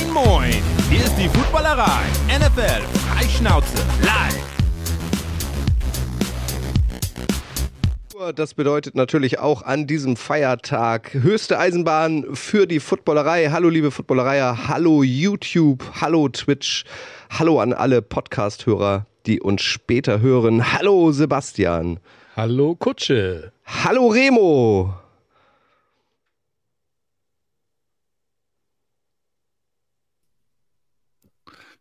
Moin, moin! Hier ist die Footballerei. NFL Freischnauze live. Das bedeutet natürlich auch an diesem Feiertag höchste Eisenbahn für die Footballerei. Hallo liebe Footballereier, hallo YouTube, hallo Twitch, hallo an alle Podcast-Hörer, die uns später hören. Hallo Sebastian. Hallo Kutsche. Hallo Remo.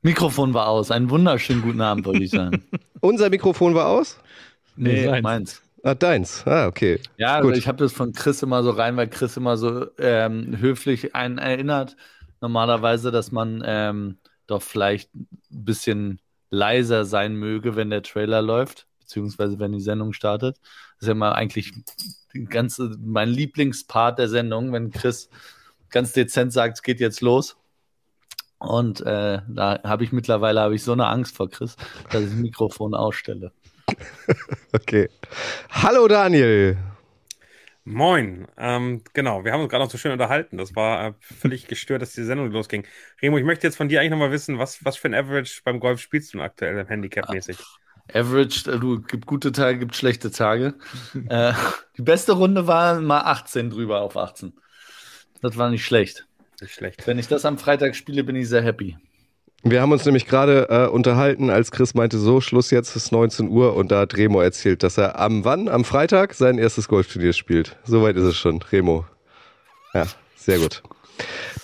Mikrofon war aus. Einen wunderschönen guten Abend, wollte ich sagen. Unser Mikrofon war aus? Nee, nee meins. Ah, deins. Ah, okay. Ja, also ich habe das von Chris immer so rein, weil Chris immer so ähm, höflich einen erinnert. Normalerweise, dass man ähm, doch vielleicht ein bisschen leiser sein möge, wenn der Trailer läuft, beziehungsweise wenn die Sendung startet. Das ist ja mal eigentlich ganze, mein Lieblingspart der Sendung, wenn Chris ganz dezent sagt, es geht jetzt los. Und äh, da habe ich mittlerweile habe ich so eine Angst vor Chris, dass ich das Mikrofon ausstelle. okay. Hallo Daniel. Moin. Ähm, genau, wir haben uns gerade noch so schön unterhalten. Das war äh, völlig gestört, dass die Sendung losging. Remo, ich möchte jetzt von dir eigentlich nochmal wissen, was, was für ein Average beim Golf spielst du aktuell, Handicap-mäßig? Average, äh, du gibt gute Tage, gibt schlechte Tage. äh, die beste Runde war mal 18 drüber auf 18. Das war nicht schlecht. Nicht schlecht. Wenn ich das am Freitag spiele, bin ich sehr happy. Wir haben uns nämlich gerade äh, unterhalten, als Chris meinte, so, Schluss jetzt ist 19 Uhr und da hat Remo erzählt, dass er am wann? Am Freitag sein erstes Golfturnier spielt. Soweit ist es schon, Remo. Ja, sehr gut.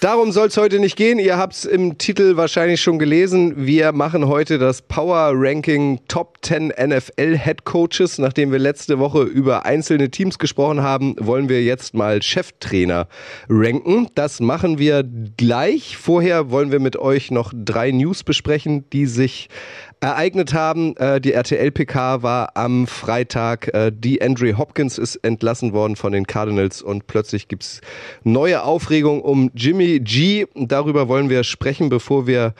Darum soll es heute nicht gehen. Ihr habt es im Titel wahrscheinlich schon gelesen. Wir machen heute das Power Ranking Top 10 NFL Head Coaches. Nachdem wir letzte Woche über einzelne Teams gesprochen haben, wollen wir jetzt mal Cheftrainer ranken. Das machen wir gleich. Vorher wollen wir mit euch noch drei News besprechen, die sich ereignet haben. Äh, die RTL-PK war am Freitag. Äh, die Andre Hopkins ist entlassen worden von den Cardinals und plötzlich gibt's neue Aufregung um Jimmy G. Darüber wollen wir sprechen, bevor wir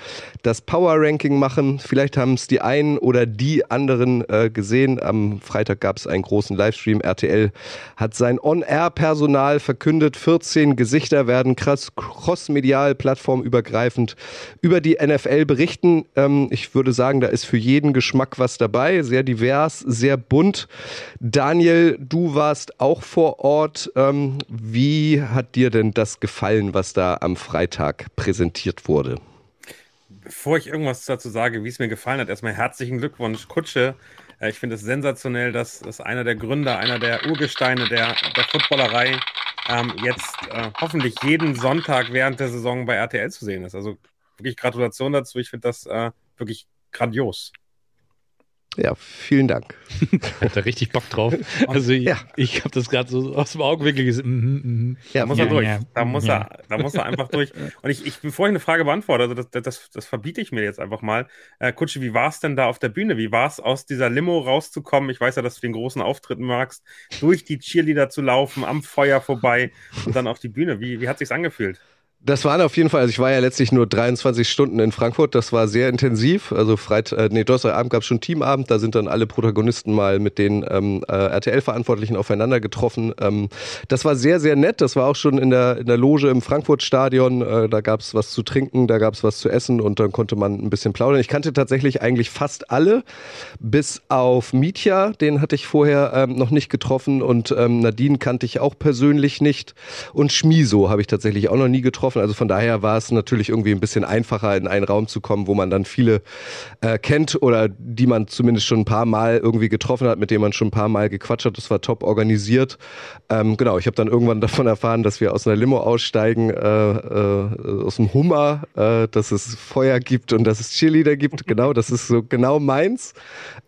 das Power Ranking machen. Vielleicht haben es die einen oder die anderen äh, gesehen. Am Freitag gab es einen großen Livestream. RTL hat sein On-Air-Personal verkündet. 14 Gesichter werden krass crossmedial, plattformübergreifend über die NFL berichten. Ähm, ich würde sagen, da ist für jeden Geschmack was dabei, sehr divers, sehr bunt. Daniel, du warst auch vor Ort. Ähm, wie hat dir denn das gefallen, was da am Freitag präsentiert wurde? Bevor ich irgendwas dazu sage, wie es mir gefallen hat, erstmal herzlichen Glückwunsch, Kutsche. Äh, ich finde es sensationell, dass, dass einer der Gründer, einer der Urgesteine der, der Footballerei ähm, jetzt äh, hoffentlich jeden Sonntag während der Saison bei RTL zu sehen ist. Also wirklich Gratulation dazu. Ich finde das äh, wirklich grandios. Ja, vielen Dank. Hat er richtig Bock drauf. Also ich, ja. ich habe das gerade so aus dem Augenwinkel gesehen. Mm, mm, mm. Ja, da muss ja, er durch. Ja, da, muss er, da muss er einfach durch. Und ich, ich bevor ich eine Frage beantworte, also das, das, das verbiete ich mir jetzt einfach mal. Äh, Kutsche, wie war es denn da auf der Bühne? Wie war es, aus dieser Limo rauszukommen? Ich weiß ja, dass du den großen Auftritt magst, durch die Cheerleader zu laufen, am Feuer vorbei und dann auf die Bühne. Wie, wie hat sich's angefühlt? Das waren auf jeden Fall, also ich war ja letztlich nur 23 Stunden in Frankfurt, das war sehr intensiv. Also Freitag, äh, nee, Donnerstagabend gab es schon Teamabend, da sind dann alle Protagonisten mal mit den ähm, äh, RTL-Verantwortlichen aufeinander getroffen. Ähm, das war sehr, sehr nett. Das war auch schon in der, in der Loge im Frankfurt-Stadion. Äh, da gab es was zu trinken, da gab es was zu essen und dann konnte man ein bisschen plaudern. Ich kannte tatsächlich eigentlich fast alle, bis auf Mietja, den hatte ich vorher ähm, noch nicht getroffen und ähm, Nadine kannte ich auch persönlich nicht und Schmiso habe ich tatsächlich auch noch nie getroffen getroffen. Also von daher war es natürlich irgendwie ein bisschen einfacher, in einen Raum zu kommen, wo man dann viele äh, kennt oder die man zumindest schon ein paar Mal irgendwie getroffen hat, mit denen man schon ein paar Mal gequatscht hat. Das war top organisiert. Ähm, genau, ich habe dann irgendwann davon erfahren, dass wir aus einer Limo aussteigen, äh, äh, aus dem Hummer, äh, dass es Feuer gibt und dass es Cheerleader gibt. Genau, das ist so genau meins.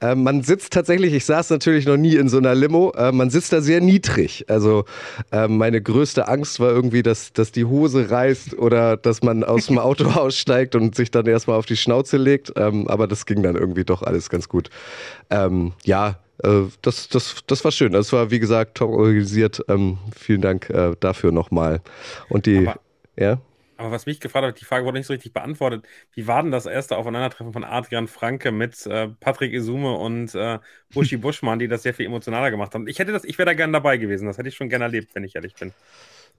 Äh, man sitzt tatsächlich, ich saß natürlich noch nie in so einer Limo, äh, man sitzt da sehr niedrig. Also äh, meine größte Angst war irgendwie, dass, dass die Hose reißt heißt oder dass man aus dem Auto aussteigt und sich dann erstmal auf die Schnauze legt. Ähm, aber das ging dann irgendwie doch alles ganz gut. Ähm, ja, äh, das, das, das war schön. Das war, wie gesagt, top organisiert. Ähm, vielen Dank äh, dafür nochmal. Und die, aber, ja. Aber was mich gefragt hat, die Frage wurde nicht so richtig beantwortet. Wie war denn das erste Aufeinandertreffen von Adrian Franke mit äh, Patrick Isume und äh, Buschi Buschmann, die das sehr viel emotionaler gemacht haben? Ich hätte das, ich wäre da gerne dabei gewesen. Das hätte ich schon gerne erlebt, wenn ich ehrlich bin.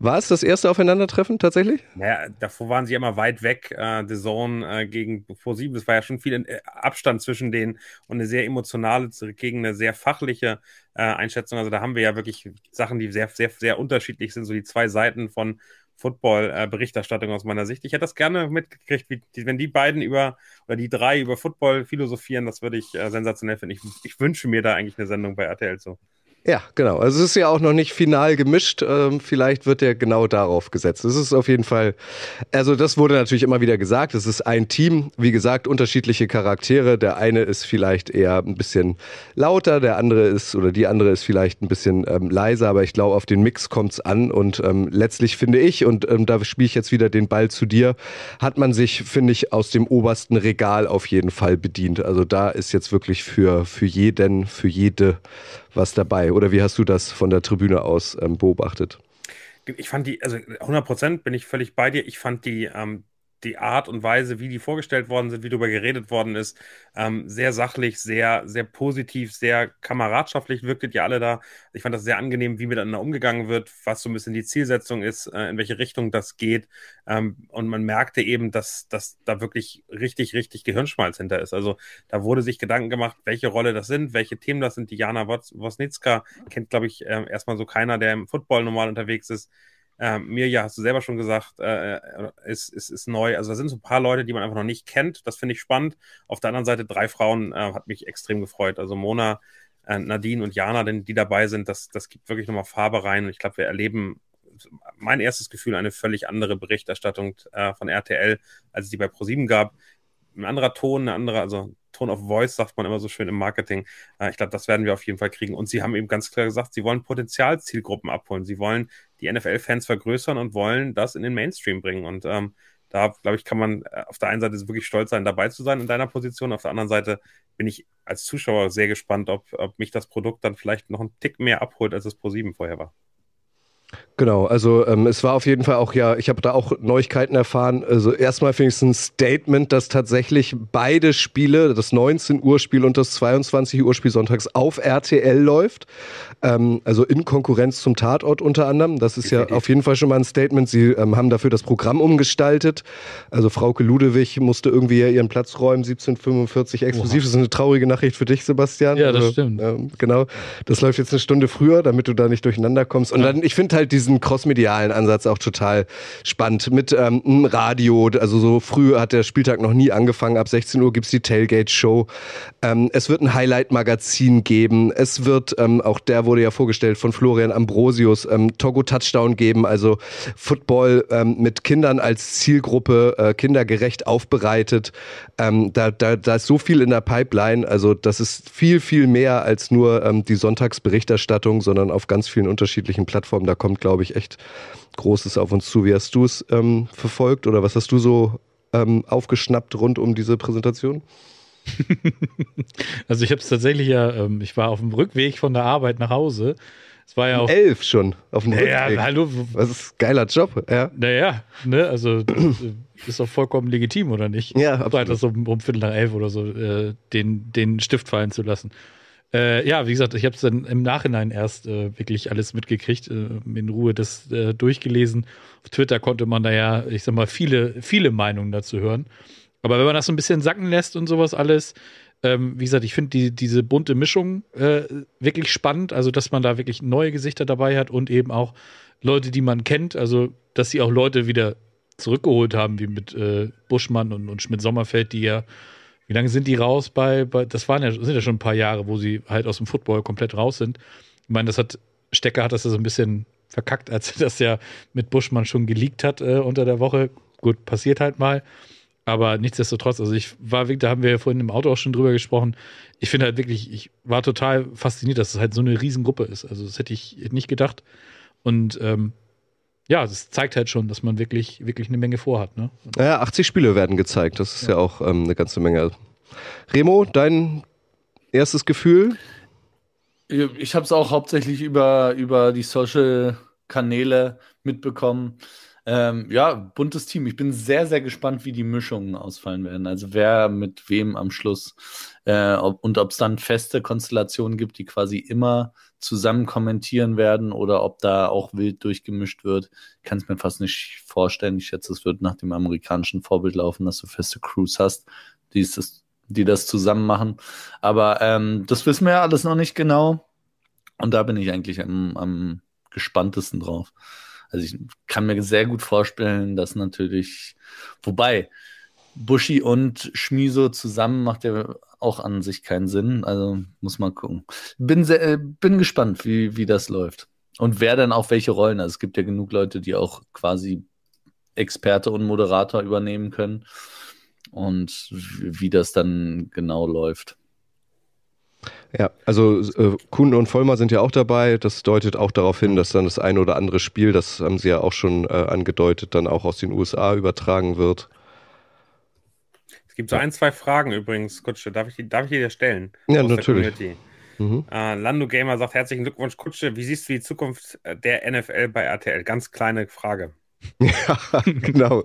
War es das erste Aufeinandertreffen tatsächlich? Naja, davor waren sie immer weit weg, äh, The Zone äh, gegen Pro7. Es war ja schon viel in, äh, Abstand zwischen denen und eine sehr emotionale gegen eine sehr fachliche äh, Einschätzung. Also da haben wir ja wirklich Sachen, die sehr, sehr, sehr unterschiedlich sind. So die zwei Seiten von Football-Berichterstattung aus meiner Sicht. Ich hätte das gerne mitgekriegt, wie, wenn die beiden über oder die drei über Football philosophieren, das würde ich äh, sensationell finden. Ich, ich wünsche mir da eigentlich eine Sendung bei RTL so. Ja, genau. Also es ist ja auch noch nicht final gemischt. Ähm, vielleicht wird der genau darauf gesetzt. Es ist auf jeden Fall, also das wurde natürlich immer wieder gesagt. Es ist ein Team, wie gesagt, unterschiedliche Charaktere. Der eine ist vielleicht eher ein bisschen lauter, der andere ist oder die andere ist vielleicht ein bisschen ähm, leiser, aber ich glaube, auf den Mix kommt es an. Und ähm, letztlich finde ich, und ähm, da spiele ich jetzt wieder den Ball zu dir, hat man sich, finde ich, aus dem obersten Regal auf jeden Fall bedient. Also da ist jetzt wirklich für, für jeden, für jede was dabei. Oder wie hast du das von der Tribüne aus ähm, beobachtet? Ich fand die, also 100 Prozent bin ich völlig bei dir. Ich fand die, ähm, die Art und Weise, wie die vorgestellt worden sind, wie darüber geredet worden ist, ähm, sehr sachlich, sehr, sehr positiv, sehr kameradschaftlich wirktet ja alle da. Ich fand das sehr angenehm, wie miteinander umgegangen wird, was so ein bisschen die Zielsetzung ist, äh, in welche Richtung das geht. Ähm, und man merkte eben, dass, dass da wirklich richtig, richtig Gehirnschmalz hinter ist. Also da wurde sich Gedanken gemacht, welche Rolle das sind, welche Themen das sind. Diana Wosnitzka kennt, glaube ich, äh, erstmal so keiner, der im Football normal unterwegs ist. Ähm, Mirja, hast du selber schon gesagt, äh, äh, ist, ist, ist neu. Also da sind so ein paar Leute, die man einfach noch nicht kennt. Das finde ich spannend. Auf der anderen Seite drei Frauen äh, hat mich extrem gefreut. Also Mona, äh, Nadine und Jana, denn, die dabei sind, das, das gibt wirklich nochmal Farbe rein. Und ich glaube, wir erleben mein erstes Gefühl eine völlig andere Berichterstattung äh, von RTL, als es die bei ProSieben gab. Ein anderer Ton, eine andere, also Tone of Voice, sagt man immer so schön im Marketing. Äh, ich glaube, das werden wir auf jeden Fall kriegen. Und sie haben eben ganz klar gesagt, sie wollen Potenzialzielgruppen abholen. Sie wollen die NFL-Fans vergrößern und wollen das in den Mainstream bringen. Und ähm, da, glaube ich, kann man äh, auf der einen Seite wirklich stolz sein, dabei zu sein in deiner Position. Auf der anderen Seite bin ich als Zuschauer sehr gespannt, ob, ob mich das Produkt dann vielleicht noch einen Tick mehr abholt, als es Pro 7 vorher war. Genau, also ähm, es war auf jeden Fall auch ja, ich habe da auch Neuigkeiten erfahren. Also erstmal finde ich es ein Statement, dass tatsächlich beide Spiele, das 19 Uhr Spiel und das 22 Uhr Spiel sonntags auf RTL läuft. Ähm, also in Konkurrenz zum Tatort unter anderem. Das ist ja auf jeden Fall schon mal ein Statement. Sie ähm, haben dafür das Programm umgestaltet. Also Frauke Ludewig musste irgendwie ihren Platz räumen, 1745 exklusiv. Oha. Das ist eine traurige Nachricht für dich, Sebastian. Ja, das also, stimmt. Ähm, genau. Das läuft jetzt eine Stunde früher, damit du da nicht durcheinander kommst. Und dann, ich finde halt diesen crossmedialen Ansatz auch total spannend. Mit ähm, Radio, also so früh hat der Spieltag noch nie angefangen. Ab 16 Uhr gibt's die Tailgate-Show. Ähm, es wird ein Highlight-Magazin geben. Es wird, ähm, auch der wurde ja vorgestellt von Florian Ambrosius, ähm, Togo Touchdown geben, also Football ähm, mit Kindern als Zielgruppe, äh, kindergerecht aufbereitet. Ähm, da, da, da ist so viel in der Pipeline. Also das ist viel, viel mehr als nur ähm, die Sonntagsberichterstattung, sondern auf ganz vielen unterschiedlichen Plattformen. Da kommt, glaube ich, echt Großes auf uns zu. Wie hast du es ähm, verfolgt oder was hast du so ähm, aufgeschnappt rund um diese Präsentation? also ich habe es tatsächlich ja, ähm, ich war auf dem Rückweg von der Arbeit nach Hause. Es war ja auch. Elf schon auf dem naja, Rückweg. hallo. Was ist ein geiler Job, ja. Naja, ne, also ist doch vollkommen legitim, oder nicht? Ja, absolut. Das um, um Viertel nach elf oder so, äh, den, den Stift fallen zu lassen. Äh, ja, wie gesagt, ich habe es dann im Nachhinein erst äh, wirklich alles mitgekriegt, äh, in Ruhe das äh, durchgelesen. Auf Twitter konnte man da ja, ich sag mal, viele, viele Meinungen dazu hören. Aber wenn man das so ein bisschen sacken lässt und sowas alles, ähm, wie gesagt, ich finde die, diese bunte Mischung äh, wirklich spannend, also dass man da wirklich neue Gesichter dabei hat und eben auch Leute, die man kennt, also dass sie auch Leute wieder zurückgeholt haben, wie mit äh, Buschmann und, und Schmidt-Sommerfeld, die ja wie lange sind die raus bei, bei, das waren ja, sind ja schon ein paar Jahre, wo sie halt aus dem Football komplett raus sind. Ich meine, das hat, Stecker hat das ja so ein bisschen verkackt, als er das ja mit Buschmann schon geleakt hat äh, unter der Woche. Gut, passiert halt mal. Aber nichtsdestotrotz, also ich war, da haben wir ja vorhin im Auto auch schon drüber gesprochen. Ich finde halt wirklich, ich war total fasziniert, dass es halt so eine Riesengruppe ist. Also das hätte ich nicht gedacht. Und ähm, ja, das zeigt halt schon, dass man wirklich, wirklich eine Menge vorhat. Ne? Naja, 80 Spiele werden gezeigt. Das ist ja, ja auch ähm, eine ganze Menge. Remo, dein erstes Gefühl? Ich habe es auch hauptsächlich über, über die Social-Kanäle mitbekommen. Ähm, ja, buntes Team. Ich bin sehr, sehr gespannt, wie die Mischungen ausfallen werden. Also wer mit wem am Schluss äh, ob, und ob es dann feste Konstellationen gibt, die quasi immer zusammen kommentieren werden oder ob da auch wild durchgemischt wird, kann es mir fast nicht vorstellen. Ich schätze, es wird nach dem amerikanischen Vorbild laufen, dass du feste Crews hast, die, das, die das zusammen machen. Aber ähm, das wissen wir ja alles noch nicht genau. Und da bin ich eigentlich am, am gespanntesten drauf. Also ich kann mir sehr gut vorstellen, dass natürlich, wobei Bushi und Schmiso zusammen macht ja auch an sich keinen Sinn. Also muss man gucken. Bin sehr, äh, bin gespannt, wie, wie das läuft. Und wer dann auch welche Rollen. Also es gibt ja genug Leute, die auch quasi Experte und Moderator übernehmen können. Und wie das dann genau läuft. Ja, also äh, Kuhn und Vollmer sind ja auch dabei. Das deutet auch darauf hin, dass dann das eine oder andere Spiel, das haben sie ja auch schon äh, angedeutet, dann auch aus den USA übertragen wird. Es gibt so ein, zwei Fragen übrigens, Kutsche. Darf ich, darf ich dir stellen? Ja, natürlich. Mhm. Äh, Lando Gamer sagt herzlichen Glückwunsch, Kutsche. Wie siehst du die Zukunft der NFL bei RTL? Ganz kleine Frage. Ja, genau.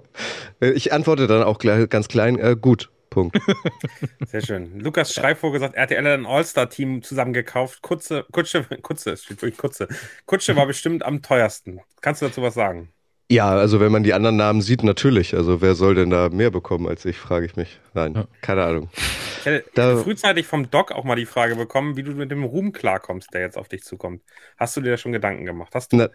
Ich antworte dann auch ganz klein, äh, gut. Punkt. Sehr schön. Lukas Schreivogel sagt, RTL hat ein All-Star-Team zusammengekauft. Kutsche, Kutsche, steht wirklich Kutsche. Kutsche war bestimmt am teuersten. Kannst du dazu was sagen? Ja, also wenn man die anderen Namen sieht, natürlich. Also wer soll denn da mehr bekommen als ich, frage ich mich. Nein, ja. keine Ahnung. Ich hätte, da, frühzeitig vom Doc auch mal die Frage bekommen, wie du mit dem Ruhm klarkommst, der jetzt auf dich zukommt. Hast du dir da schon Gedanken gemacht? Hast du, na,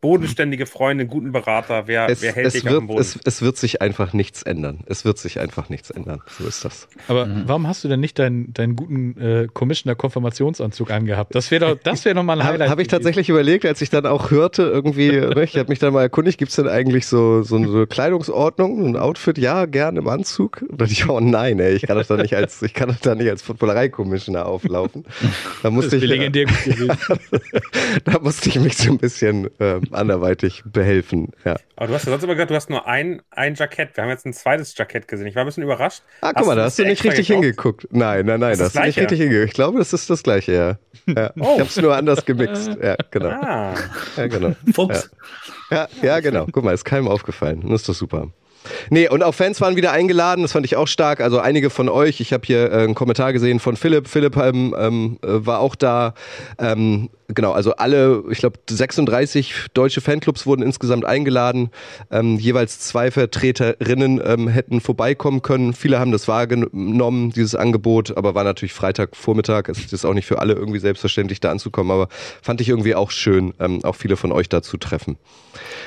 bodenständige Freunde, einen guten Berater. Wer, es, wer hält dich wird, auf dem Boden? Es, es, wird sich einfach nichts ändern. Es wird sich einfach nichts ändern. So ist das. Aber mhm. warum hast du denn nicht deinen, deinen guten äh, Commissioner-Konfirmationsanzug angehabt? Das wäre doch, das wäre nochmal ein Highlight. Habe ich tatsächlich überlegt, als ich dann auch hörte, irgendwie, ne, ich habe mich dann mal erkundigt, gibt es denn eigentlich so, so eine Kleidungsordnung, ein Outfit? Ja, gerne im Anzug. Und dann ich, oh nein, ey, ich kann doch da nicht als, ich kann doch da nicht als Footballerei-Commissioner auflaufen. Da musste das ich, legendär gut gewesen. da musste ich mich so ein bisschen äh, anderweitig behelfen. Ja. Aber du hast ja sonst immer gesagt, du hast nur ein, ein Jackett. Wir haben jetzt ein zweites Jackett gesehen. Ich war ein bisschen überrascht. Ah, guck mal, da hast du nicht richtig gekauft? hingeguckt. Nein, nein, nein, das, das hast du nicht richtig hingeguckt. Ich glaube, das ist das gleiche, ja. ja. Oh. Ich habe es nur anders gemixt. Ja, genau. Ah. Ja, genau. Fuchs. Ja. ja, ja, genau. Guck mal, ist keinem aufgefallen. Das ist doch super. Nee, und auch Fans waren wieder eingeladen, das fand ich auch stark. Also einige von euch, ich habe hier äh, einen Kommentar gesehen von Philipp. Philipp ähm, ähm, äh, war auch da. Ähm, genau, also alle, ich glaube 36 deutsche Fanclubs wurden insgesamt eingeladen. Ähm, jeweils zwei Vertreterinnen ähm, hätten vorbeikommen können. Viele haben das wahrgenommen, dieses Angebot, aber war natürlich Freitagvormittag. Es ist auch nicht für alle irgendwie selbstverständlich da anzukommen, aber fand ich irgendwie auch schön, ähm, auch viele von euch da zu treffen.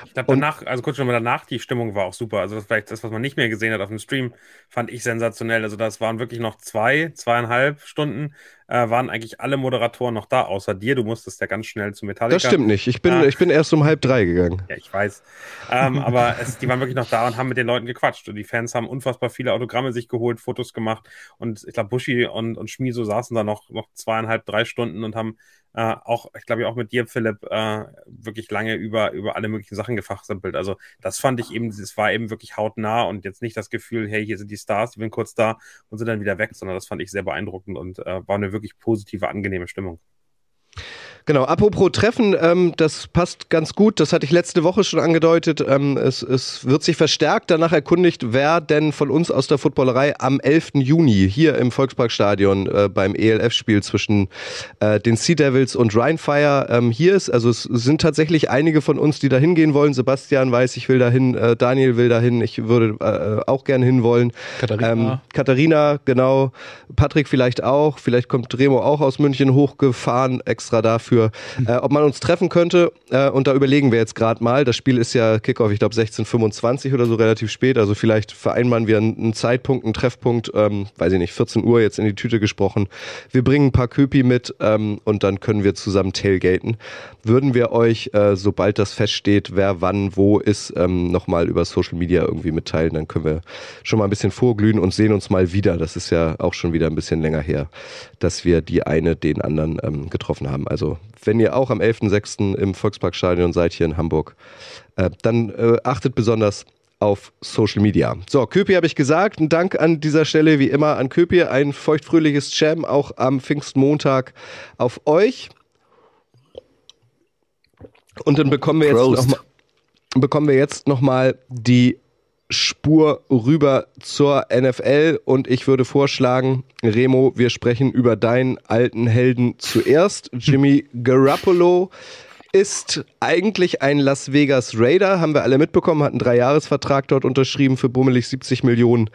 Ich glaube danach, also kurz schon mal danach, die Stimmung war auch super. Also das vielleicht das, was man nicht mehr gesehen hat auf dem Stream, fand ich sensationell. Also das waren wirklich noch zwei, zweieinhalb Stunden äh, waren eigentlich alle Moderatoren noch da, außer dir. Du musstest ja ganz schnell zu Metallica. Das stimmt nicht. Ich bin, äh, ich bin erst um halb drei gegangen. Ja, ich weiß. Ähm, aber es, die waren wirklich noch da und haben mit den Leuten gequatscht. Und die Fans haben unfassbar viele Autogramme sich geholt, Fotos gemacht. Und ich glaube, Bushi und, und Schmiso saßen da noch, noch zweieinhalb, drei Stunden und haben äh, auch, ich glaube, auch mit dir, Philipp, äh, wirklich lange über, über alle möglichen Sachen gefachsimpelt. Also das fand ich eben, es war eben wirklich hautnah und jetzt nicht das Gefühl, hey, hier sind die Stars, die sind kurz da und sind dann wieder weg, sondern das fand ich sehr beeindruckend und äh, war eine wirklich positive, angenehme Stimmung. Genau, apropos Treffen, ähm, das passt ganz gut. Das hatte ich letzte Woche schon angedeutet. Ähm, es, es wird sich verstärkt danach erkundigt, wer denn von uns aus der Footballerei am 11. Juni hier im Volksparkstadion äh, beim ELF-Spiel zwischen äh, den Sea Devils und Rheinfire ähm, hier ist. Also es sind tatsächlich einige von uns, die da hingehen wollen. Sebastian weiß, ich will dahin, äh, Daniel will dahin, ich würde äh, auch gerne hinwollen. Katharina. Ähm, Katharina, genau. Patrick vielleicht auch. Vielleicht kommt Remo auch aus München hochgefahren, extra dafür dafür, äh, ob man uns treffen könnte. Äh, und da überlegen wir jetzt gerade mal. Das Spiel ist ja Kickoff, ich glaube 16.25 oder so relativ spät. Also vielleicht vereinbaren wir einen, Zeitpunkt, einen Treffpunkt, ähm, weiß ich nicht, 14 Uhr jetzt in die Tüte gesprochen. Wir bringen ein paar Köpi mit ähm, und dann können wir zusammen tailgaten. Würden wir euch, äh, sobald das feststeht, wer wann wo ist, ähm, nochmal über Social Media irgendwie mitteilen. Dann können wir schon mal ein bisschen vorglühen und sehen uns mal wieder. Das ist ja auch schon wieder ein bisschen länger her, dass wir die eine den anderen ähm, getroffen haben. Also wenn ihr auch am 11.06. im Volksparkstadion seid hier in Hamburg, äh, dann äh, achtet besonders auf Social Media. So, Köpi habe ich gesagt. Ein Dank an dieser Stelle wie immer an Köpi. Ein feuchtfröhliches Jam auch am Pfingstmontag auf euch. Und dann bekommen wir jetzt nochmal bekommen wir jetzt nochmal die Spur rüber zur NFL und ich würde vorschlagen, Remo, wir sprechen über deinen alten Helden zuerst. Jimmy Garoppolo ist eigentlich ein Las Vegas Raider, haben wir alle mitbekommen, hat einen Dreijahresvertrag dort unterschrieben für bummelig 70 Millionen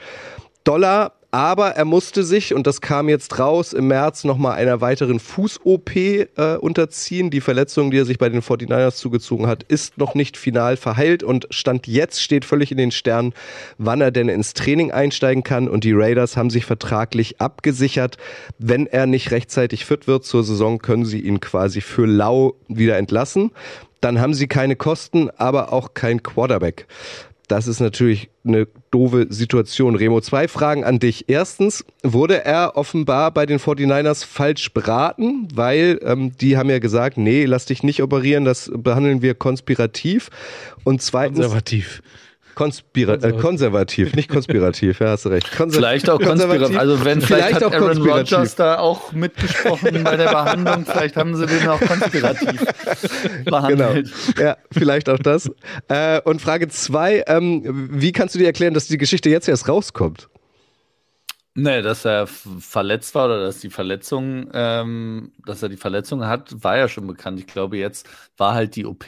Dollar. Aber er musste sich, und das kam jetzt raus, im März nochmal einer weiteren Fuß-OP äh, unterziehen. Die Verletzung, die er sich bei den 49ers zugezogen hat, ist noch nicht final verheilt und Stand jetzt steht völlig in den Sternen, wann er denn ins Training einsteigen kann. Und die Raiders haben sich vertraglich abgesichert. Wenn er nicht rechtzeitig fit wird zur Saison, können sie ihn quasi für lau wieder entlassen. Dann haben sie keine Kosten, aber auch kein Quarterback. Das ist natürlich eine doofe Situation. Remo, zwei Fragen an dich. Erstens, wurde er offenbar bei den 49ers falsch beraten? Weil ähm, die haben ja gesagt, nee, lass dich nicht operieren, das behandeln wir konspirativ. Und zweitens. Konservativ. Konspira konservativ. Äh, konservativ, nicht konspirativ, ja, hast du recht. Konser vielleicht auch konspirativ. Also wenn vielleicht, vielleicht hat Aaron Rodgers da auch mitgesprochen bei der Behandlung, vielleicht haben sie den auch konspirativ behandelt. Genau. Ja, vielleicht auch das. Äh, und Frage zwei, ähm, wie kannst du dir erklären, dass die Geschichte jetzt erst rauskommt? Nee, dass er verletzt war oder dass die Verletzung, ähm, dass er die Verletzung hat, war ja schon bekannt. Ich glaube, jetzt war halt die OP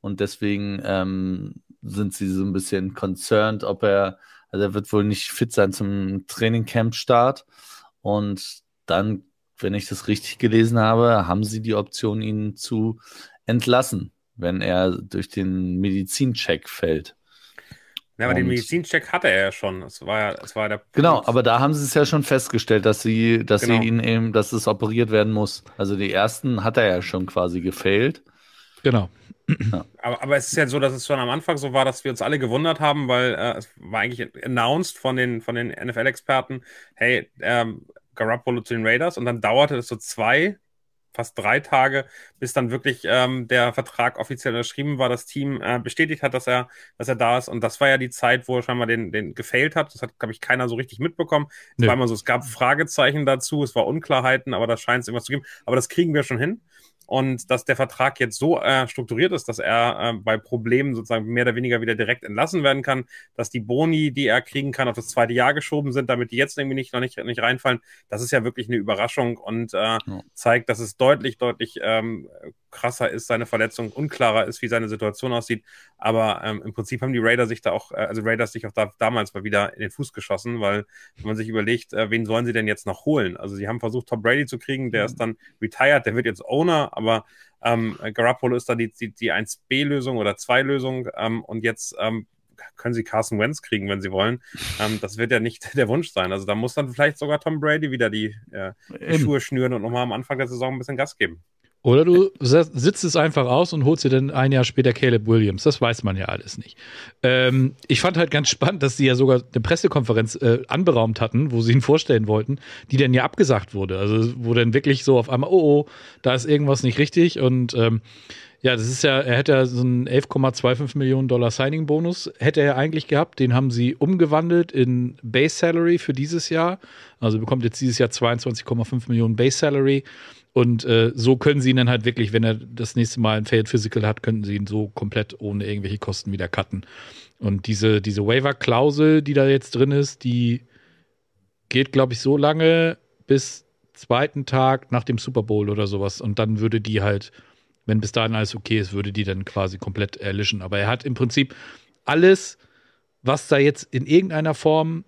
und deswegen ähm, sind sie so ein bisschen concerned, ob er, also er wird wohl nicht fit sein zum Trainingcamp-Start. Und dann, wenn ich das richtig gelesen habe, haben sie die Option, ihn zu entlassen, wenn er durch den Medizincheck fällt. Ja, aber und den Medizincheck hatte er ja schon. Es war ja, es war der Genau, aber da haben sie es ja schon festgestellt, dass sie, dass genau. sie ihn eben, dass es operiert werden muss. Also die ersten hat er ja schon quasi gefailt. Genau. Ja. Aber, aber es ist ja so, dass es schon am Anfang so war, dass wir uns alle gewundert haben, weil äh, es war eigentlich announced von den, von den NFL-Experten, hey, ähm, Garoppolo zu den Raiders und dann dauerte es so zwei, fast drei Tage, bis dann wirklich ähm, der Vertrag offiziell unterschrieben war, das Team äh, bestätigt hat, dass er, dass er da ist. Und das war ja die Zeit, wo er scheinbar den, den gefailt hat. Das hat, glaube ich, keiner so richtig mitbekommen. Es nee. war immer so, es gab Fragezeichen dazu, es war Unklarheiten, aber da scheint es irgendwas zu geben. Aber das kriegen wir schon hin und dass der Vertrag jetzt so äh, strukturiert ist, dass er äh, bei Problemen sozusagen mehr oder weniger wieder direkt entlassen werden kann, dass die Boni, die er kriegen kann, auf das zweite Jahr geschoben sind, damit die jetzt irgendwie nicht noch nicht, nicht reinfallen. Das ist ja wirklich eine Überraschung und äh, ja. zeigt, dass es deutlich, deutlich ähm, krasser ist, seine Verletzung unklarer ist, wie seine Situation aussieht. Aber ähm, im Prinzip haben die Raiders sich da auch, äh, also Raiders sich auch da, damals mal wieder in den Fuß geschossen, weil wenn man sich überlegt, äh, wen sollen sie denn jetzt noch holen? Also sie haben versucht, Tom Brady zu kriegen, der mhm. ist dann retired, der wird jetzt Owner, aber ähm, Garoppolo ist da die, die, die 1B-Lösung oder 2-Lösung ähm, und jetzt ähm, können sie Carson Wentz kriegen, wenn sie wollen. Ähm, das wird ja nicht der Wunsch sein. Also da muss dann vielleicht sogar Tom Brady wieder die, äh, die Schuhe schnüren und nochmal am Anfang der Saison ein bisschen Gas geben. Oder du sitzt es einfach aus und holst dir dann ein Jahr später Caleb Williams. Das weiß man ja alles nicht. Ähm, ich fand halt ganz spannend, dass sie ja sogar eine Pressekonferenz äh, anberaumt hatten, wo sie ihn vorstellen wollten, die dann ja abgesagt wurde. Also wo dann wirklich so auf einmal, oh, oh, da ist irgendwas nicht richtig. Und ähm, ja, das ist ja, er hätte ja so einen 11,25 Millionen Dollar Signing-Bonus, hätte er eigentlich gehabt. Den haben sie umgewandelt in Base Salary für dieses Jahr. Also bekommt jetzt dieses Jahr 22,5 Millionen Base Salary. Und äh, so können sie ihn dann halt wirklich, wenn er das nächste Mal ein Failed Physical hat, könnten sie ihn so komplett ohne irgendwelche Kosten wieder cutten. Und diese, diese Waiver-Klausel, die da jetzt drin ist, die geht, glaube ich, so lange bis zweiten Tag nach dem Super Bowl oder sowas. Und dann würde die halt, wenn bis dahin alles okay ist, würde die dann quasi komplett erlischen. Aber er hat im Prinzip alles, was da jetzt in irgendeiner Form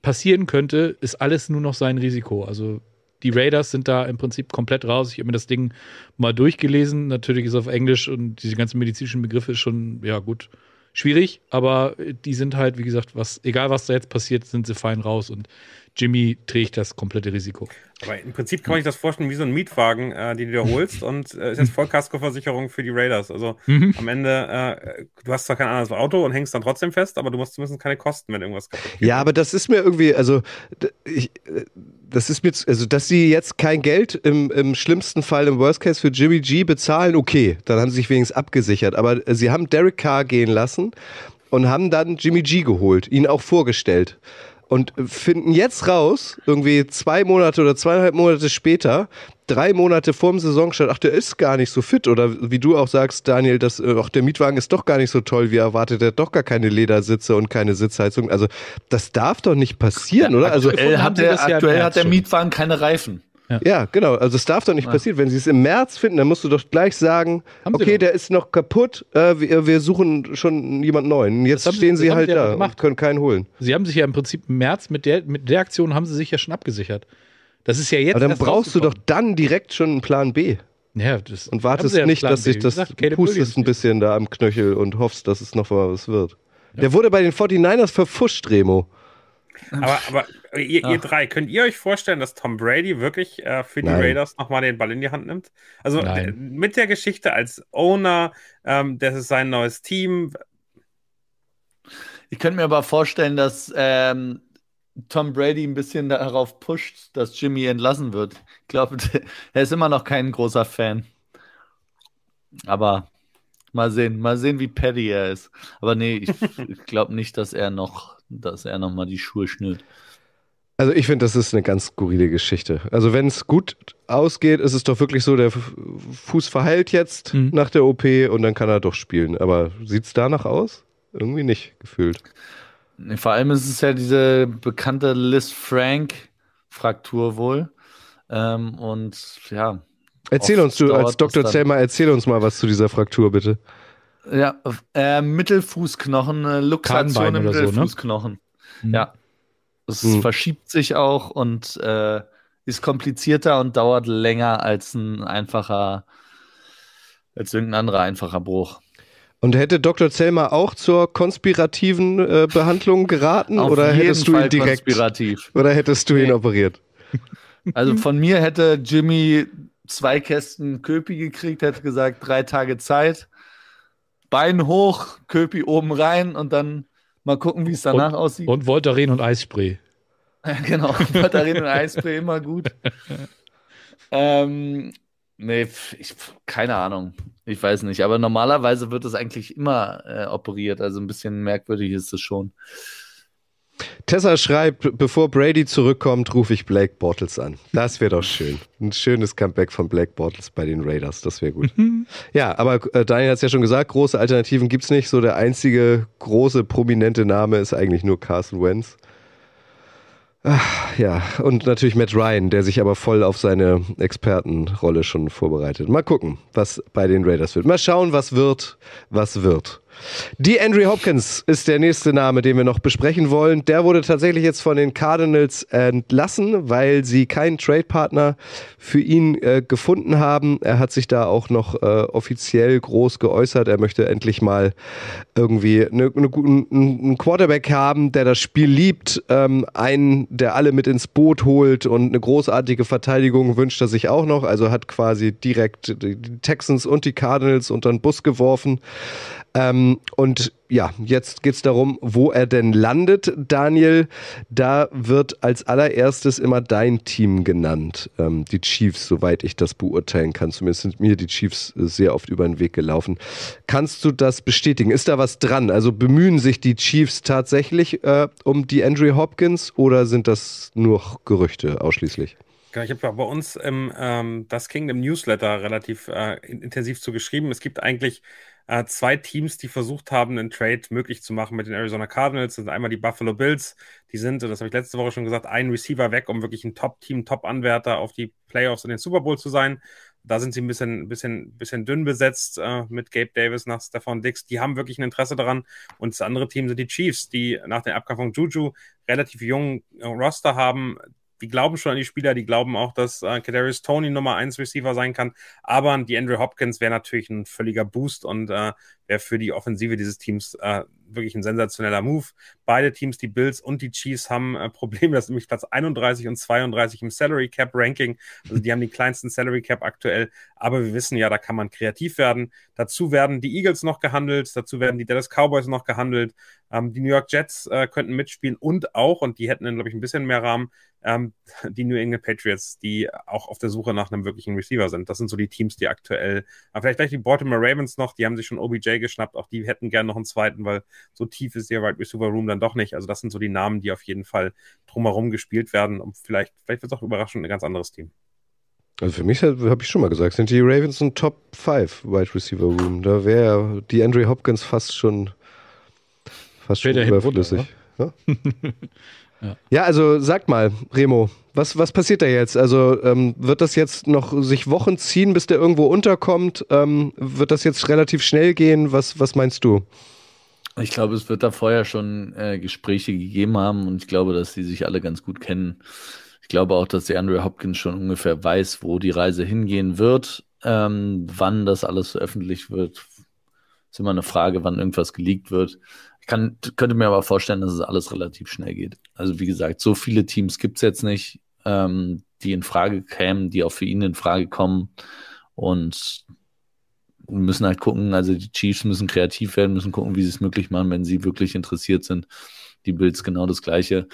passieren könnte, ist alles nur noch sein Risiko. Also die Raiders sind da im Prinzip komplett raus. Ich habe mir das Ding mal durchgelesen. Natürlich ist es auf Englisch und diese ganzen medizinischen Begriffe schon, ja gut, schwierig, aber die sind halt, wie gesagt, was, egal was da jetzt passiert, sind sie fein raus und Jimmy trägt das komplette Risiko. Aber im Prinzip kann man sich das vorstellen wie so ein Mietwagen, äh, den du dir holst und äh, ist jetzt Vollkaskoversicherung für die Raiders. Also mhm. am Ende, äh, du hast zwar kein anderes Auto und hängst dann trotzdem fest, aber du musst zumindest keine Kosten, wenn irgendwas kaputt geht. Ja, aber das ist mir irgendwie, also ich, das ist mir, also dass sie jetzt kein Geld im, im schlimmsten Fall, im Worst Case für Jimmy G bezahlen, okay, dann haben sie sich wenigstens abgesichert. Aber sie haben Derek Carr gehen lassen und haben dann Jimmy G geholt, ihn auch vorgestellt. Und finden jetzt raus, irgendwie zwei Monate oder zweieinhalb Monate später, drei Monate vorm Saisonstart, ach, der ist gar nicht so fit. Oder wie du auch sagst, Daniel, dass, äh, ach, der Mietwagen ist doch gar nicht so toll, wie erwartet. Der hat doch gar keine Ledersitze und keine Sitzheizung. Also, das darf doch nicht passieren, oder? Also, Aktuell, hat der, ja aktuell hat der. Mietwagen keine Reifen. Ja, genau. Also, es darf doch nicht passieren. Wenn sie es im März finden, dann musst du doch gleich sagen, Haben okay, der ist noch kaputt, äh, wir, wir suchen schon jemand neuen. Jetzt Das haben sie- stehen sie halt sie ja da gemacht. und können keinen holen. Sie haben sich ja im Prinzip im März mit der, mit der Aktion haben sie sich ja schon abgesichert. Das ist ja jetzt. Aber dann erst brauchst du doch dann direkt schon einen Plan B. Ja, das Und wartest ja nicht, Plan dass B. sich das gesagt, pustest Williams. ein bisschen da am Knöchel und hoffst, dass es noch mal was wird. Der wurde bei den 49ers verfuscht, Remo. Aber, aber ihr, ihr drei, könnt ihr euch vorstellen, dass Tom Brady wirklich äh, für die Nein. Raiders nochmal den Ball in die Hand nimmt? Also Nein. d- mit der Geschichte als Owner, ähm, das ist sein neues Team. Ich könnte mir aber vorstellen, dass ähm, Tom Brady ein bisschen darauf pusht, dass Jimmy entlassen wird. Ich glaube, er ist immer noch kein großer Fan. Aber mal sehen, mal sehen, wie petty er ist. Aber nee, ich, ich glaube nicht, dass er noch, dass er noch mal die Schuhe schnürt. Also ich finde, das ist eine ganz skurrile Geschichte. Also wenn es gut ausgeht, ist es doch wirklich so, der Fuß verheilt jetzt Mhm. nach der OP und dann kann er doch spielen. Aber sieht es danach aus? Irgendwie nicht gefühlt. Vor allem ist es ja diese bekannte Liz Frank-Fraktur wohl. Ähm, und ja, Erzähl uns, du als Dr. Zellmer, erzähl uns mal was zu dieser Fraktur, bitte. Ja, äh, Mittelfußknochen, äh, Luxation im oder so, ne? Mittelfußknochen. Mhm. Ja. Es Hm. verschiebt sich auch und äh, ist komplizierter und dauert länger als ein einfacher, als irgendein anderer einfacher Bruch. Und hätte Dr. Zellmer auch zur konspirativen äh, Behandlung geraten Auf oder hättest du ihn direkt konspirativ. oder hättest du ihn Nee. operiert? Also von mir hätte Jimmy zwei Kästen Köpi gekriegt, hätte gesagt, drei Tage Zeit. Bein hoch, Köpi oben rein und dann mal gucken, wie es danach aussieht. Und Voltaren und Eisspray. Ja, genau, Batterien und Eisspray immer gut. ähm, nee, ich, keine Ahnung. Ich weiß nicht. Aber normalerweise wird es eigentlich immer äh, operiert. Also ein bisschen merkwürdig ist es schon. Tessa schreibt, bevor Brady zurückkommt, rufe ich Blake Bortles an. Das wäre doch schön. Ein schönes Comeback von Blake Bortles bei den Raiders, das wäre gut. ja, aber äh, Daniel hat es ja schon gesagt, große Alternativen gibt's nicht. So der einzige große, prominente Name ist eigentlich nur Carson Wentz. Ach, ja, und natürlich Matt Ryan, der sich aber voll auf seine Expertenrolle schon vorbereitet. Mal gucken, was bei den Raiders wird. Mal schauen, was wird, was wird. Die Andrew Hopkins ist der nächste Name, den wir noch besprechen wollen. Der wurde tatsächlich jetzt von den Cardinals entlassen, weil sie keinen Trade-Partner für ihn äh, gefunden haben. Er hat sich da auch noch äh, offiziell groß geäußert. Er möchte endlich mal irgendwie eine, eine, einen Quarterback haben, der das Spiel liebt, ähm, einen, der alle mit ins Boot holt und eine großartige Verteidigung wünscht er sich auch noch. Also hat quasi direkt die Texans und die Cardinals unter den Bus geworfen. Ähm, und ja, jetzt geht's darum, wo er denn landet, Daniel. Da wird als allererstes immer dein Team genannt. Ähm, die Chiefs, soweit ich das beurteilen kann. Zumindest sind mir die Chiefs äh, sehr oft über den Weg gelaufen. Kannst du das bestätigen? Ist da was dran? Also bemühen sich die Chiefs tatsächlich äh, um die Andrew Hopkins oder sind das nur Gerüchte ausschließlich? Genau, Ich habe bei uns im ähm, Das Kingdom Newsletter relativ äh, in- intensiv zu geschrieben. Es gibt eigentlich äh, zwei Teams, die versucht haben, einen Trade möglich zu machen mit den Arizona Cardinals. Das sind einmal die Buffalo Bills. Die sind, das habe ich letzte Woche schon gesagt, ein Receiver weg, um wirklich ein Top-Team, Top-Anwärter auf die Playoffs und den Super Bowl zu sein. Da sind sie ein bisschen, bisschen, bisschen dünn besetzt äh, mit Gabe Davis nach Stefan Dix. Die haben wirklich ein Interesse daran. Und das andere Team sind die Chiefs, die nach dem Abgang von Juju relativ jungen Roster haben, die glauben schon an die Spieler, die glauben auch, dass äh, Kadarius Tony Nummer 1 Receiver sein kann. Aber die Andrew Hopkins wäre natürlich ein völliger Boost und äh, wäre für die Offensive dieses Teams äh, wirklich ein sensationeller Move. Beide Teams, die Bills und die Chiefs, haben äh, Probleme. Das ist nämlich Platz 31 und 32 im Salary Cap Ranking. Also die haben den kleinsten Salary Cap aktuell. Aber wir wissen ja, da kann man kreativ werden. Dazu werden die Eagles noch gehandelt. Dazu werden die Dallas Cowboys noch gehandelt. Ähm, die New York Jets äh, könnten mitspielen und auch, und die hätten dann, glaube ich, ein bisschen mehr Rahmen, ähm, die New England Patriots, die auch auf der Suche nach einem wirklichen Receiver sind. Das sind so die Teams, die aktuell, aber vielleicht gleich die Baltimore Ravens noch, die haben sich schon OBJ geschnappt. Auch die hätten gern noch einen zweiten, weil so tief ist der Wide Receiver Room dann doch nicht. Also das sind so die Namen, die auf jeden Fall drumherum gespielt werden. Und vielleicht, vielleicht wird es auch überraschend ein ganz anderes Team. Also für mich habe ich schon mal gesagt, sind die Ravens ein Top 5 Wide Receiver Room. Da wäre die Andre Hopkins fast schon fast schon überflüssig. Ja? ja. ja, also sagt mal, Remo, was, was passiert da jetzt? Also ähm, wird das jetzt noch sich Wochen ziehen, bis der irgendwo unterkommt? Ähm, wird das jetzt relativ schnell gehen? Was, was meinst du? Ich glaube, es wird da vorher schon äh, Gespräche gegeben haben und ich glaube, dass die sich alle ganz gut kennen glaube auch, dass der Andrew Hopkins schon ungefähr weiß, wo die Reise hingehen wird. Ähm, wann das alles veröffentlicht wird, ist immer eine Frage, wann irgendwas geleakt wird. Ich kann, könnte mir aber vorstellen, dass es alles relativ schnell geht. Also wie gesagt, so viele Teams gibt es jetzt nicht, ähm, die in Frage kämen, die auch für ihn in Frage kommen. Und müssen halt gucken, also die Chiefs müssen kreativ werden, müssen gucken, wie sie es möglich machen, wenn sie wirklich interessiert sind. Die Bills genau das Gleiche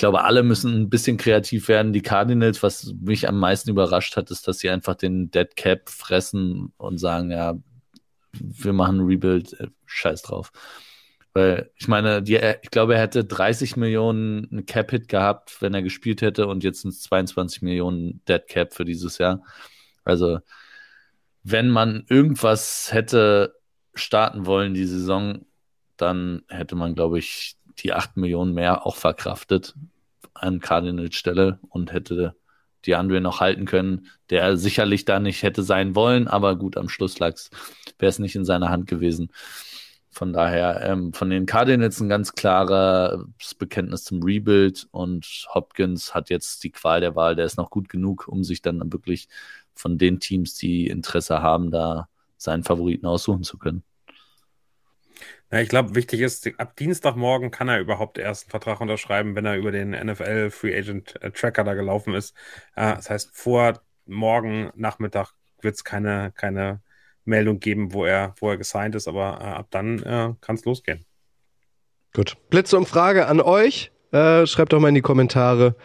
glaube, alle müssen ein bisschen kreativ werden. Die Cardinals, was mich am meisten überrascht hat, ist, dass sie einfach den Dead Cap fressen und sagen, ja, wir machen Rebuild, äh, scheiß drauf. Weil ich meine, die, ich glaube, er hätte 30 Millionen Cap-Hit gehabt, wenn er gespielt hätte und jetzt sind es 22 Millionen Dead Cap für dieses Jahr. Also, wenn man irgendwas hätte starten wollen die Saison, dann hätte man, glaube ich, die 8 Millionen mehr auch verkraftet an Cardinals Stelle und hätte die Andre noch halten können, der sicherlich da nicht hätte sein wollen, aber gut, am Schluss lag's, wäre es nicht in seiner Hand gewesen. Von daher, ähm, von den Cardinals ein ganz klares Bekenntnis zum Rebuild und Hopkins hat jetzt die Qual der Wahl, der ist noch gut genug, um sich dann wirklich von den Teams, die Interesse haben, da seinen Favoriten aussuchen zu können. Ja, ich glaube, wichtig ist, ab Dienstagmorgen kann er überhaupt erst einen Vertrag unterschreiben, wenn er über den NFL Free Agent äh, Tracker da gelaufen ist. Äh, das heißt, vor morgen Nachmittag wird es keine, keine Meldung geben, wo er, wo er gesigned ist, aber äh, ab dann äh, kann es losgehen. Gut. Blitzumfrage an euch. Äh, schreibt doch mal in die Kommentare,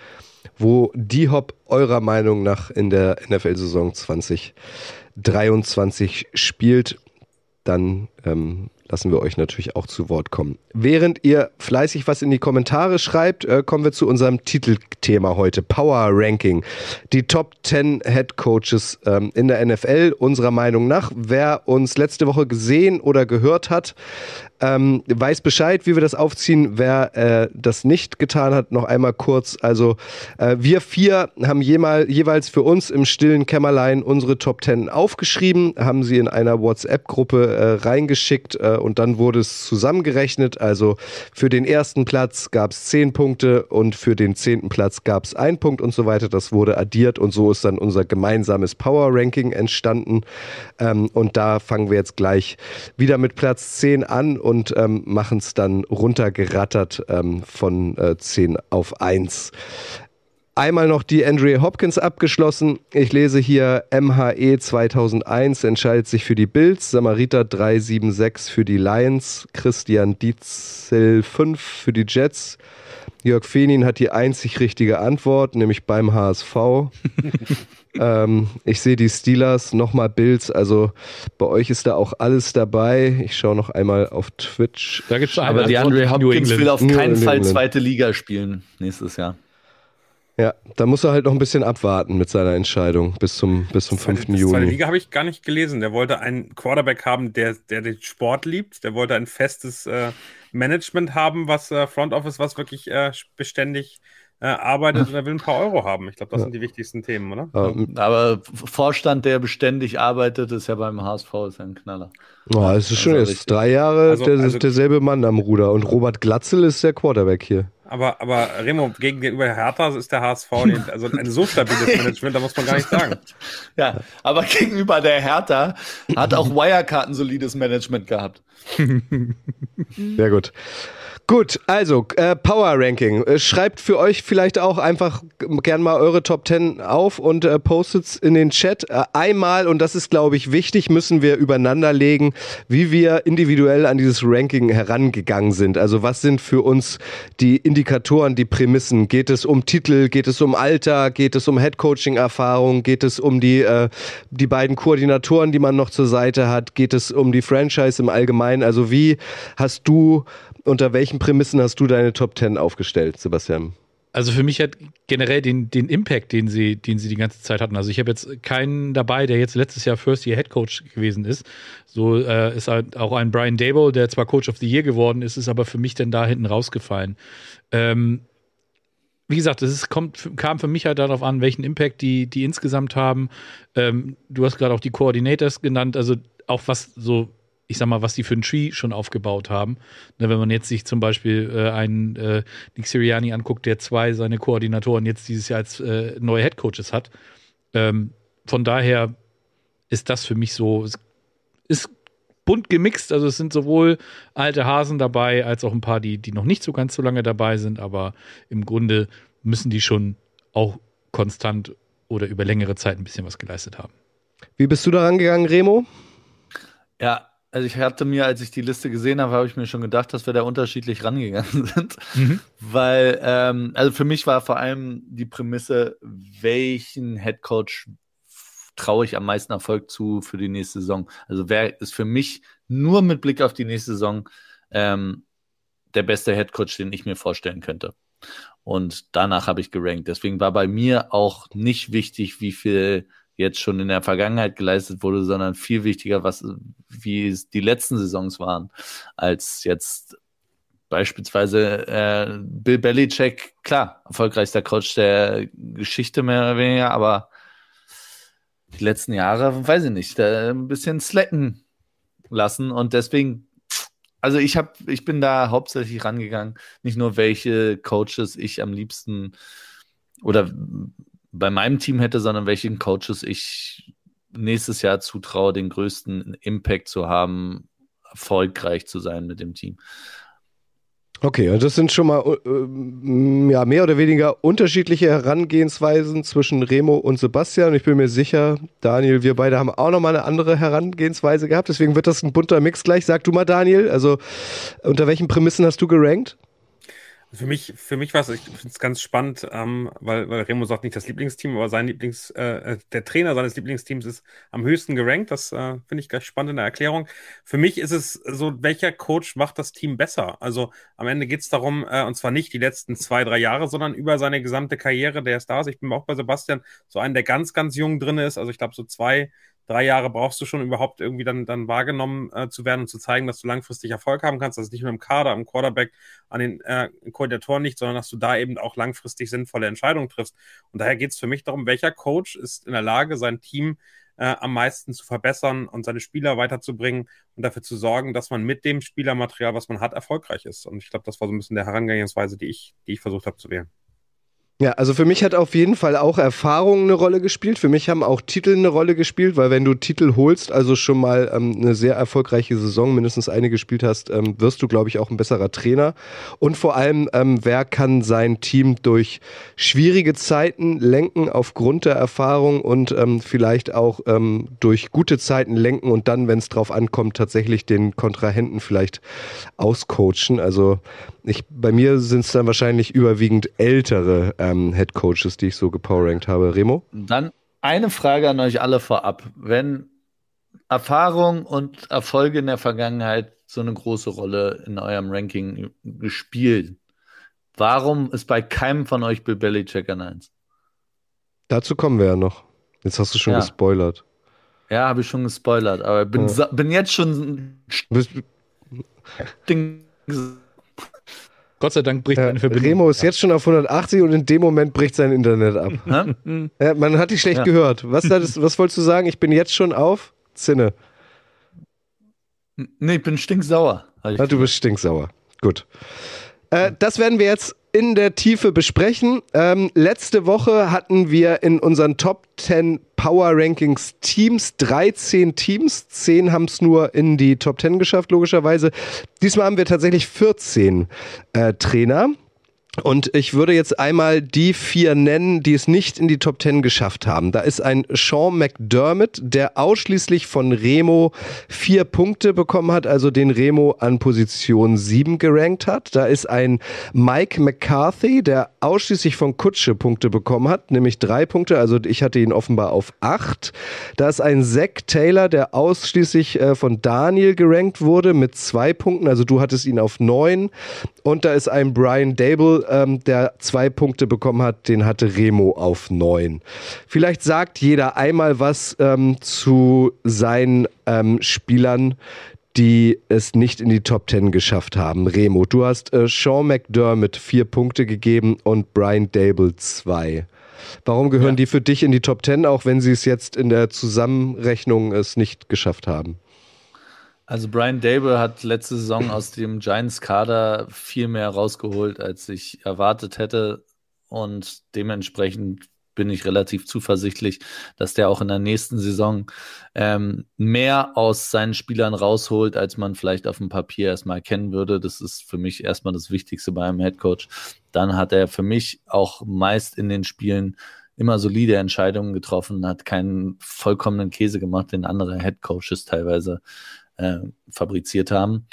wo die Hop eurer Meinung nach in der NFL-Saison 2023 spielt. Dann ähm, lassen wir euch natürlich auch zu Wort kommen. Während ihr fleißig was in die Kommentare schreibt, äh, kommen wir zu unserem Titelthema heute, Power Ranking. Die Top 10 Head Coaches ähm, in der NFL, unserer Meinung nach. Wer uns letzte Woche gesehen oder gehört hat, ähm, weiß Bescheid, wie wir das aufziehen. Wer äh, das nicht getan hat, noch einmal kurz. Also äh, wir vier haben jemal, jeweils für uns im stillen Kämmerlein unsere Top Ten aufgeschrieben, haben sie in einer WhatsApp-Gruppe äh, reingeschickt äh, und dann wurde es zusammengerechnet. Also für den ersten Platz gab es zehn Punkte und für den zehnten Platz gab es ein Punkt und so weiter. Das wurde addiert und so ist dann unser gemeinsames Power Ranking entstanden. Ähm, und da fangen wir jetzt gleich wieder mit Platz 10 an und ähm, machen es dann runtergerattert ähm, von äh, 10 auf 1. Einmal noch die Andrea Hopkins abgeschlossen. Ich lese hier MHE 2001 entscheidet sich für die Bills, Samariter 376 für die Lions, Christian Dietzel 5 für die Jets. Jörg Fenin hat die einzig richtige Antwort, nämlich beim HSV. Ähm, ich sehe die Steelers, nochmal Bills, also bei euch ist da auch alles dabei. Ich schaue noch einmal auf Twitch. Da gibt's Aber die Andre Hopkins will auf keinen Fall zweite Liga spielen nächstes Jahr. Ja, da muss er halt noch ein bisschen abwarten mit seiner Entscheidung bis zum, bis zum 5. Juni. Zweite Liga habe ich gar nicht gelesen. Der wollte einen Quarterback haben, der, der den Sport liebt. Der wollte ein festes äh, Management haben, was äh, Front Office, was wirklich äh, beständig äh, arbeitet und er will ein paar Euro haben. Ich glaube, das ja. sind die wichtigsten Themen, oder? Aber Vorstand, der beständig arbeitet, ist ja beim HSV ist ja ein Knaller. Oh, es ist schon jetzt drei Jahre also, der, also, derselbe Mann am Ruder und Robert Glatzel ist der Quarterback hier. Aber, aber Remo, gegenüber Hertha ist der HSV also ein so stabiles Management, da muss man gar nicht sagen. Ja, aber gegenüber der Hertha hat auch Wirecard ein solides Management gehabt. Sehr gut. Gut, also äh, Power Ranking. Äh, schreibt für euch vielleicht auch einfach gern mal eure Top 10 auf und äh, postet's in den Chat. Äh, einmal, und das ist, glaube ich, wichtig, müssen wir übereinander legen, wie wir individuell an dieses Ranking herangegangen sind. Also was sind für uns die Indikatoren, die Prämissen? Geht es um Titel? Geht es um Alter? Geht es um Headcoaching-Erfahrung? Geht es um die, äh, die beiden Koordinatoren, die man noch zur Seite hat? Geht es um die Franchise im Allgemeinen? Also wie hast du, unter welchen Prämissen hast du deine Top 10 aufgestellt, Sebastian? Also für mich hat generell den, den Impact, den sie, den sie die ganze Zeit hatten. Also ich habe jetzt keinen dabei, der jetzt letztes Jahr First Year Head Coach gewesen ist. So äh, ist halt auch ein Brian Dable, der zwar Coach of the Year geworden ist, ist aber für mich dann da hinten rausgefallen. Ähm, wie gesagt, es kam für mich halt darauf an, welchen Impact die, die insgesamt haben. Ähm, du hast gerade auch die Coordinators genannt, also auch was so ich sag mal, was die für ein Tree schon aufgebaut haben. Ne, wenn man jetzt sich zum Beispiel äh, einen äh, Nick Siriani anguckt, der zwei seine Koordinatoren jetzt dieses Jahr als äh, neue Headcoaches hat. Ähm, von daher ist das für mich so, ist bunt gemixt. Also es sind sowohl alte Hasen dabei, als auch ein paar, die, die noch nicht so ganz so lange dabei sind, aber im Grunde müssen die schon auch konstant oder über längere Zeit ein bisschen was geleistet haben. Wie bist du da rangegangen, Remo? Ja, also ich hatte mir, als ich die Liste gesehen habe, habe ich mir schon gedacht, dass wir da unterschiedlich rangegangen sind. Mhm. Weil, ähm, also für mich war vor allem die Prämisse, welchen Headcoach traue ich am meisten Erfolg zu für die nächste Saison. Also wer ist für mich nur mit Blick auf die nächste Saison ähm, der beste Headcoach, den ich mir vorstellen könnte. Und danach habe ich gerankt. Deswegen war bei mir auch nicht wichtig, wie viel jetzt schon in der Vergangenheit geleistet wurde, sondern viel wichtiger, was, wie es die letzten Saisons waren, als jetzt beispielsweise äh, Bill Belichick, klar, erfolgreichster Coach der Geschichte mehr oder weniger, aber die letzten Jahre, weiß ich nicht, da ein bisschen slacken lassen und deswegen, also ich habe, ich bin da hauptsächlich rangegangen, nicht nur welche Coaches ich am liebsten oder bei meinem Team hätte, sondern welchen Coaches ich nächstes Jahr zutraue, den größten Impact zu haben, erfolgreich zu sein mit dem Team. Okay, und das sind schon mal äh, ja, mehr oder weniger unterschiedliche Herangehensweisen zwischen Remo und Sebastian. Ich bin mir sicher, Daniel, wir beide haben auch nochmal eine andere Herangehensweise gehabt. Deswegen wird das ein bunter Mix gleich. Sag du mal, Daniel, also unter welchen Prämissen hast du gerankt? Für mich, für mich war es, ich finde es ganz spannend, ähm, weil, weil Remo sagt nicht das Lieblingsteam, aber sein Lieblings, äh, äh, der Trainer seines Lieblingsteams ist am höchsten gerankt. Das äh, finde ich ganz spannend in der Erklärung. Für mich ist es so, welcher Coach macht das Team besser? Also am Ende geht es darum, äh, und zwar nicht die letzten zwei, drei Jahre, sondern über seine gesamte Karriere, der da. Also ich bin auch bei Sebastian so einen, der ganz, ganz jung drin ist. Also ich glaube, so zwei, drei Jahre brauchst du schon überhaupt irgendwie dann, dann wahrgenommen äh, zu werden und zu zeigen, dass du langfristig Erfolg haben kannst. Ist nicht nur im Kader, im Quarterback, an den äh, Koordinatoren nicht, sondern dass du da eben auch langfristig sinnvolle Entscheidungen triffst. Und daher geht es für mich darum, welcher Coach ist in der Lage, sein Team äh, am meisten zu verbessern und seine Spieler weiterzubringen und dafür zu sorgen, dass man mit dem Spielermaterial, was man hat, erfolgreich ist. Und ich glaube, das war so ein bisschen der Herangehensweise, die ich, die ich versucht habe zu wählen. Ja, also für mich hat auf jeden Fall auch Erfahrung eine Rolle gespielt. Für mich haben auch Titel eine Rolle gespielt, weil wenn du Titel holst, also schon mal ähm, eine sehr erfolgreiche Saison, mindestens eine gespielt hast, ähm, wirst du, glaube ich, auch ein besserer Trainer. Und vor allem, ähm, wer kann sein Team durch schwierige Zeiten lenken aufgrund der Erfahrung und ähm, vielleicht auch ähm, durch gute Zeiten lenken und dann, wenn es drauf ankommt, tatsächlich den Kontrahenten vielleicht auscoachen. Also ich, bei mir sind es dann wahrscheinlich überwiegend ältere ähm, Head Coaches, die ich so gepowerrankt habe. Remo? Dann eine Frage an euch alle vorab. Wenn Erfahrung und Erfolge in der Vergangenheit so eine große Rolle in eurem Ranking gespielt, warum ist bei keinem von euch Bill Belichick an 1? Dazu kommen wir ja noch. Jetzt hast du schon ja. gespoilert. Ja, habe ich schon gespoilert, aber bin, ja. bin jetzt schon Ding Gott sei Dank bricht ja, meine Verbindung. Remo ist jetzt schon auf 180 und in dem Moment bricht sein Internet ab. ja, man hat dich schlecht ja. gehört. Was, das, was wolltest du sagen? Ich bin jetzt schon auf Zinne. Nee, ich bin stinksauer. Ich ah, du bist stinksauer. Gut. Äh, das werden wir jetzt in der Tiefe besprechen. Ähm, letzte Woche hatten wir in unseren Top 10 Power Rankings Teams 13 Teams. 10 haben es nur in die Top 10 geschafft, logischerweise. Diesmal haben wir tatsächlich 14 äh, Trainer. Und ich würde jetzt einmal die vier nennen, die es nicht in die Top Ten geschafft haben. Da ist ein Sean McDermott, der ausschließlich von Remo vier Punkte bekommen hat, also den Remo an Position sieben gerankt hat. Da ist ein Mike McCarthy, der ausschließlich von Kutsche Punkte bekommen hat, nämlich drei Punkte. Also ich hatte ihn offenbar auf acht. Da ist ein Zach Taylor, der ausschließlich äh, von Daniel gerankt wurde mit zwei Punkten. Also du hattest ihn auf neun. Und da ist ein Brian Dable, ähm, der zwei Punkte bekommen hat, den hatte Remo auf neun. Vielleicht sagt jeder einmal was ähm, zu seinen ähm, Spielern, die es nicht in die Top Ten geschafft haben. Remo, du hast äh, Sean McDermott vier Punkte gegeben und Brian Dable zwei. Warum gehören ja. die für dich in die Top Ten, auch wenn sie es jetzt in der Zusammenrechnung es nicht geschafft haben? Also Brian Dable hat letzte Saison aus dem Giants-Kader viel mehr rausgeholt, als ich erwartet hätte. Und dementsprechend bin ich relativ zuversichtlich, dass der auch in der nächsten Saison ähm, mehr aus seinen Spielern rausholt, als man vielleicht auf dem Papier erstmal erkennen würde. Das ist für mich erstmal das Wichtigste bei einem Headcoach. Dann hat er für mich auch meist in den Spielen immer solide Entscheidungen getroffen, hat keinen vollkommenen Käse gemacht, den andere Headcoaches teilweise äh, fabriziert haben.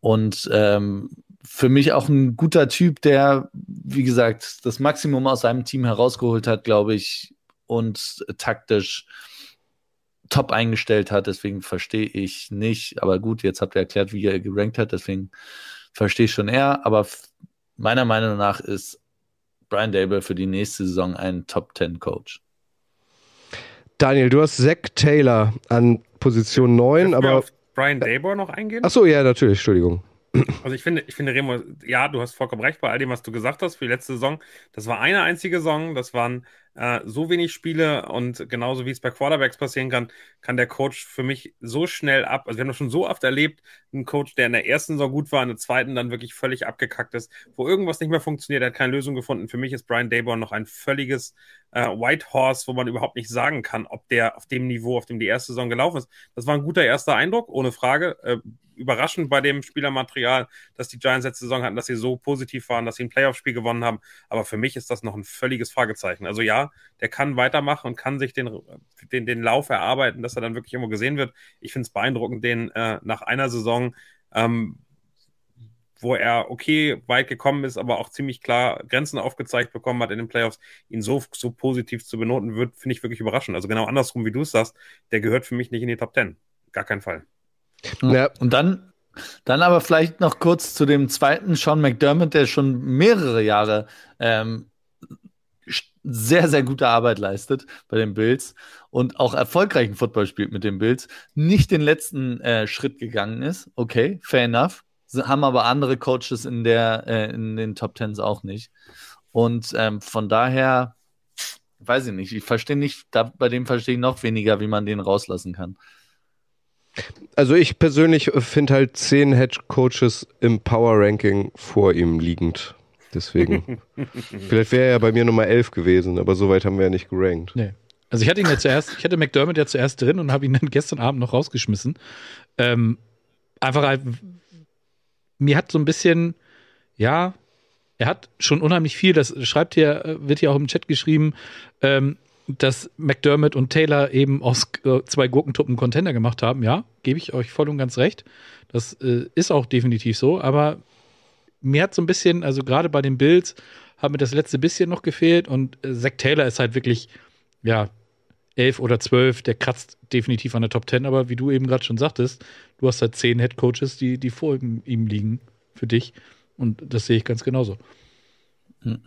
Und ähm, für mich auch ein guter Typ, der, wie gesagt, das Maximum aus seinem Team herausgeholt hat, glaube ich, und taktisch top eingestellt hat. Deswegen verstehe ich nicht. Aber gut, jetzt habt ihr erklärt, wie er gerankt hat. Deswegen verstehe ich schon eher. Aber meiner Meinung nach ist Brian Dable für die nächste Saison ein Top 10 Coach. Daniel, du hast Zach Taylor an Position 9, aber Brian Dabor noch eingehen? Achso, ja, natürlich, Entschuldigung. Also ich finde, ich finde, Remo, ja, du hast vollkommen recht bei all dem, was du gesagt hast für die letzte Saison. Das war eine einzige Saison, das waren äh, so wenig Spiele und genauso wie es bei Quarterbacks passieren kann, kann der Coach für mich so schnell ab. Also wir haben das schon so oft erlebt, ein Coach, der in der ersten Saison gut war, in der zweiten dann wirklich völlig abgekackt ist, wo irgendwas nicht mehr funktioniert, er hat keine Lösung gefunden. Für mich ist Brian Daybor noch ein völliges äh, White Horse, wo man überhaupt nicht sagen kann, ob der auf dem Niveau, auf dem die erste Saison gelaufen ist. Das war ein guter erster Eindruck, ohne Frage. Äh, überraschend bei dem Spielermaterial, dass die Giants letzte Saison hatten, dass sie so positiv waren, dass sie ein Playoff-Spiel gewonnen haben. Aber für mich ist das noch ein völliges Fragezeichen. Also ja, der kann weitermachen und kann sich den, den, den Lauf erarbeiten, dass er dann wirklich irgendwo gesehen wird. Ich finde es beeindruckend, den äh, nach einer Saison, ähm, wo er okay weit gekommen ist, aber auch ziemlich klar Grenzen aufgezeigt bekommen hat in den Playoffs, ihn so, so positiv zu benoten wird, finde ich wirklich überraschend. Also genau andersrum, wie du es sagst, der gehört für mich nicht in die Top Ten. Gar keinen Fall. Ja. Und dann, dann aber vielleicht noch kurz zu dem zweiten Sean McDermott, der schon mehrere Jahre ähm, sehr, sehr gute Arbeit leistet bei den Bills und auch erfolgreichen Football spielt mit den Bills, nicht den letzten äh, Schritt gegangen ist. Okay, fair enough. Haben aber andere Coaches in, der, äh, in den Top Tens auch nicht. Und ähm, von daher, weiß ich nicht, ich verstehe nicht, da, bei dem verstehe ich noch weniger, wie man den rauslassen kann. Also ich persönlich finde halt zehn Head Coaches im Power Ranking vor ihm liegend. Deswegen. Vielleicht wäre er bei mir Nummer 11 gewesen, aber so weit haben wir ja nicht gerankt. Nee. Also ich hatte ihn ja zuerst, ich hatte McDermott ja zuerst drin und habe ihn dann gestern Abend noch rausgeschmissen. Ähm, einfach halt, mir hat so ein bisschen, ja, er hat schon unheimlich viel, das schreibt hier, wird hier auch im Chat geschrieben, ähm, dass McDermott und Taylor eben aus äh, zwei Gurkentuppen Contender gemacht haben. Ja, gebe ich euch voll und ganz recht. Das äh, ist auch definitiv so, aber mir hat so ein bisschen, also gerade bei den Bills, hat mir das letzte bisschen noch gefehlt und äh, Zach Taylor ist halt wirklich, ja, elf oder zwölf, der kratzt definitiv an der Top Ten, aber wie du eben gerade schon sagtest, du hast halt zehn Head Coaches, die, die vor ihm liegen für dich und das sehe ich ganz genauso. Hm.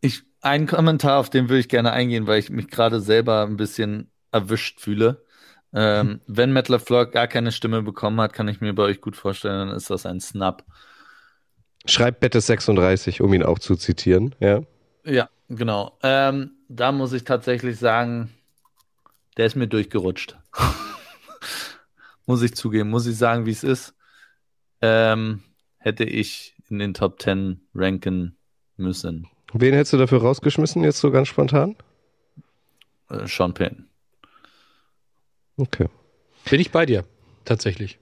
Ich, einen Kommentar, auf den würde ich gerne eingehen, weil ich mich gerade selber ein bisschen erwischt fühle. Ähm, hm. Wenn Matt LaFleur gar keine Stimme bekommen hat, kann ich mir bei euch gut vorstellen, dann ist das ein Snap. Schreibt Bette 36, um ihn auch zu zitieren, ja. Ja, genau. Ähm, da muss ich tatsächlich sagen, der ist mir durchgerutscht. muss ich zugeben, muss ich sagen, wie es ist. Ähm, hätte ich in den Top 10 ranken müssen. Wen hättest du dafür rausgeschmissen, jetzt so ganz spontan? Äh, Sean Payne. Okay. Bin ich bei dir, tatsächlich.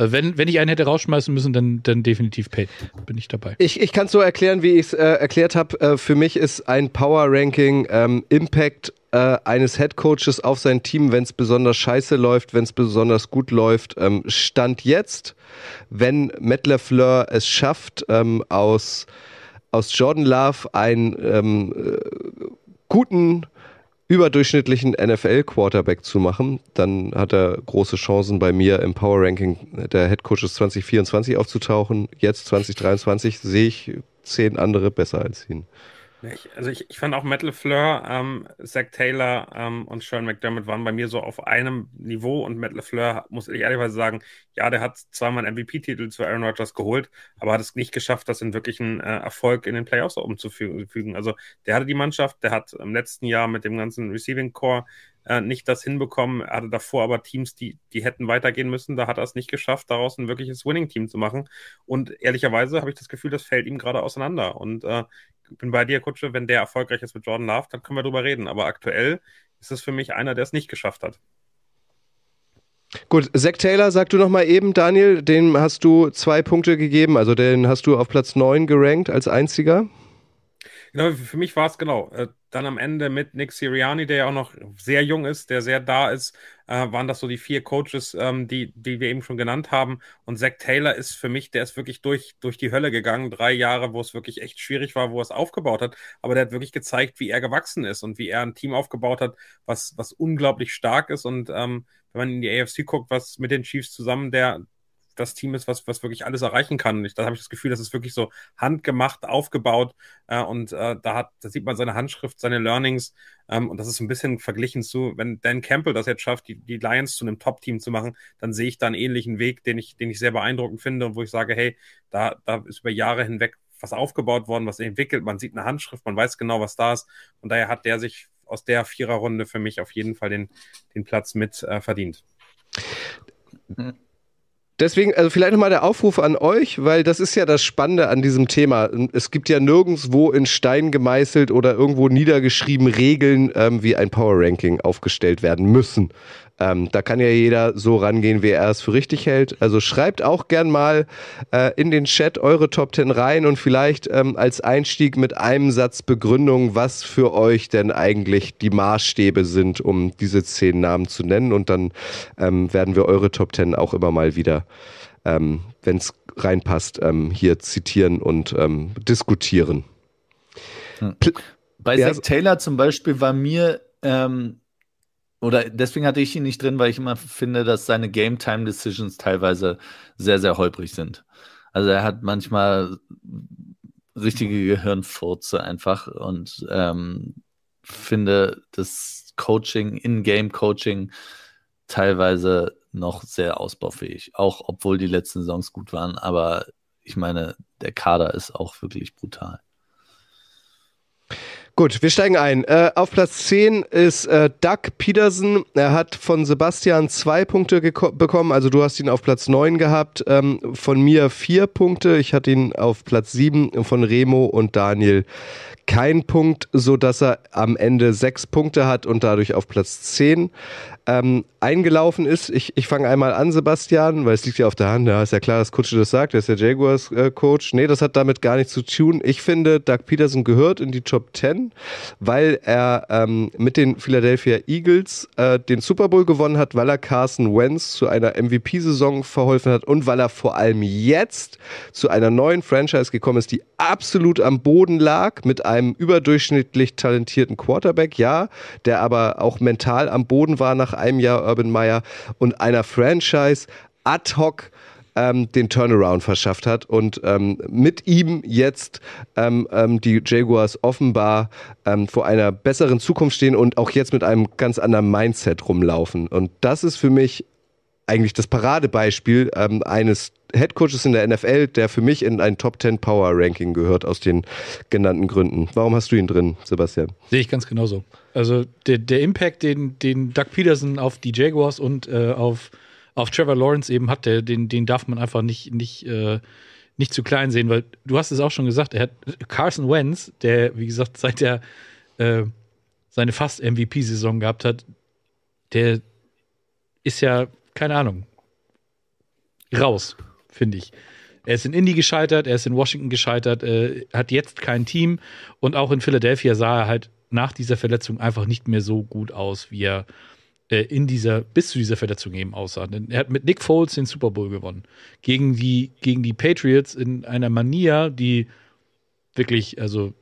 Also wenn, wenn ich einen hätte rausschmeißen müssen, dann, dann definitiv Payton. Bin ich dabei. Ich, ich kann es so erklären, wie ich es äh, erklärt habe. Äh, für mich ist ein Power Ranking ähm, Impact äh, eines Headcoaches auf sein Team, wenn es besonders scheiße läuft, wenn es besonders gut läuft. Ähm, Stand jetzt, wenn Matt LeFleur es schafft, ähm, aus, aus Jordan Love einen ähm, äh, guten überdurchschnittlichen NFL-Quarterback zu machen, dann hat er große Chancen bei mir im Power Ranking der Head Coaches 2024 aufzutauchen. Jetzt 2023 sehe ich zehn andere besser als ihn. Ich, also ich, ich fand auch Metal Fleur, ähm, Zach Taylor ähm, und Sean McDermott waren bei mir so auf einem Niveau und Metal Fleur, muss ich ehrlicherweise sagen, ja, der hat zweimal einen MVP-Titel zu Aaron Rodgers geholt, aber hat es nicht geschafft, das in wirklichen äh, Erfolg in den Playoffs umzufügen. Also der hatte die Mannschaft, der hat im letzten Jahr mit dem ganzen Receiving Core äh, nicht das hinbekommen. Er hatte davor aber Teams, die, die hätten weitergehen müssen. Da hat er es nicht geschafft, daraus ein wirkliches Winning-Team zu machen. Und ehrlicherweise habe ich das Gefühl, das fällt ihm gerade auseinander. Und äh, bin bei dir, Kutsche, wenn der erfolgreich ist mit Jordan Love, dann können wir drüber reden. Aber aktuell ist es für mich einer, der es nicht geschafft hat. Gut, Zack Taylor, sag du noch mal eben, Daniel, den hast du zwei Punkte gegeben, also den hast du auf Platz 9 gerankt als einziger. Genau, für mich war es genau. Dann am Ende mit Nick Siriani, der ja auch noch sehr jung ist, der sehr da ist, äh, waren das so die vier Coaches, ähm, die, die wir eben schon genannt haben. Und Zach Taylor ist für mich, der ist wirklich durch, durch die Hölle gegangen. Drei Jahre, wo es wirklich echt schwierig war, wo er es aufgebaut hat. Aber der hat wirklich gezeigt, wie er gewachsen ist und wie er ein Team aufgebaut hat, was, was unglaublich stark ist. Und ähm, wenn man in die AFC guckt, was mit den Chiefs zusammen der, das Team ist, was, was wirklich alles erreichen kann. Ich, da habe ich das Gefühl, das ist wirklich so handgemacht, aufgebaut äh, und äh, da, hat, da sieht man seine Handschrift, seine Learnings ähm, und das ist ein bisschen verglichen zu, wenn Dan Campbell das jetzt schafft, die, die Lions zu einem Top-Team zu machen, dann sehe ich da einen ähnlichen Weg, den ich, den ich sehr beeindruckend finde und wo ich sage, hey, da, da ist über Jahre hinweg was aufgebaut worden, was entwickelt, man sieht eine Handschrift, man weiß genau, was da ist und daher hat der sich aus der Viererrunde für mich auf jeden Fall den, den Platz mit äh, verdient. Mhm. Deswegen, also vielleicht nochmal der Aufruf an euch, weil das ist ja das Spannende an diesem Thema. Es gibt ja nirgendwo in Stein gemeißelt oder irgendwo niedergeschrieben Regeln, ähm, wie ein Power Ranking aufgestellt werden müssen. Ähm, da kann ja jeder so rangehen, wie er es für richtig hält. Also schreibt auch gern mal äh, in den Chat eure Top 10 rein und vielleicht ähm, als Einstieg mit einem Satz Begründung, was für euch denn eigentlich die Maßstäbe sind, um diese zehn Namen zu nennen. Und dann ähm, werden wir eure Top 10 auch immer mal wieder, ähm, wenn es reinpasst, ähm, hier zitieren und ähm, diskutieren. Hm. Bei ja, Zach Taylor zum Beispiel war mir ähm, oder deswegen hatte ich ihn nicht drin, weil ich immer finde, dass seine Game Time Decisions teilweise sehr, sehr holprig sind. Also er hat manchmal richtige Gehirnfurze einfach und ähm, finde das Coaching, In-Game-Coaching teilweise noch sehr ausbaufähig. Auch obwohl die letzten Saisons gut waren. Aber ich meine, der Kader ist auch wirklich brutal. Gut, wir steigen ein. Äh, auf Platz 10 ist äh, Doug Peterson. Er hat von Sebastian zwei Punkte bekommen. Also du hast ihn auf Platz 9 gehabt. Ähm, von mir vier Punkte. Ich hatte ihn auf Platz 7. Von Remo und Daniel kein Punkt, so dass er am Ende sechs Punkte hat und dadurch auf Platz 10 ähm, eingelaufen ist. Ich, ich fange einmal an, Sebastian, weil es liegt ja auf der Hand. Ja, ist ja klar, dass Kutsche das sagt. Der ist der Jaguars-Coach. Äh, nee, das hat damit gar nichts zu tun. Ich finde, Doug Peterson gehört in die Top 10, weil er ähm, mit den Philadelphia Eagles äh, den Super Bowl gewonnen hat, weil er Carson Wentz zu einer MVP-Saison verholfen hat und weil er vor allem jetzt zu einer neuen Franchise gekommen ist, die absolut am Boden lag, mit einem überdurchschnittlich talentierten Quarterback, ja, der aber auch mental am Boden war nach einem Jahr Urban Meyer und einer Franchise ad hoc ähm, den Turnaround verschafft hat und ähm, mit ihm jetzt ähm, ähm die Jaguars offenbar ähm, vor einer besseren Zukunft stehen und auch jetzt mit einem ganz anderen Mindset rumlaufen. Und das ist für mich eigentlich das Paradebeispiel ähm, eines Headcoaches in der NFL, der für mich in ein Top 10 Power Ranking gehört, aus den genannten Gründen. Warum hast du ihn drin, Sebastian? Sehe ich ganz genauso. Also der, der Impact, den, den Doug Peterson auf die Jaguars und äh, auf, auf Trevor Lawrence eben hat, der, den, den darf man einfach nicht, nicht, äh, nicht zu klein sehen, weil du hast es auch schon gesagt, er hat Carson Wentz, der, wie gesagt, seit er äh, seine fast MVP-Saison gehabt hat, der ist ja, keine Ahnung, raus, finde ich. Er ist in Indy gescheitert, er ist in Washington gescheitert, äh, hat jetzt kein Team und auch in Philadelphia sah er halt nach dieser Verletzung einfach nicht mehr so gut aus, wie er äh, in dieser, bis zu dieser Verletzung eben aussah. Denn er hat mit Nick Foles den Super Bowl gewonnen. Gegen die, gegen die Patriots in einer Manier, die wirklich, also,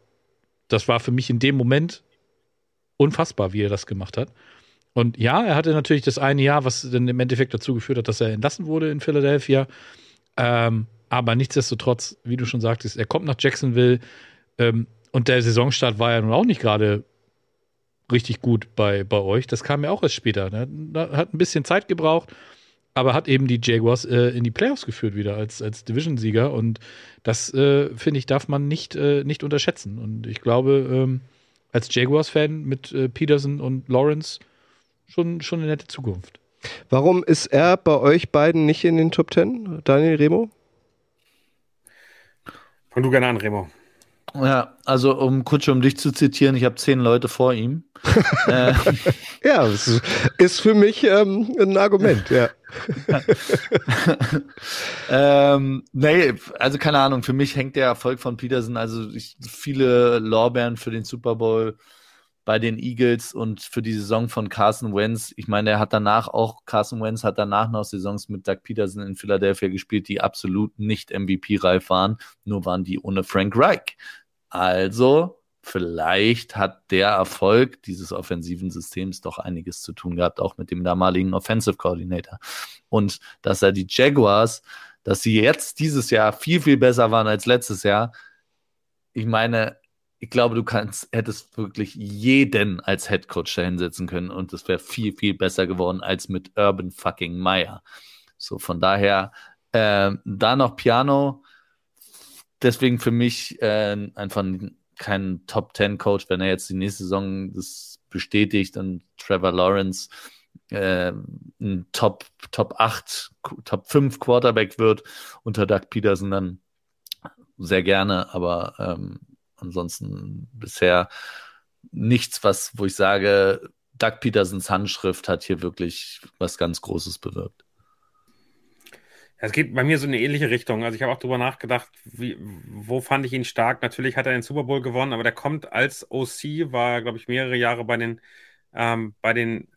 das war für mich in dem Moment unfassbar, wie er das gemacht hat. Und ja, er hatte natürlich das eine Jahr, was dann im Endeffekt dazu geführt hat, dass er entlassen wurde in Philadelphia. Ähm, aber nichtsdestotrotz, wie du schon sagtest, er kommt nach Jacksonville ähm, und der Saisonstart war ja nun auch nicht gerade richtig gut bei, bei euch. Das kam ja auch erst später. Ne? Hat ein bisschen Zeit gebraucht, aber hat eben die Jaguars äh, in die Playoffs geführt wieder als, als Division-Sieger. Und das, äh, finde ich, darf man nicht, äh, nicht unterschätzen. Und ich glaube, ähm, als Jaguars-Fan mit äh, Peterson und Lawrence schon, schon eine nette Zukunft. Warum ist er bei euch beiden nicht in den Top Ten, Daniel Remo? Fang du gerne an, Remo. Ja, also um kurz um dich zu zitieren, ich habe zehn Leute vor ihm. äh, ja, das ist für mich ähm, ein Argument, ja. ähm, nee, also keine Ahnung, für mich hängt der Erfolg von Peterson, also ich, viele Lorbeeren für den Super Bowl bei den Eagles und für die Saison von Carson Wentz. Ich meine, er hat danach auch, Carson Wentz hat danach noch Saisons mit Doug Peterson in Philadelphia gespielt, die absolut nicht MVP-reif waren, nur waren die ohne Frank Reich. Also, vielleicht hat der Erfolg dieses offensiven Systems doch einiges zu tun gehabt, auch mit dem damaligen Offensive Coordinator. Und dass er die Jaguars, dass sie jetzt dieses Jahr viel, viel besser waren als letztes Jahr. Ich meine, ich glaube, du kannst, hättest wirklich jeden als Head Coach da hinsetzen können und es wäre viel, viel besser geworden als mit Urban fucking Meyer. So, von daher, äh, da noch Piano. Deswegen für mich äh, einfach kein Top 10 Coach, wenn er jetzt die nächste Saison das bestätigt und Trevor Lawrence äh, ein Top, Top 8, Top 5 Quarterback wird unter Doug Peterson, dann sehr gerne, aber ähm, ansonsten bisher nichts, was, wo ich sage, Doug Petersons Handschrift hat hier wirklich was ganz Großes bewirkt. Es geht bei mir so in eine ähnliche Richtung. Also ich habe auch darüber nachgedacht, wie, wo fand ich ihn stark. Natürlich hat er den Super Bowl gewonnen, aber der kommt als OC, war, glaube ich, mehrere Jahre bei den, ähm, bei den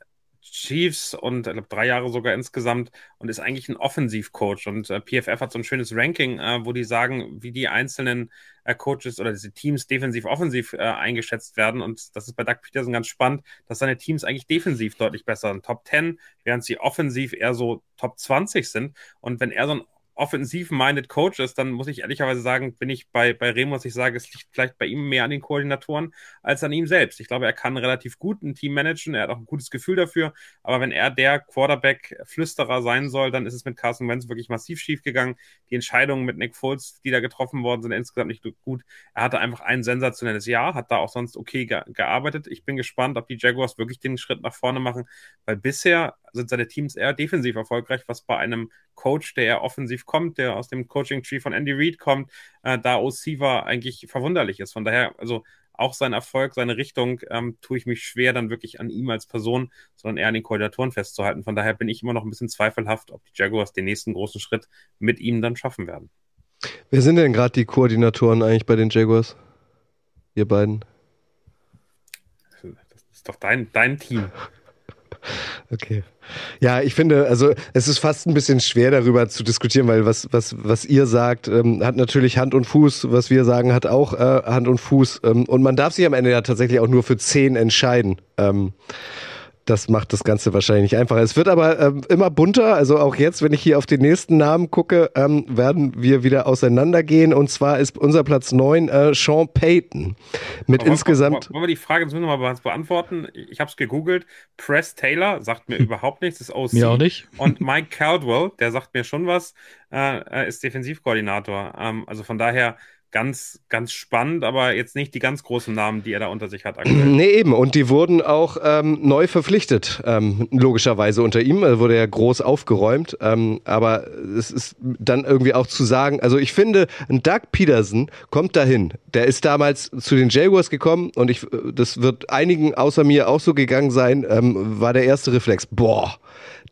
Chiefs und ich glaube drei Jahre sogar insgesamt und ist eigentlich ein Offensivcoach. Und äh, PFF hat so ein schönes Ranking, äh, wo die sagen, wie die einzelnen äh, Coaches oder diese Teams defensiv-offensiv äh, eingeschätzt werden. Und das ist bei Doug Peterson ganz spannend, dass seine Teams eigentlich defensiv deutlich besser sind. Top 10, während sie offensiv eher so Top 20 sind. Und wenn er so ein offensiv-minded Coach ist, dann muss ich ehrlicherweise sagen, bin ich bei, bei Remo, was ich sage, es liegt vielleicht bei ihm mehr an den Koordinatoren als an ihm selbst. Ich glaube, er kann relativ gut ein Team managen, er hat auch ein gutes Gefühl dafür, aber wenn er der Quarterback-Flüsterer sein soll, dann ist es mit Carson Wentz wirklich massiv schief gegangen. Die Entscheidungen mit Nick Foles, die da getroffen worden sind, insgesamt nicht gut. Er hatte einfach ein sensationelles Jahr, hat da auch sonst okay ge gearbeitet. Ich bin gespannt, ob die Jaguars wirklich den Schritt nach vorne machen, weil bisher sind seine Teams eher defensiv erfolgreich, was bei einem Coach, der eher offensiv kommt, der aus dem Coaching-Tree von Andy Reid kommt, äh, da OC war, eigentlich verwunderlich ist. Von daher, also auch sein Erfolg, seine Richtung, ähm, tue ich mich schwer, dann wirklich an ihm als Person, sondern eher an den Koordinatoren festzuhalten. Von daher bin ich immer noch ein bisschen zweifelhaft, ob die Jaguars den nächsten großen Schritt mit ihm dann schaffen werden. Wer sind denn gerade die Koordinatoren eigentlich bei den Jaguars? Ihr beiden? Das ist doch dein, dein Team. Okay. Ja, ich finde, also es ist fast ein bisschen schwer darüber zu diskutieren, weil was, was, was ihr sagt, ähm, hat natürlich Hand und Fuß, was wir sagen, hat auch äh, Hand und Fuß. Ähm, und man darf sich am Ende ja tatsächlich auch nur für zehn entscheiden. Ähm, das macht das Ganze wahrscheinlich nicht einfacher. Es wird aber ähm, immer bunter. Also auch jetzt, wenn ich hier auf den nächsten Namen gucke, ähm, werden wir wieder auseinandergehen. Und zwar ist unser Platz 9 äh, Sean Payton. Mit aber insgesamt. Wollen wir die Frage jetzt müssen wir mal beantworten? Ich habe es gegoogelt. Press Taylor sagt mir überhaupt nichts, ist OC. Mir auch nicht. Und Mike Caldwell, der sagt mir schon was, äh, ist Defensivkoordinator. Ähm, also von daher ganz, ganz spannend, aber jetzt nicht die ganz großen Namen, die er da unter sich hat. Aktuell. Nee, eben. Und die wurden auch ähm, neu verpflichtet, ähm, logischerweise unter ihm. Da wurde ja groß aufgeräumt. Ähm, aber es ist dann irgendwie auch zu sagen, also ich finde, ein Doug Peterson kommt dahin. Der ist damals zu den Jaguars gekommen und ich, das wird einigen außer mir auch so gegangen sein, ähm, war der erste Reflex. Boah,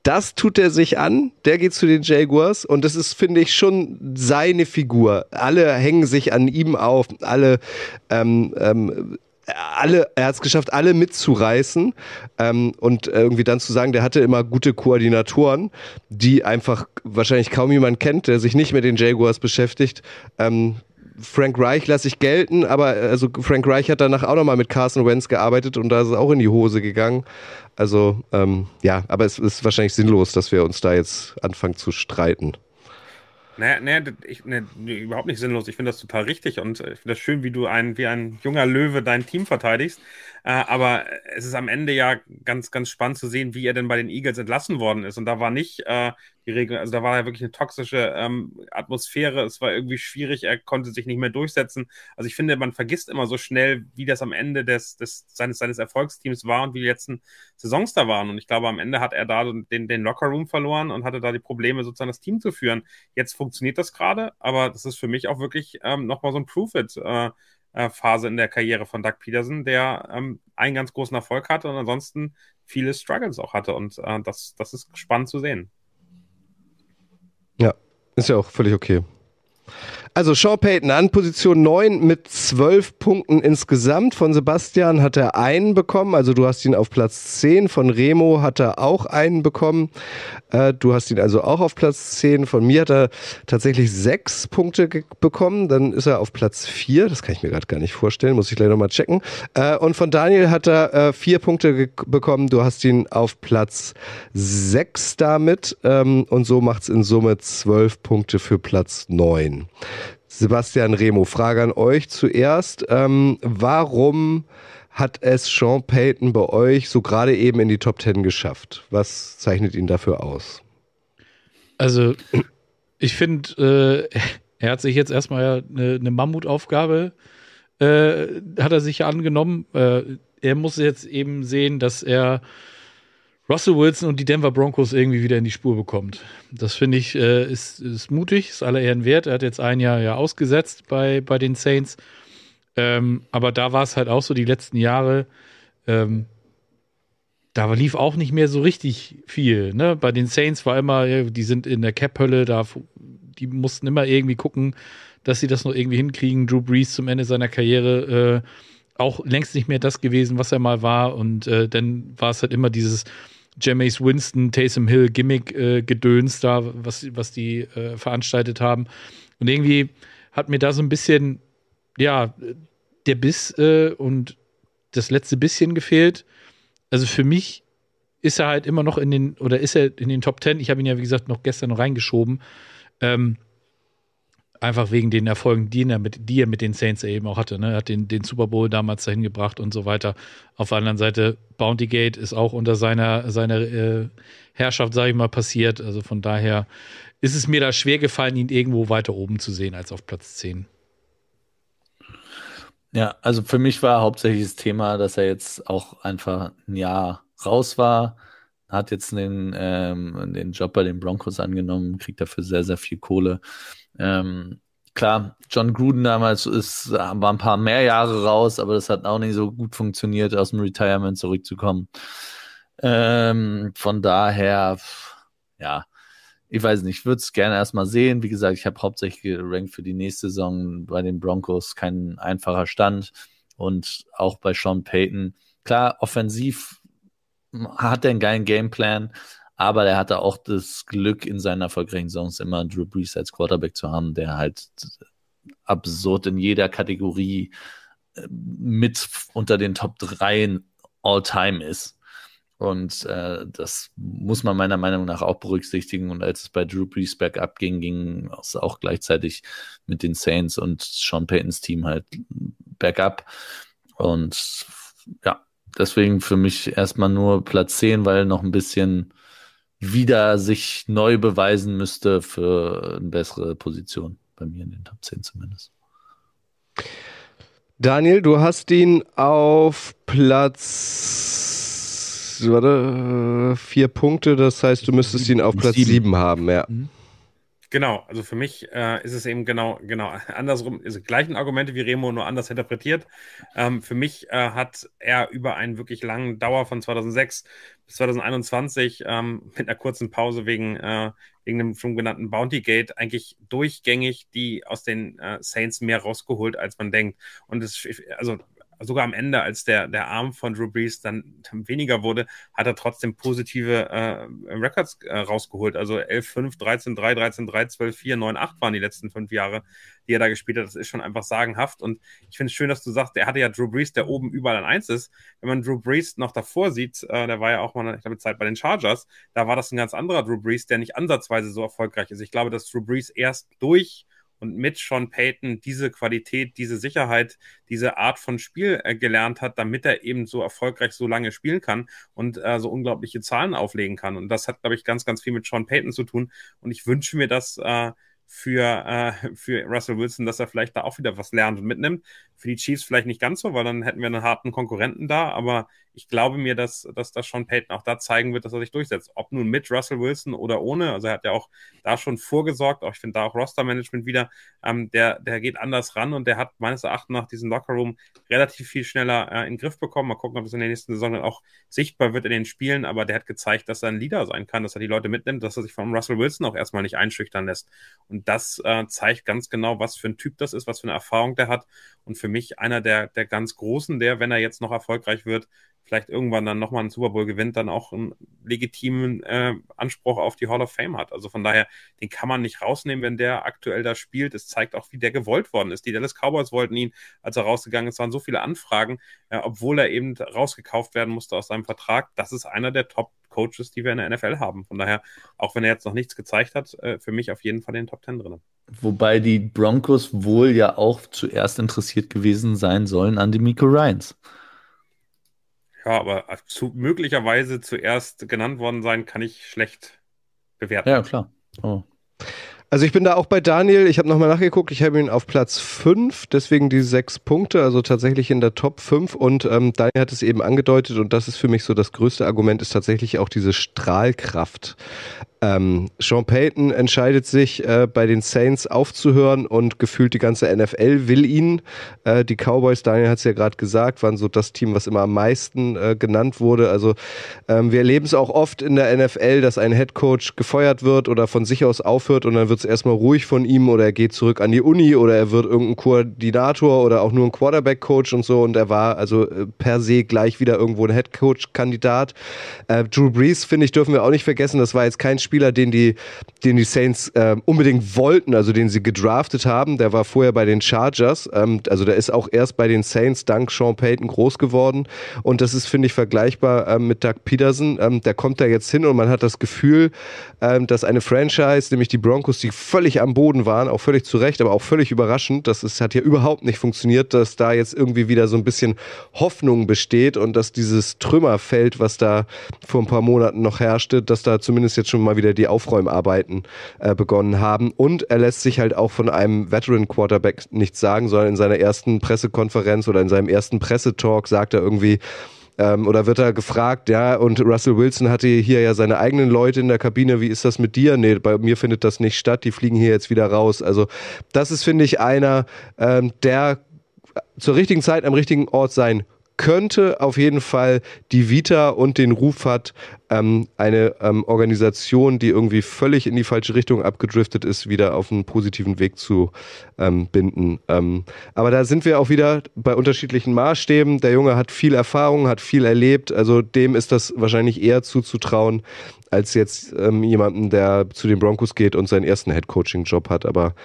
das tut er sich an, der geht zu den Jaguars und das ist, finde ich, schon seine Figur. Alle hängen sich an ihm auf, alle, ähm, ähm, alle, er hat es geschafft, alle mitzureißen ähm, und irgendwie dann zu sagen, der hatte immer gute Koordinatoren, die einfach wahrscheinlich kaum jemand kennt, der sich nicht mit den Jaguars beschäftigt. Ähm, Frank Reich lasse ich gelten, aber also Frank Reich hat danach auch nochmal mit Carson Wentz gearbeitet und da ist es auch in die Hose gegangen. Also ähm, ja, aber es ist wahrscheinlich sinnlos, dass wir uns da jetzt anfangen zu streiten. Naja, naja ich, nee, überhaupt nicht sinnlos. Ich finde das total richtig und äh, ich finde das schön, wie du ein, wie ein junger Löwe dein Team verteidigst. Äh, aber es ist am Ende ja ganz, ganz spannend zu sehen, wie er denn bei den Eagles entlassen worden ist. Und da war nicht äh, die Regel, also da war ja wirklich eine toxische ähm, Atmosphäre. Es war irgendwie schwierig, er konnte sich nicht mehr durchsetzen. Also ich finde, man vergisst immer so schnell, wie das am Ende des, des, seines, seines Erfolgsteams war und wie die letzten Saisons da waren. Und ich glaube, am Ende hat er da den, den Lockerroom verloren und hatte da die Probleme, sozusagen das Team zu führen. Jetzt funktioniert das gerade, aber das ist für mich auch wirklich ähm, nochmal so ein Proof-It. Äh, äh, Phase in der Karriere von Doug Peterson, der ähm, einen ganz großen Erfolg hatte und ansonsten viele Struggles auch hatte. Und äh, das, das ist spannend zu sehen. Ja, ist ja auch völlig okay. Also Sean Payton an Position 9 mit 12 Punkten insgesamt. Von Sebastian hat er einen bekommen, also du hast ihn auf Platz 10. Von Remo hat er auch einen bekommen. Äh, du hast ihn also auch auf Platz 10. Von mir hat er tatsächlich sechs Punkte bekommen. Dann ist er auf Platz 4. Das kann ich mir gerade gar nicht vorstellen, muss ich gleich nochmal checken. Äh, und von Daniel hat er äh, vier Punkte bekommen. Du hast ihn auf Platz 6 damit. Ähm, und so macht es in Summe 12 Punkte für Platz 9. Sebastian Remo, Frage an euch zuerst. Ähm, warum hat es Sean Payton bei euch so gerade eben in die Top 10 geschafft? Was zeichnet ihn dafür aus? Also, ich finde, äh, er hat sich jetzt erstmal eine, eine Mammutaufgabe äh, hat er sich angenommen. Äh, er muss jetzt eben sehen, dass er Russell Wilson und die Denver Broncos irgendwie wieder in die Spur bekommt. Das finde ich äh, ist, ist mutig, ist aller Ehren wert. Er hat jetzt ein Jahr ja ausgesetzt bei, bei den Saints. Ähm, aber da war es halt auch so die letzten Jahre, ähm, da lief auch nicht mehr so richtig viel. Ne? Bei den Saints war immer, die sind in der Cap-Hölle, da, die mussten immer irgendwie gucken, dass sie das noch irgendwie hinkriegen. Drew Brees zum Ende seiner Karriere äh, auch längst nicht mehr das gewesen, was er mal war. Und äh, dann war es halt immer dieses, Jameis Winston, Taysom Hill Gimmick-Gedöns äh, da, was, was die äh, veranstaltet haben. Und irgendwie hat mir da so ein bisschen, ja, der Biss äh, und das letzte bisschen gefehlt. Also für mich ist er halt immer noch in den, oder ist er in den Top Ten. Ich habe ihn ja, wie gesagt, noch gestern noch reingeschoben. Ähm, Einfach wegen den Erfolgen, die er mit, die er mit den Saints eben auch hatte. Ne? Er hat den, den Super Bowl damals dahin gebracht und so weiter. Auf der anderen Seite, Bounty Gate ist auch unter seiner, seiner äh, Herrschaft, sage ich mal, passiert. Also von daher ist es mir da schwer gefallen, ihn irgendwo weiter oben zu sehen als auf Platz 10. Ja, also für mich war hauptsächlich das Thema, dass er jetzt auch einfach ein Jahr raus war, hat jetzt den, ähm, den Job bei den Broncos angenommen, kriegt dafür sehr, sehr viel Kohle. Ähm, klar, John Gruden damals ist, war ein paar mehr Jahre raus, aber das hat auch nicht so gut funktioniert, aus dem Retirement zurückzukommen. Ähm, von daher, ja, ich weiß nicht, ich würde es gerne erstmal sehen. Wie gesagt, ich habe hauptsächlich gerankt für die nächste Saison bei den Broncos, kein einfacher Stand. Und auch bei Sean Payton. Klar, offensiv hat er einen geilen Gameplan, aber er hatte auch das Glück, in seinen erfolgreichen Songs immer Drew Brees als Quarterback zu haben, der halt absurd in jeder Kategorie äh, mit unter den Top 3 All-Time ist. Und äh, das muss man meiner Meinung nach auch berücksichtigen. Und als es bei Drew Brees bergab ging, ging es auch gleichzeitig mit den Saints und Sean Paytons Team halt bergab. Und ja, deswegen für mich erstmal nur Platz 10, weil noch ein bisschen wieder sich neu beweisen müsste für eine bessere Position. Bei mir in den Top 10 zumindest. Daniel, du hast ihn auf Platz warte, vier Punkte, das heißt, du müsstest ihn auf Platz sieben, sieben haben, ja. Mhm. Genau, also für mich äh, ist es eben genau, genau andersrum, ist gleichen Argumente wie Remo, nur anders interpretiert. Ähm, für mich äh, hat er über einen wirklich langen Dauer von 2006 bis 2021 ähm, mit einer kurzen Pause wegen, äh, wegen dem schon genannten Bounty Gate eigentlich durchgängig die aus den äh, Saints mehr rausgeholt, als man denkt. Und es, also sogar am Ende, als der, der Arm von Drew Brees dann, weniger wurde, hat er trotzdem positive äh, Records äh, rausgeholt. Also 11-5, 13-3, 13-3, 12-4, 9-8 waren die letzten fünf Jahre, die er da gespielt hat. Das ist schon einfach sagenhaft. Und ich finde es schön, dass du sagst, er hatte ja Drew Brees, der oben überall an 1 ist. Wenn man Drew Brees noch davor sieht, äh, der war ja auch mal, ich glaube, Zeit bei den Chargers, da war das ein ganz anderer Drew Brees, der nicht ansatzweise so erfolgreich ist. Ich glaube, dass Drew Brees erst durch und mit Sean Payton diese Qualität, diese Sicherheit, diese Art von Spiel äh, gelernt hat, damit er eben so erfolgreich so lange spielen kann und äh, so unglaubliche Zahlen auflegen kann. Und das hat, glaube ich, ganz, ganz viel mit Sean Payton zu tun. Und ich wünsche mir, dass äh, für, äh, für Russell Wilson, dass er vielleicht da auch wieder was lernt und mitnimmt. Für die Chiefs vielleicht nicht ganz so, weil dann hätten wir einen harten Konkurrenten da, aber ich glaube mir, dass, dass das Sean Payton auch da zeigen wird, dass er sich durchsetzt. Ob nun mit Russell Wilson oder ohne. Also er hat ja auch da schon vorgesorgt, auch ich finde da auch Roster-Management wieder, ähm, der, der geht anders ran und der hat meines Erachtens nach diesen Lockerroom relativ viel schneller äh, in den Griff bekommen. Mal gucken, ob es in der nächsten Saison dann auch sichtbar wird in den Spielen, aber der hat gezeigt, dass er ein Leader sein kann, dass er die Leute mitnimmt, dass er sich von Russell Wilson auch erstmal nicht einschüchtern lässt. Und das äh, zeigt ganz genau, was für ein Typ das ist, was für eine Erfahrung der hat. Und für mich einer der, der ganz Großen, der, wenn er jetzt noch erfolgreich wird, vielleicht irgendwann dann nochmal einen Super Bowl gewinnt, dann auch einen legitimen äh, Anspruch auf die Hall of Fame hat. Also von daher, den kann man nicht rausnehmen, wenn der aktuell da spielt. Es zeigt auch, wie der gewollt worden ist. Die Dallas Cowboys wollten ihn, als er rausgegangen ist, waren so viele Anfragen, äh, obwohl er eben rausgekauft werden musste aus seinem Vertrag. Das ist einer der Top Coaches, die wir in der NFL haben. Von daher, auch wenn er jetzt noch nichts gezeigt hat, äh, für mich auf jeden Fall in den Top Ten drin. Wobei die Broncos wohl ja auch zuerst interessiert gewesen sein sollen an die Miko Ryans. Ja, aber zu, möglicherweise zuerst genannt worden sein, kann ich schlecht bewerten. Ja, klar. Oh. Also ich bin da auch bei Daniel. Ich habe nochmal nachgeguckt. Ich habe ihn auf Platz 5, deswegen die sechs Punkte, also tatsächlich in der Top 5. Und ähm, Daniel hat es eben angedeutet und das ist für mich so das größte Argument, ist tatsächlich auch diese Strahlkraft. Ähm, Sean Payton entscheidet sich, äh, bei den Saints aufzuhören und gefühlt die ganze NFL will ihn. Äh, die Cowboys, Daniel hat es ja gerade gesagt, waren so das Team, was immer am meisten äh, genannt wurde. Also ähm, wir erleben es auch oft in der NFL, dass ein Headcoach gefeuert wird oder von sich aus aufhört und dann wird es erstmal ruhig von ihm oder er geht zurück an die Uni oder er wird irgendein Koordinator oder auch nur ein Quarterback-Coach und so und er war also äh, per se gleich wieder irgendwo ein Headcoach-Kandidat. Äh, Drew Brees, finde ich, dürfen wir auch nicht vergessen, das war jetzt kein Spieler, den die, den die Saints äh, unbedingt wollten, also den sie gedraftet haben. Der war vorher bei den Chargers. Ähm, also der ist auch erst bei den Saints dank Sean Payton groß geworden. Und das ist, finde ich, vergleichbar ähm, mit Doug Peterson. Ähm, der kommt da jetzt hin und man hat das Gefühl, ähm, dass eine Franchise, nämlich die Broncos, die völlig am Boden waren, auch völlig zu Recht, aber auch völlig überraschend, das ist, hat ja überhaupt nicht funktioniert, dass da jetzt irgendwie wieder so ein bisschen Hoffnung besteht und dass dieses Trümmerfeld, was da vor ein paar Monaten noch herrschte, dass da zumindest jetzt schon mal wieder die Aufräumarbeiten äh, begonnen haben. Und er lässt sich halt auch von einem Veteran Quarterback nichts sagen, sondern in seiner ersten Pressekonferenz oder in seinem ersten Pressetalk sagt er irgendwie, ähm, oder wird er gefragt, ja, und Russell Wilson hatte hier ja seine eigenen Leute in der Kabine, wie ist das mit dir? Nee, bei mir findet das nicht statt, die fliegen hier jetzt wieder raus. Also das ist, finde ich, einer, ähm, der zur richtigen Zeit am richtigen Ort sein könnte auf jeden Fall die Vita und den Ruf hat, ähm, eine ähm, Organisation, die irgendwie völlig in die falsche Richtung abgedriftet ist, wieder auf einen positiven Weg zu ähm, binden. Ähm, aber da sind wir auch wieder bei unterschiedlichen Maßstäben. Der Junge hat viel Erfahrung, hat viel erlebt, also dem ist das wahrscheinlich eher zuzutrauen, als jetzt ähm, jemanden, der zu den Broncos geht und seinen ersten Head-Coaching-Job hat. Aber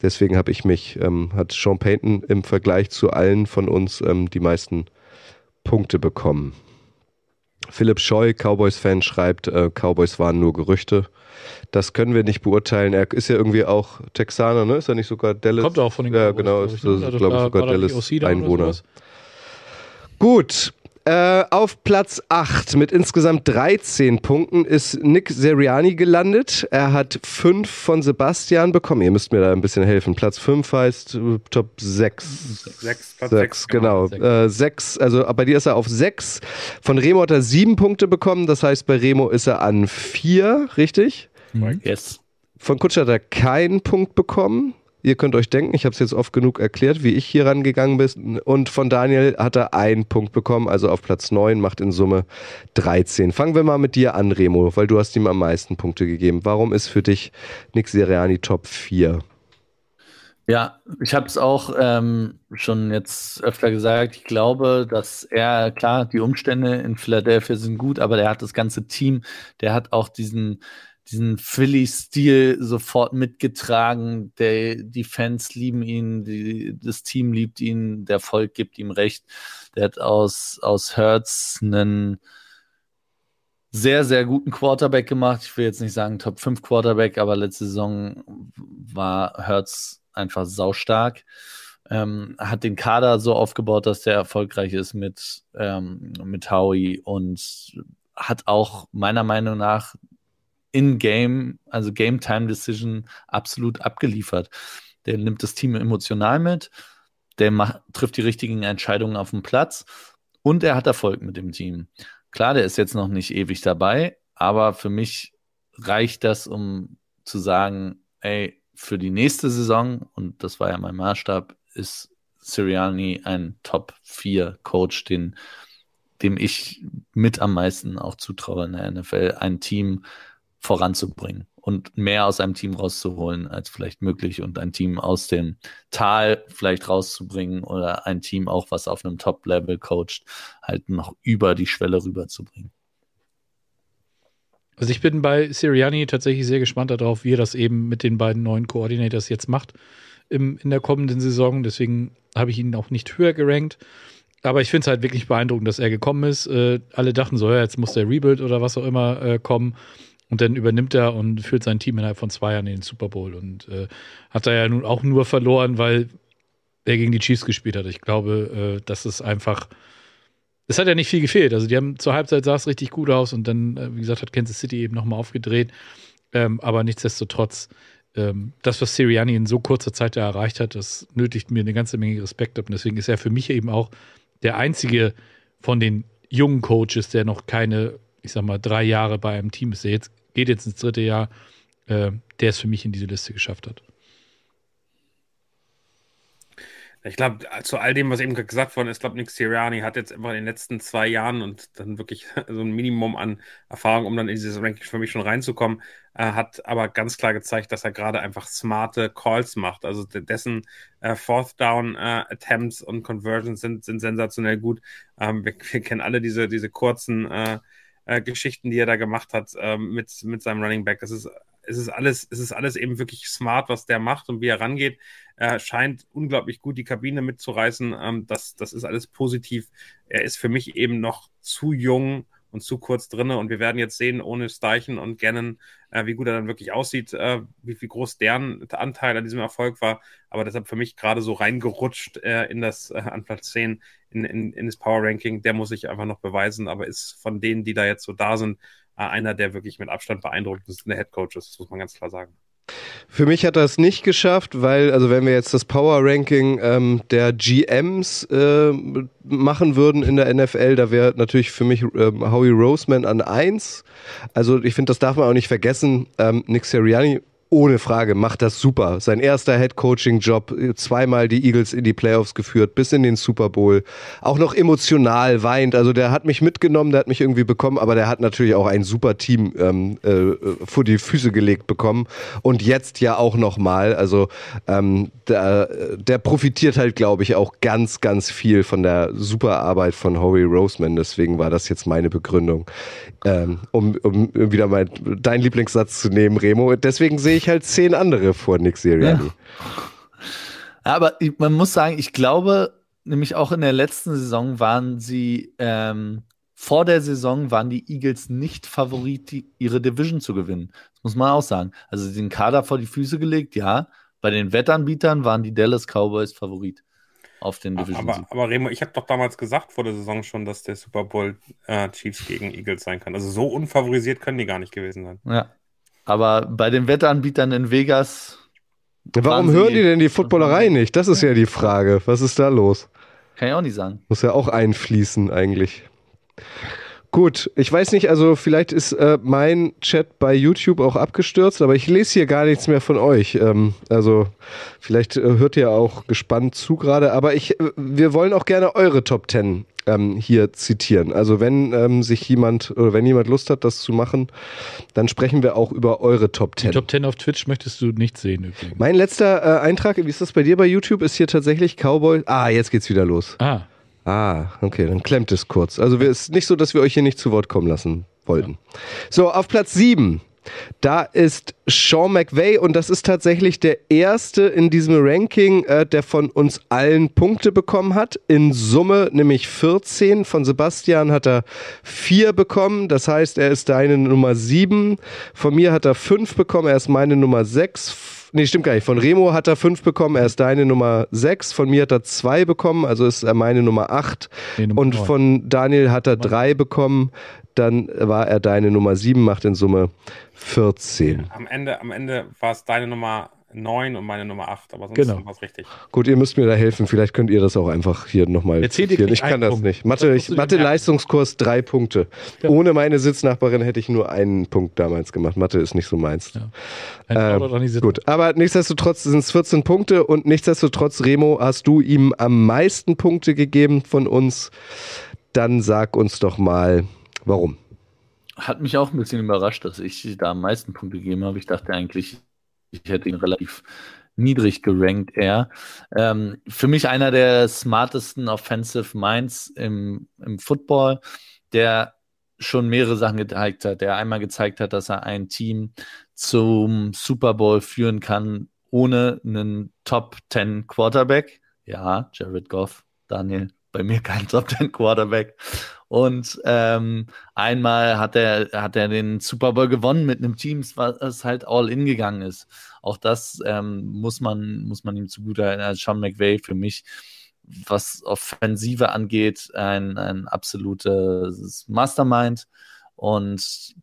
deswegen habe ich mich, ähm, hat Sean Payton im Vergleich zu allen von uns die meisten Punkte bekommen. Philipp Scheu, Cowboys-Fan, schreibt, äh, Cowboys waren nur Gerüchte. Das können wir nicht beurteilen. Er ist ja irgendwie auch Texaner, ne? Ist er nicht sogar Dallas? Kommt auch von den Cowboys. Ja, genau, ist, glaube ich, ne? sogar Dallas-Einwohner. Gut. Äh, auf Platz 8 mit insgesamt 13 Punkten ist Nick Seriani gelandet. Er hat 5 von Sebastian bekommen. Ihr müsst mir da ein bisschen helfen. Platz 5 heißt äh, Top 6. 6, Platz 6, 6, genau. Äh, 6, also bei dir ist er auf 6. Von Remo hat er 7 Punkte bekommen. Das heißt, bei Remo ist er an 4, richtig? Yes. Von Kutscher hat er keinen Punkt bekommen. Ihr könnt euch denken, ich habe es jetzt oft genug erklärt, wie ich hier rangegangen bin. Und von Daniel hat er einen Punkt bekommen, also auf Platz 9, macht in Summe 13. Fangen wir mal mit dir an, Remo, weil du hast ihm am meisten Punkte gegeben. Warum ist für dich Nick Seriani Top 4? Ja, ich habe es auch ähm, schon jetzt öfter gesagt. Ich glaube, dass er, klar, die Umstände in Philadelphia sind gut, aber der hat das ganze Team, der hat auch diesen diesen Philly-Stil sofort mitgetragen. Der, die Fans lieben ihn, die, das Team liebt ihn, der Volk gibt ihm recht. Der hat aus, aus Hertz einen sehr, sehr guten Quarterback gemacht. Ich will jetzt nicht sagen Top 5 Quarterback, aber letzte Saison war Hertz einfach saustark. Ähm, hat den Kader so aufgebaut, dass der erfolgreich ist mit, ähm, mit Howie und hat auch meiner Meinung nach in-game, also Game-Time-Decision absolut abgeliefert. Der nimmt das Team emotional mit, der macht, trifft die richtigen Entscheidungen auf dem Platz und er hat Erfolg mit dem Team. Klar, der ist jetzt noch nicht ewig dabei, aber für mich reicht das, um zu sagen, ey, für die nächste Saison, und das war ja mein Maßstab, ist Sirianni ein Top 4 Coach, dem ich mit am meisten auch zutraue in der NFL. Ein Team, voranzubringen und mehr aus einem Team rauszuholen als vielleicht möglich und ein Team aus dem Tal vielleicht rauszubringen oder ein Team auch, was auf einem Top-Level coacht, halt noch über die Schwelle rüberzubringen. Also ich bin bei Sirianni tatsächlich sehr gespannt darauf, wie er das eben mit den beiden neuen Coordinators jetzt macht im, in der kommenden Saison. Deswegen habe ich ihn auch nicht höher gerankt. Aber ich finde es halt wirklich beeindruckend, dass er gekommen ist. Äh, alle dachten so, ja, jetzt muss der Rebuild oder was auch immer äh, kommen. Und dann übernimmt er und führt sein Team innerhalb von zwei Jahren in den Super Bowl. Und äh, hat er ja nun auch nur verloren, weil er gegen die Chiefs gespielt hat. Ich glaube, äh, das ist einfach. Es hat ja nicht viel gefehlt. Also, die haben zur Halbzeit sah es richtig gut aus und dann, äh, wie gesagt, hat Kansas City eben nochmal aufgedreht. Ähm, aber nichtsdestotrotz, ähm, das, was Sirianni in so kurzer Zeit da erreicht hat, das nötigt mir eine ganze Menge Respekt ab. Und deswegen ist er für mich eben auch der einzige von den jungen Coaches, der noch keine ich sag mal, drei Jahre bei einem Team ist, der jetzt, geht jetzt ins dritte Jahr, äh, der es für mich in diese Liste geschafft hat. Ich glaube, zu all dem, was eben gesagt worden ist, glaube Nick Siriani hat jetzt einfach in den letzten zwei Jahren und dann wirklich so ein Minimum an Erfahrung, um dann in dieses Ranking für mich schon reinzukommen, äh, hat aber ganz klar gezeigt, dass er gerade einfach smarte Calls macht. Also dessen äh, Fourth Down äh, Attempts und Conversions sind, sind sensationell gut. Ähm, wir, wir, kennen alle diese, diese kurzen äh, Geschichten, die er da gemacht hat äh, mit, mit seinem Running Back. Es ist, es, ist alles, es ist alles eben wirklich smart, was der macht und wie er rangeht. Er scheint unglaublich gut die Kabine mitzureißen. Ähm, das, das ist alles positiv. Er ist für mich eben noch zu jung und zu kurz drinne. Und wir werden jetzt sehen, ohne Steichen und Gannon, äh, wie gut er dann wirklich aussieht, äh, wie, wie groß deren Anteil an diesem Erfolg war. Aber deshalb für mich gerade so reingerutscht äh, in das äh, an Platz 10 in, in, in das Power Ranking. Der muss sich einfach noch beweisen, aber ist von denen, die da jetzt so da sind, äh, einer, der wirklich mit Abstand beeindruckt ist, der Head Coach ist. Das muss man ganz klar sagen. Für mich hat er es nicht geschafft, weil, also wenn wir jetzt das Power Ranking ähm, der GMs äh, machen würden in der NFL, da wäre natürlich für mich ähm, Howie Roseman an 1. Also ich finde, das darf man auch nicht vergessen. Ähm, Nick Sirianni ohne Frage, macht das super. Sein erster Head-Coaching-Job, zweimal die Eagles in die Playoffs geführt, bis in den Super Bowl. Auch noch emotional weint. Also der hat mich mitgenommen, der hat mich irgendwie bekommen, aber der hat natürlich auch ein super Team ähm, äh, vor die Füße gelegt bekommen. Und jetzt ja auch nochmal. Also ähm, der, der profitiert halt, glaube ich, auch ganz, ganz viel von der super Arbeit von Howie Roseman. Deswegen war das jetzt meine Begründung. Ähm, um, um wieder mal deinen Lieblingssatz zu nehmen, Remo. Deswegen sehe ich ich halt zehn andere vor Nick Sirianni. Ja. Aber man muss sagen, ich glaube, nämlich auch in der letzten Saison waren sie, ähm, vor der Saison waren die Eagles nicht Favorit, die, ihre Division zu gewinnen. Das muss man auch sagen. Also sie den Kader vor die Füße gelegt, ja. Bei den Wettanbietern waren die Dallas Cowboys Favorit auf den Division aber, aber Remo, ich habe doch damals gesagt vor der Saison schon, dass der Super Bowl äh, Chiefs gegen Eagles sein kann. Also so unfavorisiert können die gar nicht gewesen sein. Ja. Aber bei den Wetteranbietern in Vegas. Warum hören die denn die Footballerei nicht? Das ist ja die Frage. Was ist da los? Kann ich auch nicht sagen. Muss ja auch einfließen eigentlich. Gut, ich weiß nicht, also vielleicht ist äh, mein Chat bei YouTube auch abgestürzt, aber ich lese hier gar nichts mehr von euch. Ähm, also vielleicht äh, hört ihr auch gespannt zu gerade, aber ich, äh, wir wollen auch gerne eure Top Ten ähm, hier zitieren. Also wenn ähm, sich jemand oder wenn jemand Lust hat, das zu machen, dann sprechen wir auch über eure Top Ten. Die Top 10 auf Twitch möchtest du nicht sehen übrigens. Mein letzter äh, Eintrag, wie ist das bei dir bei YouTube, ist hier tatsächlich Cowboy. Ah, jetzt geht's wieder los. Ah, Ah, okay, dann klemmt es kurz. Also es ist nicht so, dass wir euch hier nicht zu Wort kommen lassen wollten. So, auf Platz 7. Da ist Sean McVay und das ist tatsächlich der erste in diesem Ranking, äh, der von uns allen Punkte bekommen hat. In Summe nämlich 14. Von Sebastian hat er 4 bekommen. Das heißt, er ist deine Nummer 7. Von mir hat er 5 bekommen. Er ist meine Nummer 6 nee, stimmt gar nicht. Von Remo hat er fünf bekommen, er ist deine Nummer sechs. Von mir hat er zwei bekommen, also ist er meine Nummer acht. Nee, Nummer Und von Daniel hat er drei bekommen, dann war er deine Nummer sieben, macht in Summe 14. Am Ende, am Ende war es deine Nummer 9 und meine Nummer 8, aber sonst Genau. war es richtig. Gut, ihr müsst mir da helfen. Vielleicht könnt ihr das auch einfach hier nochmal Erzähl dir zitieren. Ich kann das Punkt. nicht. Mathe, ich, merken. Mathe-Leistungskurs drei Punkte. Ja. Ohne meine Sitznachbarin hätte ich nur einen Punkt damals gemacht. Mathe ist nicht so meins. Ja. ein Ähm. Gut, aber nichtsdestotrotz sind es 14 Punkte und nichtsdestotrotz, Remo, hast du ihm am meisten Punkte gegeben von uns. Dann sag uns doch mal, warum. Hat mich auch ein bisschen überrascht, dass ich da am meisten Punkte gegeben habe. Ich dachte eigentlich, ich hätte ihn relativ niedrig gerankt eher. Ähm, für mich einer der smartesten Offensive Minds im, im Football, der schon mehrere Sachen gezeigt hat, der einmal gezeigt hat, dass er ein Team zum Super Bowl führen kann, ohne einen Top 10 Quarterback. Ja, Jared Goff, Daniel, bei mir kein Top 10 Quarterback. Und ähm, einmal hat er, hat er den Super Bowl gewonnen mit einem Team, was halt all in gegangen ist. Auch das ähm, muss man, muss man ihm zugute halten. Also Sean McVay für mich, was Offensive angeht, ein, ein absolutes Mastermind. Und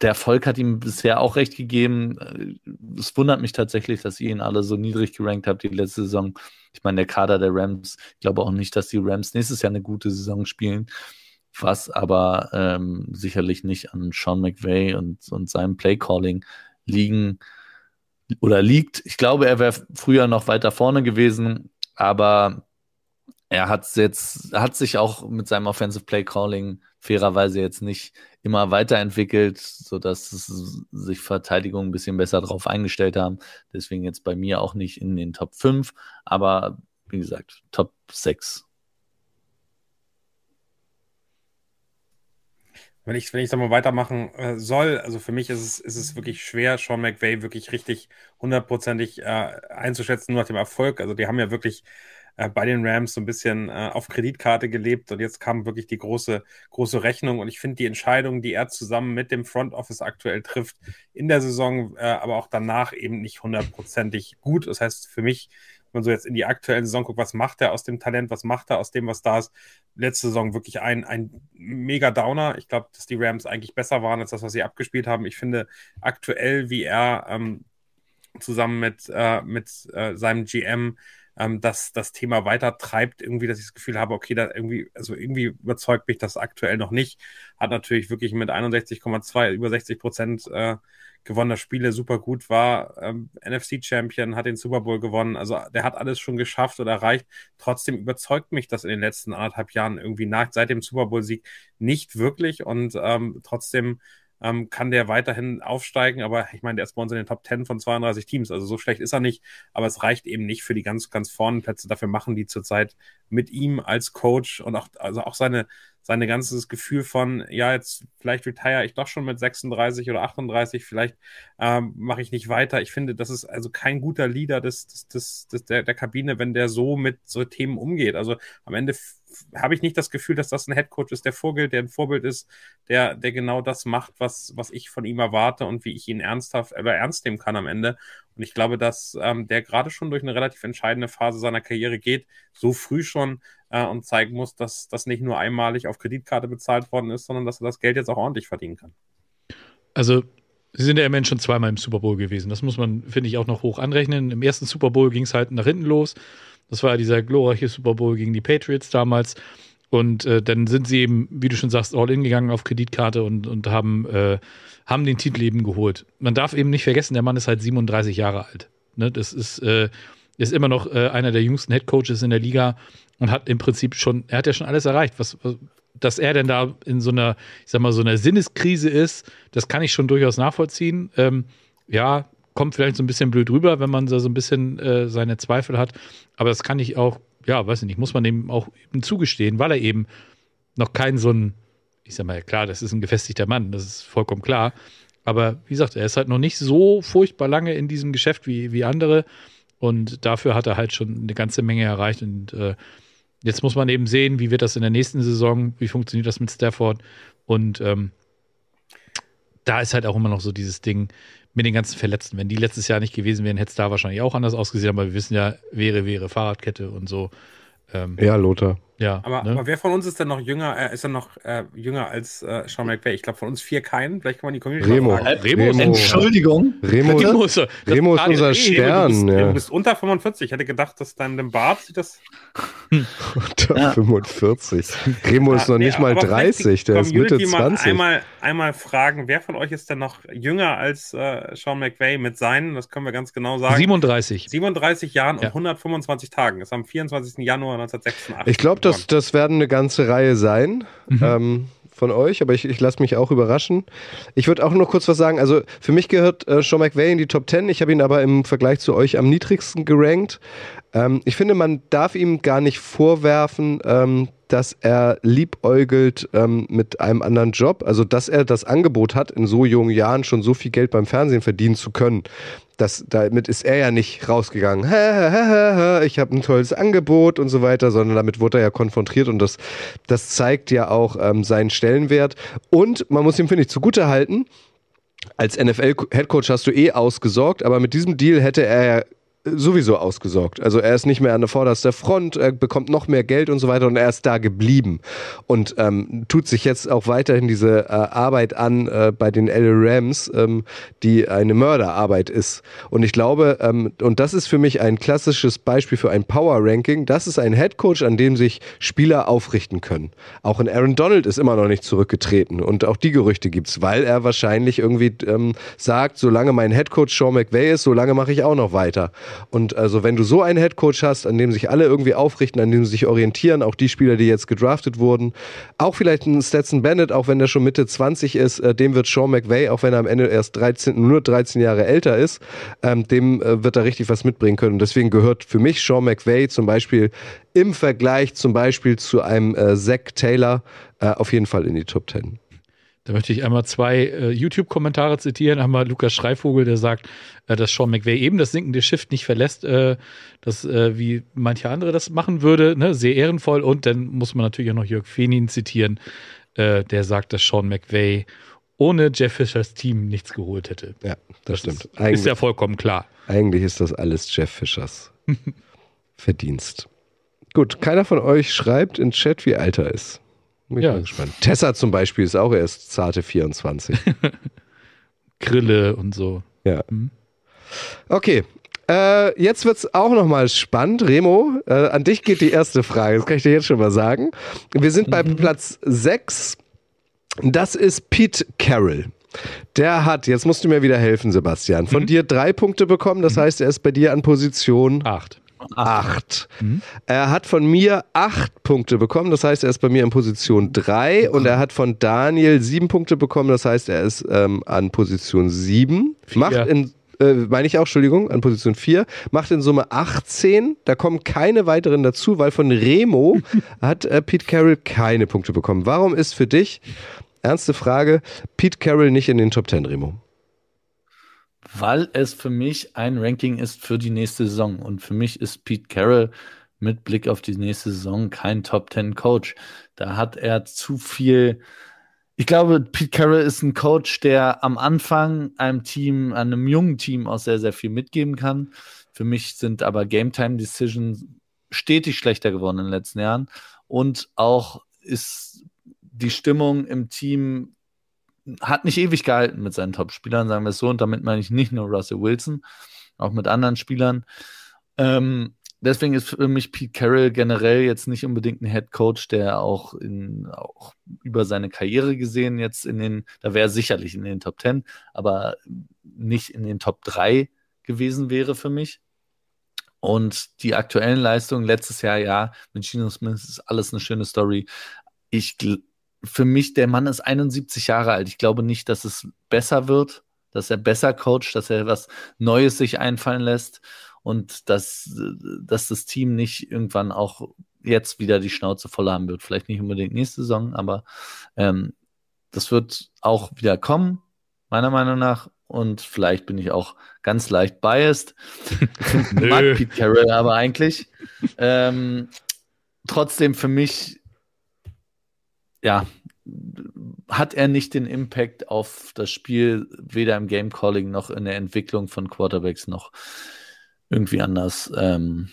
der Erfolg hat ihm bisher auch recht gegeben. Es wundert mich tatsächlich, dass ihr ihn alle so niedrig gerankt habt die letzte Saison. Ich meine, der Kader der Rams, ich glaube auch nicht, dass die Rams nächstes Jahr eine gute Saison spielen. Was aber ähm, sicherlich nicht an Sean McVay und, und seinem Playcalling liegen oder liegt. Ich glaube, er wäre früher noch weiter vorne gewesen, aber er hat jetzt, hat sich auch mit seinem Offensive Play Calling fairerweise jetzt nicht immer weiterentwickelt, sodass es sich Verteidigung ein bisschen besser drauf eingestellt haben. Deswegen jetzt bei mir auch nicht in den Top 5, aber wie gesagt, Top 6. Wenn ich, wenn ich da mal weitermachen äh, soll, also für mich ist es, ist es wirklich schwer, Sean McVay wirklich richtig hundertprozentig äh, einzuschätzen, nur nach dem Erfolg. Also die haben ja wirklich äh, bei den Rams so ein bisschen äh, auf Kreditkarte gelebt und jetzt kam wirklich die große, große Rechnung. Und ich finde die Entscheidung, die er zusammen mit dem Front Office aktuell trifft, in der Saison, äh, aber auch danach eben nicht hundertprozentig gut. Das heißt, für mich, wenn man so jetzt in die aktuelle Saison guckt, was macht er aus dem Talent, was macht er aus dem, was da ist, letzte Saison wirklich ein, ein mega Downer. Ich glaube, dass die Rams eigentlich besser waren als das, was sie abgespielt haben. Ich finde aktuell, wie er ähm, zusammen mit, äh, mit äh, seinem GM ähm, das, das Thema weiter treibt, irgendwie, dass ich das Gefühl habe, okay, da irgendwie, also irgendwie überzeugt mich das aktuell noch nicht. Hat natürlich wirklich mit 61,2 über 60 Prozent äh, gewonnener Spiele super gut war, ähm, NFC-Champion, hat den Super Bowl gewonnen, also der hat alles schon geschafft oder erreicht. Trotzdem überzeugt mich das in den letzten anderthalb Jahren irgendwie nach, seit dem Super Bowl-Sieg nicht wirklich und ähm, trotzdem ähm, kann der weiterhin aufsteigen, aber ich meine, der ist bei uns in den Top 10 von 32 Teams, also so schlecht ist er nicht, aber es reicht eben nicht für die ganz, ganz vornen Plätze. Dafür machen die zurzeit mit ihm als Coach und auch, also auch seine, seine ganzes Gefühl von, ja, jetzt vielleicht retire ich doch schon mit 36 oder 38, vielleicht ähm, mache ich nicht weiter. Ich finde, das ist also kein guter Leader des, des, des, des der, der Kabine, wenn der so mit so Themen umgeht. Also am Ende habe ich nicht das Gefühl, dass das ein Headcoach ist, der vorgilt, der ein Vorbild ist, der, der genau das macht, was, was ich von ihm erwarte und wie ich ihn ernsthaft oder ernst nehmen kann am Ende. Und ich glaube, dass ähm, der gerade schon durch eine relativ entscheidende Phase seiner Karriere geht, so früh schon äh, und zeigen muss, dass das nicht nur einmalig auf Kreditkarte bezahlt worden ist, sondern dass er das Geld jetzt auch ordentlich verdienen kann. Also Sie sind ja immerhin schon zweimal im Super Bowl gewesen. Das muss man, finde ich, auch noch hoch anrechnen. Im ersten Super Bowl ging es halt nach hinten los. Das war ja dieser glorreiche Super Bowl gegen die Patriots damals. Und äh, dann sind sie eben, wie du schon sagst, all in gegangen auf Kreditkarte und, und haben, äh, haben den Titel eben geholt. Man darf eben nicht vergessen, der Mann ist halt 37 Jahre alt. Ne? Das ist, äh, ist immer noch äh, einer der jüngsten Head Coaches in der Liga und hat im Prinzip schon, er hat ja schon alles erreicht, was, was dass er denn da in so einer, ich sag mal, so einer Sinneskrise ist, das kann ich schon durchaus nachvollziehen. Ähm, ja, kommt vielleicht so ein bisschen blöd rüber, wenn man so ein bisschen äh, seine Zweifel hat. Aber das kann ich auch, ja, weiß ich nicht, muss man dem auch zugestehen, weil er eben noch kein so ein, ich sag mal, klar, das ist ein gefestigter Mann, das ist vollkommen klar. Aber wie gesagt, er ist halt noch nicht so furchtbar lange in diesem Geschäft wie, wie andere. Und dafür hat er halt schon eine ganze Menge erreicht. Und äh, Jetzt muss man eben sehen, wie wird das in der nächsten Saison, wie funktioniert das mit Stafford. Und ähm, da ist halt auch immer noch so dieses Ding mit den ganzen Verletzten. Wenn die letztes Jahr nicht gewesen wären, hätte es da wahrscheinlich auch anders ausgesehen, aber wir wissen ja, wäre, wäre Fahrradkette und so. Ähm, ja, Lothar. Ja, aber, ne? aber, wer von uns ist denn noch jünger, äh, ist er noch äh, jünger als äh, Sean McVay? Ich glaube, von uns vier keinen. Vielleicht kann man die Community Remo. fragen. Remo, Remo. Entschuldigung. Remo, Remo ist, Remo ist unser Stern. Du bist, ja. du bist, unter 45. Ich hätte gedacht, dass dein dem Bart sieht das. unter ja. 45. Remo ist noch nee, nicht mal 30. Der ist Mitte 20. Einmal, einmal fragen, wer von euch ist denn noch jünger als äh, Sean McVay mit seinen, das können wir ganz genau sagen. 37. 37 Jahren und 125 Tagen. Das ist am 24. Januar 1986. Ich glaube, das, das werden eine ganze Reihe sein. Mhm. Ähm, von euch, aber ich, ich lasse mich auch überraschen. Ich würde auch nur kurz was sagen. Also für mich gehört äh, Sean McVay in die Top 10. Ich habe ihn aber im Vergleich zu euch am niedrigsten gerankt. Ähm, ich finde, man darf ihm gar nicht vorwerfen, ähm, dass er liebäugelt ähm, mit einem anderen Job. Also, dass er das Angebot hat, in so jungen Jahren schon so viel Geld beim Fernsehen verdienen zu können. Das, damit ist er ja nicht rausgegangen. Ich habe ein tolles Angebot und so weiter, sondern damit wurde er ja konfrontiert und das, das zeigt ja auch ähm, seinen Stellenwert. Und man muss ihm, finde ich, zugute halten, als NFL-Headcoach hast du eh ausgesorgt, aber mit diesem Deal hätte er ja sowieso ausgesorgt. Also er ist nicht mehr an der vorderster Front, er bekommt noch mehr Geld und so weiter und er ist da geblieben und ähm, tut sich jetzt auch weiterhin diese äh, Arbeit an äh, bei den LA Rams, ähm, die eine Mörderarbeit ist. Und ich glaube, ähm, und das ist für mich ein klassisches Beispiel für ein Power Ranking, das ist ein Head Coach, an dem sich Spieler aufrichten können. Auch in Aaron Donald ist immer noch nicht zurückgetreten und auch die Gerüchte gibt's, weil er wahrscheinlich irgendwie ähm, sagt, solange mein Head Coach Sean McVay ist, solange mache ich auch noch weiter. Und also wenn du so einen Headcoach hast, an dem sich alle irgendwie aufrichten, an dem sie sich orientieren, auch die Spieler, die jetzt gedraftet wurden, auch vielleicht ein Stetson Bennett, auch wenn der schon Mitte 20 ist, äh, dem wird Sean McVay, auch wenn er am Ende erst 13, nur 13 Jahre älter ist, ähm, dem äh, wird er richtig was mitbringen können. Und deswegen gehört für mich Sean McVay zum Beispiel im Vergleich zum Beispiel zu einem äh, Zach Taylor äh, auf jeden Fall in die Top 10. Da möchte ich einmal zwei äh, YouTube-Kommentare zitieren. Einmal Lukas Schreivogel, der sagt, äh, dass Sean McVay eben das sinkende Schiff nicht verlässt, äh, das, äh, wie manche andere das machen würde. Ne? Sehr ehrenvoll. Und dann muss man natürlich auch noch Jörg Fenin zitieren, äh, der sagt, dass Sean McVay ohne Jeff Fischers Team nichts geholt hätte. Ja, das, das stimmt. Ist, ist ja vollkommen klar. Eigentlich ist das alles Jeff Fischers Verdienst. Gut, keiner von euch schreibt in Chat, wie alt er ist. Bin ja. gespannt. Tessa zum Beispiel ist auch erst zarte 24. Grille und so. Ja. Mhm. Okay. Äh, jetzt wird es auch nochmal spannend. Remo, äh, an dich geht die erste Frage. Das kann ich dir jetzt schon mal sagen. Wir sind mhm. bei Platz 6. Das ist Pete Carroll. Der hat, jetzt musst du mir wieder helfen, Sebastian, von mhm. dir drei Punkte bekommen. Das mhm. heißt, er ist bei dir an Position acht acht. Mhm. Er hat von mir acht Punkte bekommen, das heißt, er ist bei mir in Position drei mhm. und er hat von Daniel sieben Punkte bekommen, das heißt, er ist ähm, an Position sieben. Macht in äh, meine ich auch, Entschuldigung, an Position 4, macht in Summe 18. Da kommen keine weiteren dazu, weil von Remo hat äh, Pete Carroll keine Punkte bekommen. Warum ist für dich, ernste Frage, Pete Carroll nicht in den Top 10, Remo? Weil es für mich ein Ranking ist für die nächste Saison. Und für mich ist Pete Carroll mit Blick auf die nächste Saison kein Top Ten Coach. Da hat er zu viel Ich glaube, Pete Carroll ist ein Coach, der am Anfang einem Team, einem jungen Team auch sehr, sehr viel mitgeben kann. Für mich sind aber Game Time Decisions stetig schlechter geworden in den letzten Jahren. Und auch ist die Stimmung im Team hat nicht ewig gehalten mit seinen Top-Spielern, sagen wir es so. Und damit meine ich nicht nur Russell Wilson, auch mit anderen Spielern. Ähm, deswegen ist für mich Pete Carroll generell jetzt nicht unbedingt ein Head Coach, der auch, in, auch über seine Karriere gesehen jetzt in den, da wäre sicherlich in den Top 10, aber nicht in den Top 3 gewesen wäre für mich. Und die aktuellen Leistungen letztes Jahr, ja, mit Gino Smith ist alles eine schöne Story. Ich, für mich, der Mann ist 71 Jahre alt. Ich glaube nicht, dass es besser wird, dass er besser coacht, dass er was Neues sich einfallen lässt und dass, dass das Team nicht irgendwann auch jetzt wieder die Schnauze voll haben wird. Vielleicht nicht unbedingt nächste Saison, aber ähm, das wird auch wieder kommen, meiner Meinung nach. Und vielleicht bin ich auch ganz leicht biased. Mag Pete Carroll aber eigentlich. ähm, trotzdem für mich, ja, hat er nicht den Impact auf das Spiel, weder im Game Calling noch in der Entwicklung von Quarterbacks noch irgendwie anders, ähm,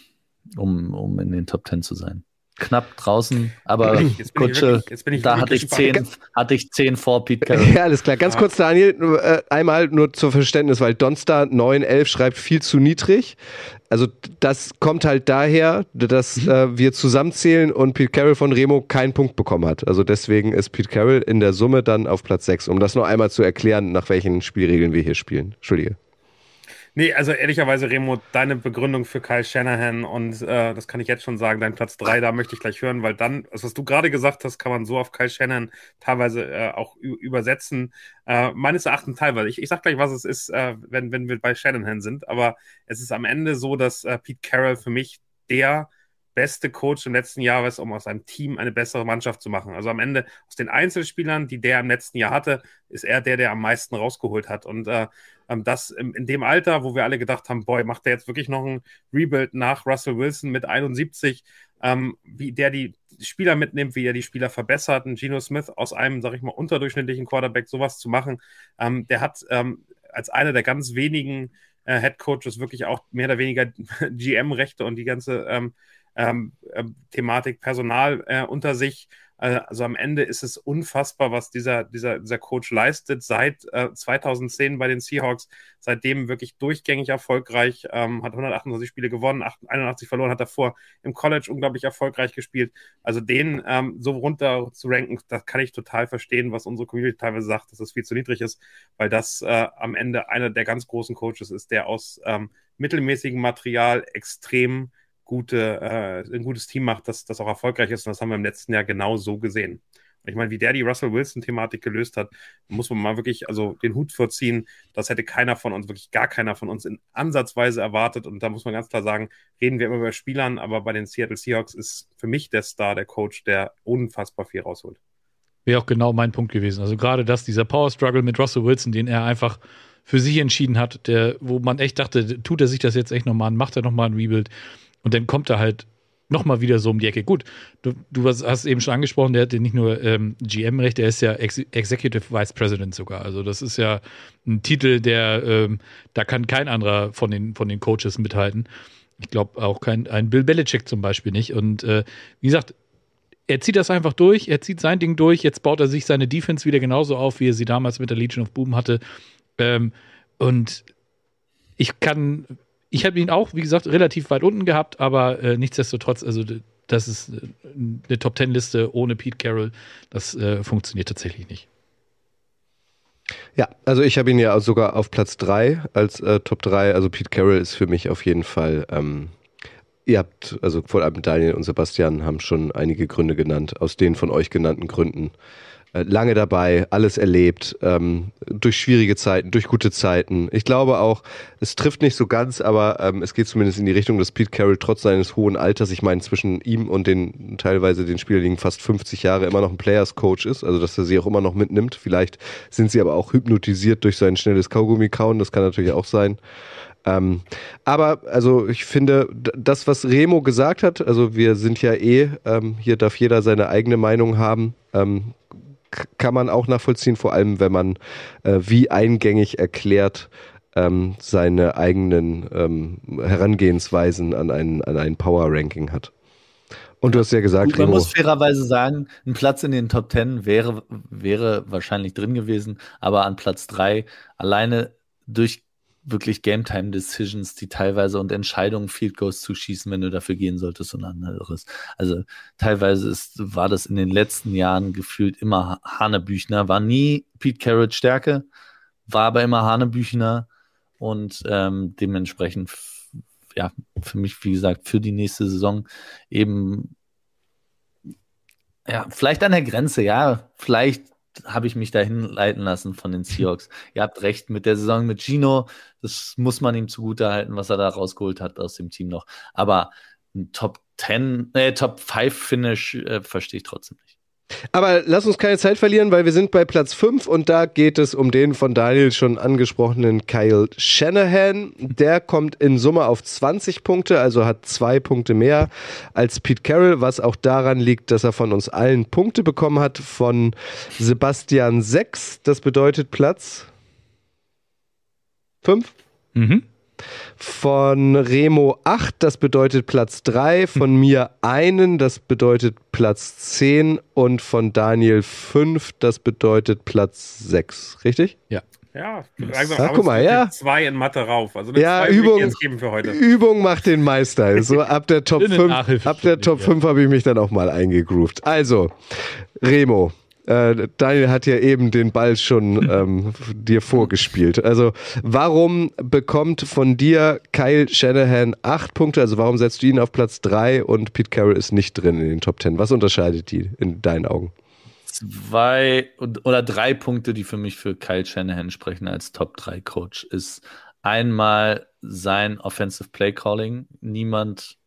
um, um in den Top Ten zu sein. Knapp draußen, aber Kutsche, wirklich, da hatte ich, zehn, hatte ich zehn vor Pete Carroll. Ja, alles klar. Ganz ja. kurz, Daniel, äh, einmal nur zur Verständnis, weil Donstar 911 schreibt viel zu niedrig. Also das kommt halt daher, dass mhm. äh, wir zusammenzählen und Pete Carroll von Remo keinen Punkt bekommen hat. Also deswegen ist Pete Carroll in der Summe dann auf Platz 6, um das noch einmal zu erklären, nach welchen Spielregeln wir hier spielen. Entschuldige. Nee, also ehrlicherweise, Remo, deine Begründung für Kyle Shanahan und äh, das kann ich jetzt schon sagen, dein Platz 3, da möchte ich gleich hören, weil dann, also was du gerade gesagt hast, kann man so auf Kyle Shanahan teilweise äh, auch übersetzen. Äh, meines Erachtens teilweise. Ich, ich sag gleich, was es ist, äh, wenn, wenn wir bei Shanahan sind, aber es ist am Ende so, dass äh, Pete Carroll für mich der beste Coach im letzten Jahr ist, um aus einem Team eine bessere Mannschaft zu machen. Also am Ende aus den Einzelspielern, die der im letzten Jahr hatte, ist er der, der am meisten rausgeholt hat. Und äh, ähm, das in, dem Alter, wo wir alle gedacht haben, boy, macht der jetzt wirklich noch ein Rebuild nach Russell Wilson mit 71, ähm, wie der die Spieler mitnimmt, wie er die Spieler verbessert, ein Geno Smith aus einem, sag ich mal, unterdurchschnittlichen Quarterback sowas zu machen, ähm, der hat ähm, als einer der ganz wenigen äh, Head Coaches wirklich auch mehr oder weniger GM-Rechte und die ganze ähm, ähm, äh, Thematik Personal äh, unter sich. Äh, also am Ende ist es unfassbar, was dieser, dieser, dieser Coach leistet. Seit äh, 2010 bei den Seahawks, seitdem wirklich durchgängig erfolgreich, ähm, hat 128 Spiele gewonnen, 81 verloren, hat davor im College unglaublich erfolgreich gespielt. Also den ähm, so runter zu ranken, das kann ich total verstehen, was unsere Community teilweise sagt, dass das viel zu niedrig ist, weil das äh, am Ende einer der ganz großen Coaches ist, der aus ähm, mittelmäßigem Material extrem gute, äh, ein gutes Team macht, das, das auch erfolgreich ist. Und das haben wir im letzten Jahr genau so gesehen. Und ich meine, wie der die Russell Wilson-Thematik gelöst hat, muss man mal wirklich also den Hut vorziehen. Das hätte keiner von uns, wirklich gar keiner von uns in Ansatzweise erwartet. Und da muss man ganz klar sagen, reden wir immer über Spielern, aber bei den Seattle Seahawks ist für mich der Star, der Coach, der unfassbar viel rausholt. Wäre auch genau mein Punkt gewesen. Also gerade das, dieser Power Struggle mit Russell Wilson, den er einfach für sich entschieden hat, der, wo man echt dachte, tut er sich das jetzt echt nochmal an, macht er nochmal ein Rebuild. Und dann kommt er halt nochmal wieder so um die Ecke. Gut, du, du hast eben schon angesprochen, der hat ja nicht nur ähm, GM-Recht, der ist ja Ex Executive Vice President sogar. Also das ist ja ein Titel, der, ähm, da kann kein anderer von den, von den Coaches mithalten. Ich glaube auch kein ein Bill Belichick zum Beispiel nicht. Und äh, wie gesagt, er zieht das einfach durch, er zieht sein Ding durch, jetzt baut er sich seine Defense wieder genauso auf, wie er sie damals mit der Legion of Boom hatte. Ähm, und ich kann ich habe ihn auch, wie gesagt, relativ weit unten gehabt, aber äh, nichtsdestotrotz, also das ist äh, eine Top Ten Liste ohne Pete Carroll. Das äh, funktioniert tatsächlich nicht. Ja, also ich habe ihn ja sogar auf Platz 3 als äh, Top 3. Also Pete Carroll ist für mich auf jeden Fall. Ähm, ihr habt, also vor allem Daniel und Sebastian haben schon einige Gründe genannt. Aus den von euch genannten Gründen lange dabei, alles erlebt, ähm, durch schwierige Zeiten, durch gute Zeiten. Ich glaube auch, es trifft nicht so ganz, aber ähm, es geht zumindest in die Richtung, dass Pete Carroll trotz seines hohen Alters, ich meine, zwischen ihm und den teilweise den Spielern liegen fast 50 Jahre, immer noch ein Players Coach ist, also dass er sie auch immer noch mitnimmt. Vielleicht sind sie aber auch hypnotisiert durch sein schnelles Kaugummi-Kauen, das kann natürlich auch sein. Ähm, aber also ich finde, das, was Remo gesagt hat, also wir sind ja eh, ähm, hier darf jeder seine eigene Meinung haben. Ähm, kann man auch nachvollziehen, vor allem wenn man äh, wie eingängig erklärt ähm, seine eigenen ähm, Herangehensweisen an ein, an ein Power-Ranking hat. Und du hast ja gesagt, Gut, man muss fairerweise sagen, ein Platz in den Top Ten wäre, wäre wahrscheinlich drin gewesen, aber an Platz drei alleine durch wirklich Game Time Decisions, die teilweise und Entscheidungen Field Goals zu schießen, wenn du dafür gehen solltest und anderes. Also teilweise ist, war das in den letzten Jahren gefühlt immer Hanebüchner, war nie Pete Carrot Stärke, war aber immer Hanebüchner und ähm, dementsprechend ja, für mich, wie gesagt, für die nächste Saison eben ja, vielleicht an der Grenze, ja, vielleicht habe ich mich dahin leiten lassen von den Seahawks. Ihr habt recht mit der Saison mit Gino. Das muss man ihm zugutehalten, was er da rausgeholt hat aus dem Team noch. Aber ein Top 10, äh, Top 5 Finish äh, verstehe ich trotzdem nicht. Aber lass uns keine Zeit verlieren, weil wir sind bei Platz 5 und da geht es um den von Daniel schon angesprochenen Kyle Shanahan. Der kommt in Summe auf 20 Punkte, also hat zwei Punkte mehr als Pete Carroll, was auch daran liegt, dass er von uns allen Punkte bekommen hat. Von Sebastian 6, das bedeutet Platz 5. Mhm. Von Remo 8, das bedeutet Platz 3. Von mir einen, das bedeutet Platz 10. Und von Daniel 5, das bedeutet Platz 6. Richtig? Ja. Ja, langsam ja, guck mal, ja. zwei in Mathe rauf. Also ja, Übung, Übung macht den Meister. So ab der Top 5, ab der Top 5 habe ich mich dann auch mal eingegroovt. Also, Remo, äh, Daniel hat ja eben den Ball schon ähm, dir vorgespielt. Also, warum bekommt von dir Kyle Shanahan acht Punkte? Also, warum setzt du ihn auf Platz drei und Pete Carroll ist nicht drin in den Top Ten? Was unterscheidet die in deinen Augen? Zwei oder drei Punkte, die für mich für Kyle Shanahan sprechen als Top 3 Coach, ist einmal sein Offensive Play Calling. Niemand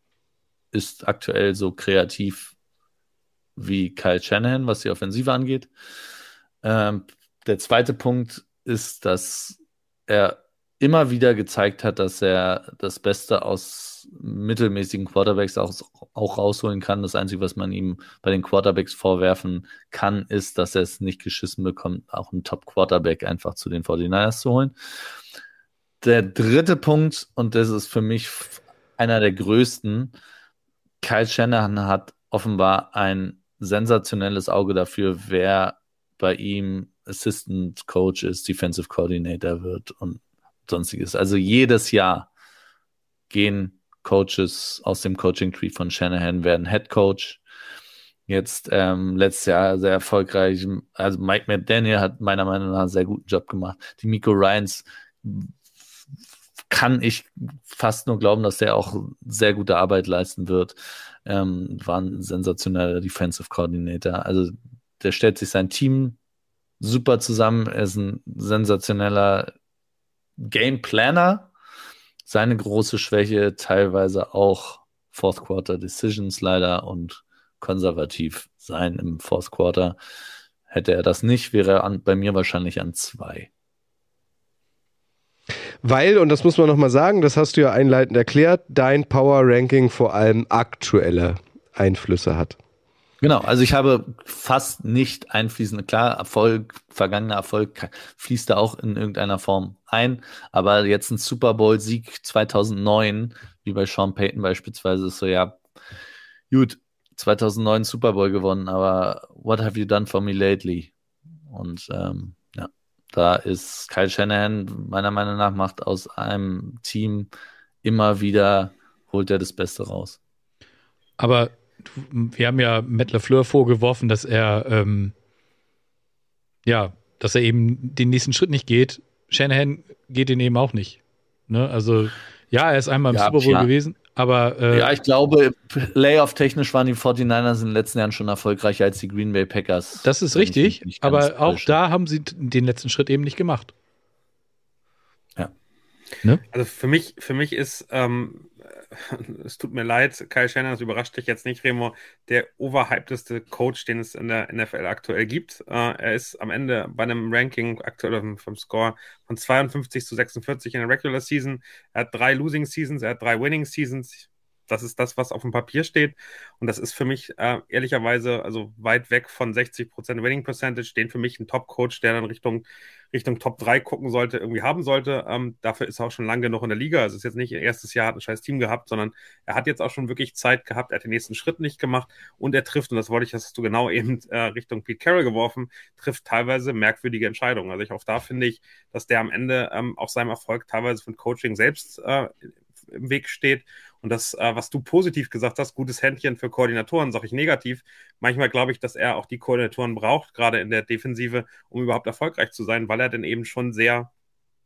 ist aktuell so kreativ wie Kyle Shanahan, was die Offensive angeht. Ähm, der zweite Punkt ist, dass er immer wieder gezeigt hat, dass er das Beste aus mittelmäßigen Quarterbacks auch, auch rausholen kann. Das Einzige, was man ihm bei den Quarterbacks vorwerfen kann, ist, dass er es nicht geschissen bekommt, auch einen Top-Quarterback einfach zu den 49ers zu holen. Der dritte Punkt, und das ist für mich einer der größten, Kyle Shanahan hat offenbar ein sensationelles Auge dafür, wer bei ihm Assistant Coach ist, Defensive Coordinator wird und sonstiges. Also jedes Jahr gehen Coaches aus dem Coaching Tree von Shanahan, werden Head Coach. Jetzt ähm, letztes Jahr sehr erfolgreich. Also Mike McDaniel hat meiner Meinung nach einen sehr guten Job gemacht. Die Miko Ryans kann ich fast nur glauben, dass der auch sehr gute Arbeit leisten wird ähm, war ein sensationeller Defensive Coordinator. Also der stellt sich sein Team super zusammen, er ist ein sensationeller Game Planner. Seine große Schwäche teilweise auch Fourth Quarter Decisions leider und konservativ sein im Fourth Quarter. Hätte er das nicht, wäre er an, bei mir wahrscheinlich an zwei. Weil, und das muss man nochmal sagen, das hast du ja einleitend erklärt, dein Power Ranking vor allem aktuelle Einflüsse hat. Genau, also ich habe fast nicht einfließende, klar, Erfolg, vergangener Erfolg fließt da auch in irgendeiner Form ein, aber jetzt ein Super Bowl-Sieg 2009, wie bei Sean Payton beispielsweise, ist so, ja, gut, 2009 Super Bowl gewonnen, aber what have you done for me lately? Und ähm, da ist Kyle Shanahan, meiner Meinung nach, macht aus einem Team immer wieder, holt er das Beste raus. Aber wir haben ja Matt LaFleur vorgeworfen, dass er, ähm, ja, dass er eben den nächsten Schritt nicht geht. Shanahan geht den eben auch nicht. Ne? Also, ja, er ist einmal im ja, Super Bowl ja. gewesen, aber. Äh, ja, ich glaube, Layoff-technisch waren die 49ers in den letzten Jahren schon erfolgreicher als die Green Bay Packers. Das ist richtig, aber auch da haben sie den letzten Schritt eben nicht gemacht. Ja. Ne? Also für mich, für mich ist ähm, es tut mir leid, Kyle Shannon, das überrascht dich jetzt nicht, Remo, der overhypteste Coach, den es in der NFL aktuell gibt. Äh, er ist am Ende bei einem Ranking aktuell vom Score von 52 zu 46 in der Regular Season. Er hat drei Losing Seasons, er hat drei Winning Seasons. Das ist das, was auf dem Papier steht. Und das ist für mich äh, ehrlicherweise also weit weg von 60% Winning Percentage, den für mich ein Top-Coach, der dann Richtung Richtung Top 3 gucken sollte, irgendwie haben sollte. Ähm, dafür ist er auch schon lange genug in der Liga. Also ist jetzt nicht erstes Jahr hat ein scheiß Team gehabt, sondern er hat jetzt auch schon wirklich Zeit gehabt. Er hat den nächsten Schritt nicht gemacht und er trifft, und das wollte ich, hast du genau eben äh, Richtung Pete Carroll geworfen, trifft teilweise merkwürdige Entscheidungen. Also ich auch da finde ich, dass der am Ende ähm, auch seinem Erfolg teilweise von Coaching selbst äh, im Weg steht. Und das, äh, was du positiv gesagt hast, gutes Händchen für Koordinatoren, sage ich negativ. Manchmal glaube ich, dass er auch die Koordinatoren braucht, gerade in der Defensive, um überhaupt erfolgreich zu sein, weil er dann eben schon sehr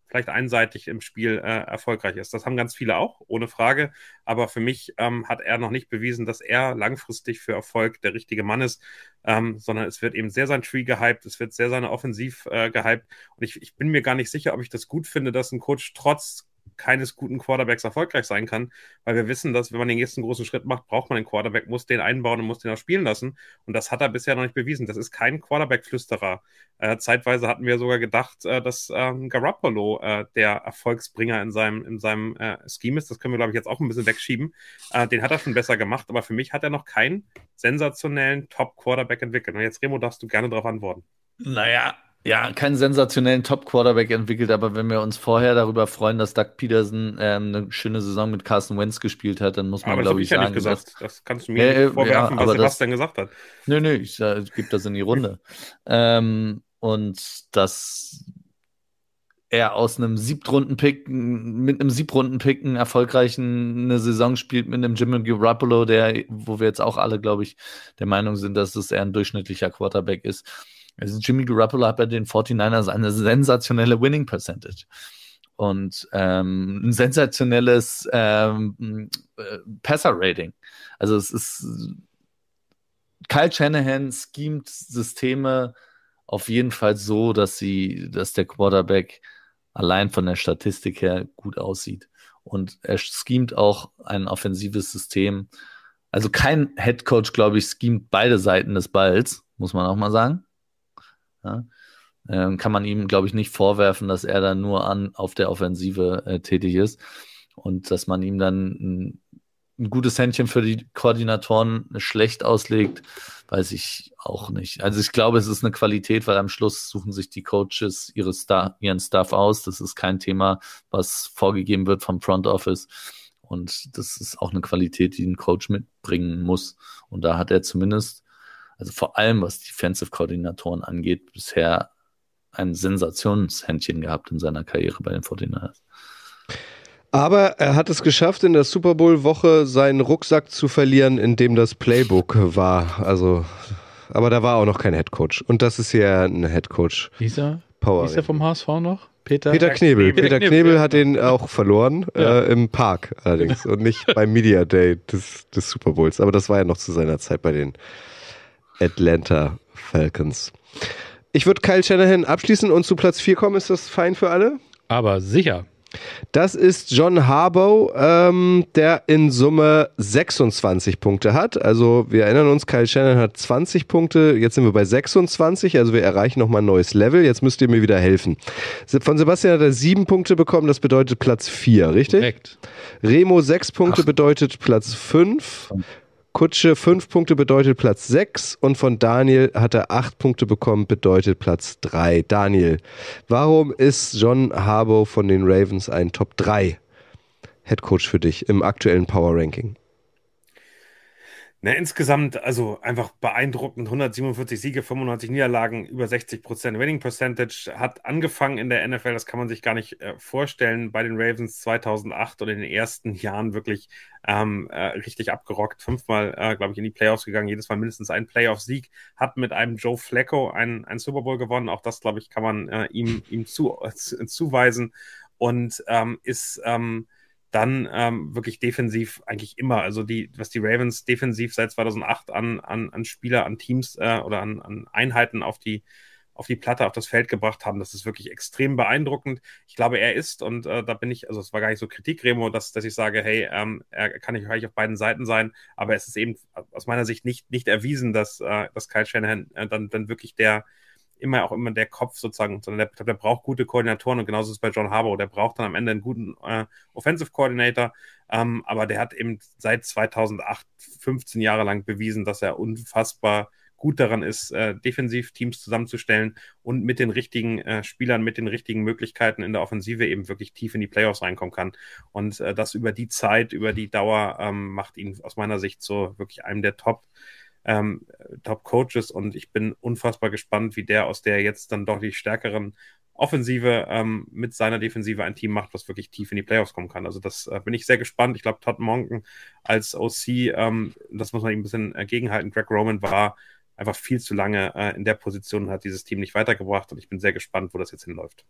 vielleicht einseitig im Spiel äh, erfolgreich ist. Das haben ganz viele auch, ohne Frage. Aber für mich ähm, hat er noch nicht bewiesen, dass er langfristig für Erfolg der richtige Mann ist, ähm, sondern es wird eben sehr sein Tree gehypt, es wird sehr seine Offensiv äh, gehypt. Und ich, ich bin mir gar nicht sicher, ob ich das gut finde, dass ein Coach trotz keines guten Quarterbacks erfolgreich sein kann, weil wir wissen, dass wenn man den nächsten großen Schritt macht, braucht man den Quarterback, muss den einbauen und muss den auch spielen lassen. Und das hat er bisher noch nicht bewiesen. Das ist kein Quarterback-Flüsterer. Äh, zeitweise hatten wir sogar gedacht, äh, dass äh, Garoppolo äh, der Erfolgsbringer in seinem, in seinem äh, Scheme ist. Das können wir, glaube ich, jetzt auch ein bisschen wegschieben. Äh, den hat er schon besser gemacht, aber für mich hat er noch keinen sensationellen Top-Quarterback entwickelt. Und jetzt, Remo, darfst du gerne darauf antworten. Naja, ja, keinen sensationellen Top-Quarterback entwickelt, aber wenn wir uns vorher darüber freuen, dass Doug Peterson ähm, eine schöne Saison mit Carson Wentz gespielt hat, dann muss man, glaube ich, ja sagen. Nicht gesagt. das kannst du mir äh, nicht vorwerfen, ja, was Sebastian das, gesagt hat. Nö, nö, ich äh, gebe das in die Runde. ähm, und dass er aus einem Siebtrunden-Pick, mit einem Siebtrunden-Pick einen erfolgreichen eine Saison spielt mit einem Jimmy Garoppolo, der, wo wir jetzt auch alle, glaube ich, der Meinung sind, dass es eher ein durchschnittlicher Quarterback ist also Jimmy Garoppolo hat bei den 49ers eine sensationelle Winning Percentage und ähm, ein sensationelles ähm, äh, Passer-Rating. Also es ist Kyle Shanahan schemt Systeme auf jeden Fall so, dass sie, dass der Quarterback allein von der Statistik her gut aussieht. Und er schemt auch ein offensives System. Also kein Head Coach, glaube ich, schemt beide Seiten des Balls, muss man auch mal sagen. Ja? Ähm, kann man ihm, glaube ich, nicht vorwerfen, dass er dann nur an, auf der Offensive äh, tätig ist und dass man ihm dann ein, ein, gutes Händchen für die Koordinatoren schlecht auslegt, weiß ich auch nicht. Also ich glaube, es ist eine Qualität, weil am Schluss suchen sich die Coaches ihre Star, ihren Staff aus. Das ist kein Thema, was vorgegeben wird vom Front Office. Und das ist auch eine Qualität, die ein Coach mitbringen muss. Und da hat er zumindest also vor allem was Defensive-Koordinatoren angeht, bisher ein Sensationshändchen gehabt in seiner Karriere bei den 49ers. Aber er hat es geschafft, in der Super Bowl-Woche seinen Rucksack zu verlieren, in dem das Playbook war. Also, aber da war auch noch kein Headcoach. Und das ist ja ein Headcoach. Hieß er? Power. Hieß er vom HSV noch? Peter, Peter Knebel. Peter, Peter Knebel, Knebel hat ihn auch verloren, ja. äh, im Park allerdings und nicht beim Media Day des, des Super Bowls. Aber das war ja noch zu seiner Zeit bei den Atlanta Falcons. Ich würde Kyle Shanahan abschließen und zu Platz 4 kommen. Ist das fein für alle? Aber sicher. Das ist John Harbaugh, ähm, der in Summe 26 Punkte hat. Also wir erinnern uns, Kyle Shannon hat 20 Punkte, jetzt sind wir bei 26, also wir erreichen nochmal ein neues Level. Jetzt müsst ihr mir wieder helfen. Von Sebastian hat er 7 Punkte bekommen, das bedeutet Platz 4, richtig? Korrekt. Remo 6 Punkte Ach. bedeutet Platz 5. Kutsche fünf Punkte bedeutet Platz sechs und von Daniel hat er acht Punkte bekommen, bedeutet Platz drei. Daniel, warum ist John Harbaugh von den Ravens ein Top 3 Headcoach für dich im aktuellen Power Ranking? Na, insgesamt, also einfach beeindruckend. 147 Siege, 95 Niederlagen, über 60 Prozent Winning Percentage. Hat angefangen in der NFL, das kann man sich gar nicht äh, vorstellen, bei den Ravens 2008 und in den ersten Jahren wirklich ähm, äh, richtig abgerockt. Fünfmal, äh, glaube ich, in die Playoffs gegangen, jedes Mal mindestens einen Playoff-Sieg. Hat mit einem Joe Flacco einen, einen Super Bowl gewonnen. Auch das, glaube ich, kann man äh, ihm, ihm zu, äh, zuweisen. Und ähm, ist. Ähm, dann ähm, wirklich defensiv eigentlich immer. Also die, was die Ravens defensiv seit 2008 an, an, an Spieler, an Teams äh, oder an, an Einheiten auf die, auf die Platte, auf das Feld gebracht haben, das ist wirklich extrem beeindruckend. Ich glaube, er ist, und äh, da bin ich, also es war gar nicht so Kritik, Remo, dass, dass ich sage, hey, ähm, er kann nicht auf beiden Seiten sein, aber es ist eben aus meiner Sicht nicht, nicht erwiesen, dass, äh, dass Kyle Shanahan äh, dann, dann wirklich der, immer auch immer der Kopf sozusagen, sondern der, der braucht gute Koordinatoren und genauso ist es bei John Harbaugh. Der braucht dann am Ende einen guten äh, Offensive Coordinator, ähm, aber der hat eben seit 2008 15 Jahre lang bewiesen, dass er unfassbar gut daran ist, äh, defensiv Teams zusammenzustellen und mit den richtigen äh, Spielern, mit den richtigen Möglichkeiten in der Offensive eben wirklich tief in die Playoffs reinkommen kann. Und äh, das über die Zeit, über die Dauer ähm, macht ihn aus meiner Sicht so wirklich einem der Top ähm, Top-Coaches und ich bin unfassbar gespannt, wie der aus der jetzt dann doch die stärkeren Offensive ähm, mit seiner Defensive ein Team macht, was wirklich tief in die Playoffs kommen kann. Also das äh, bin ich sehr gespannt. Ich glaube, Todd Monken als OC, ähm, das muss man ihm ein bisschen äh, gegenhalten. Greg Roman war einfach viel zu lange äh, in der Position und hat dieses Team nicht weitergebracht und ich bin sehr gespannt, wo das jetzt hinläuft.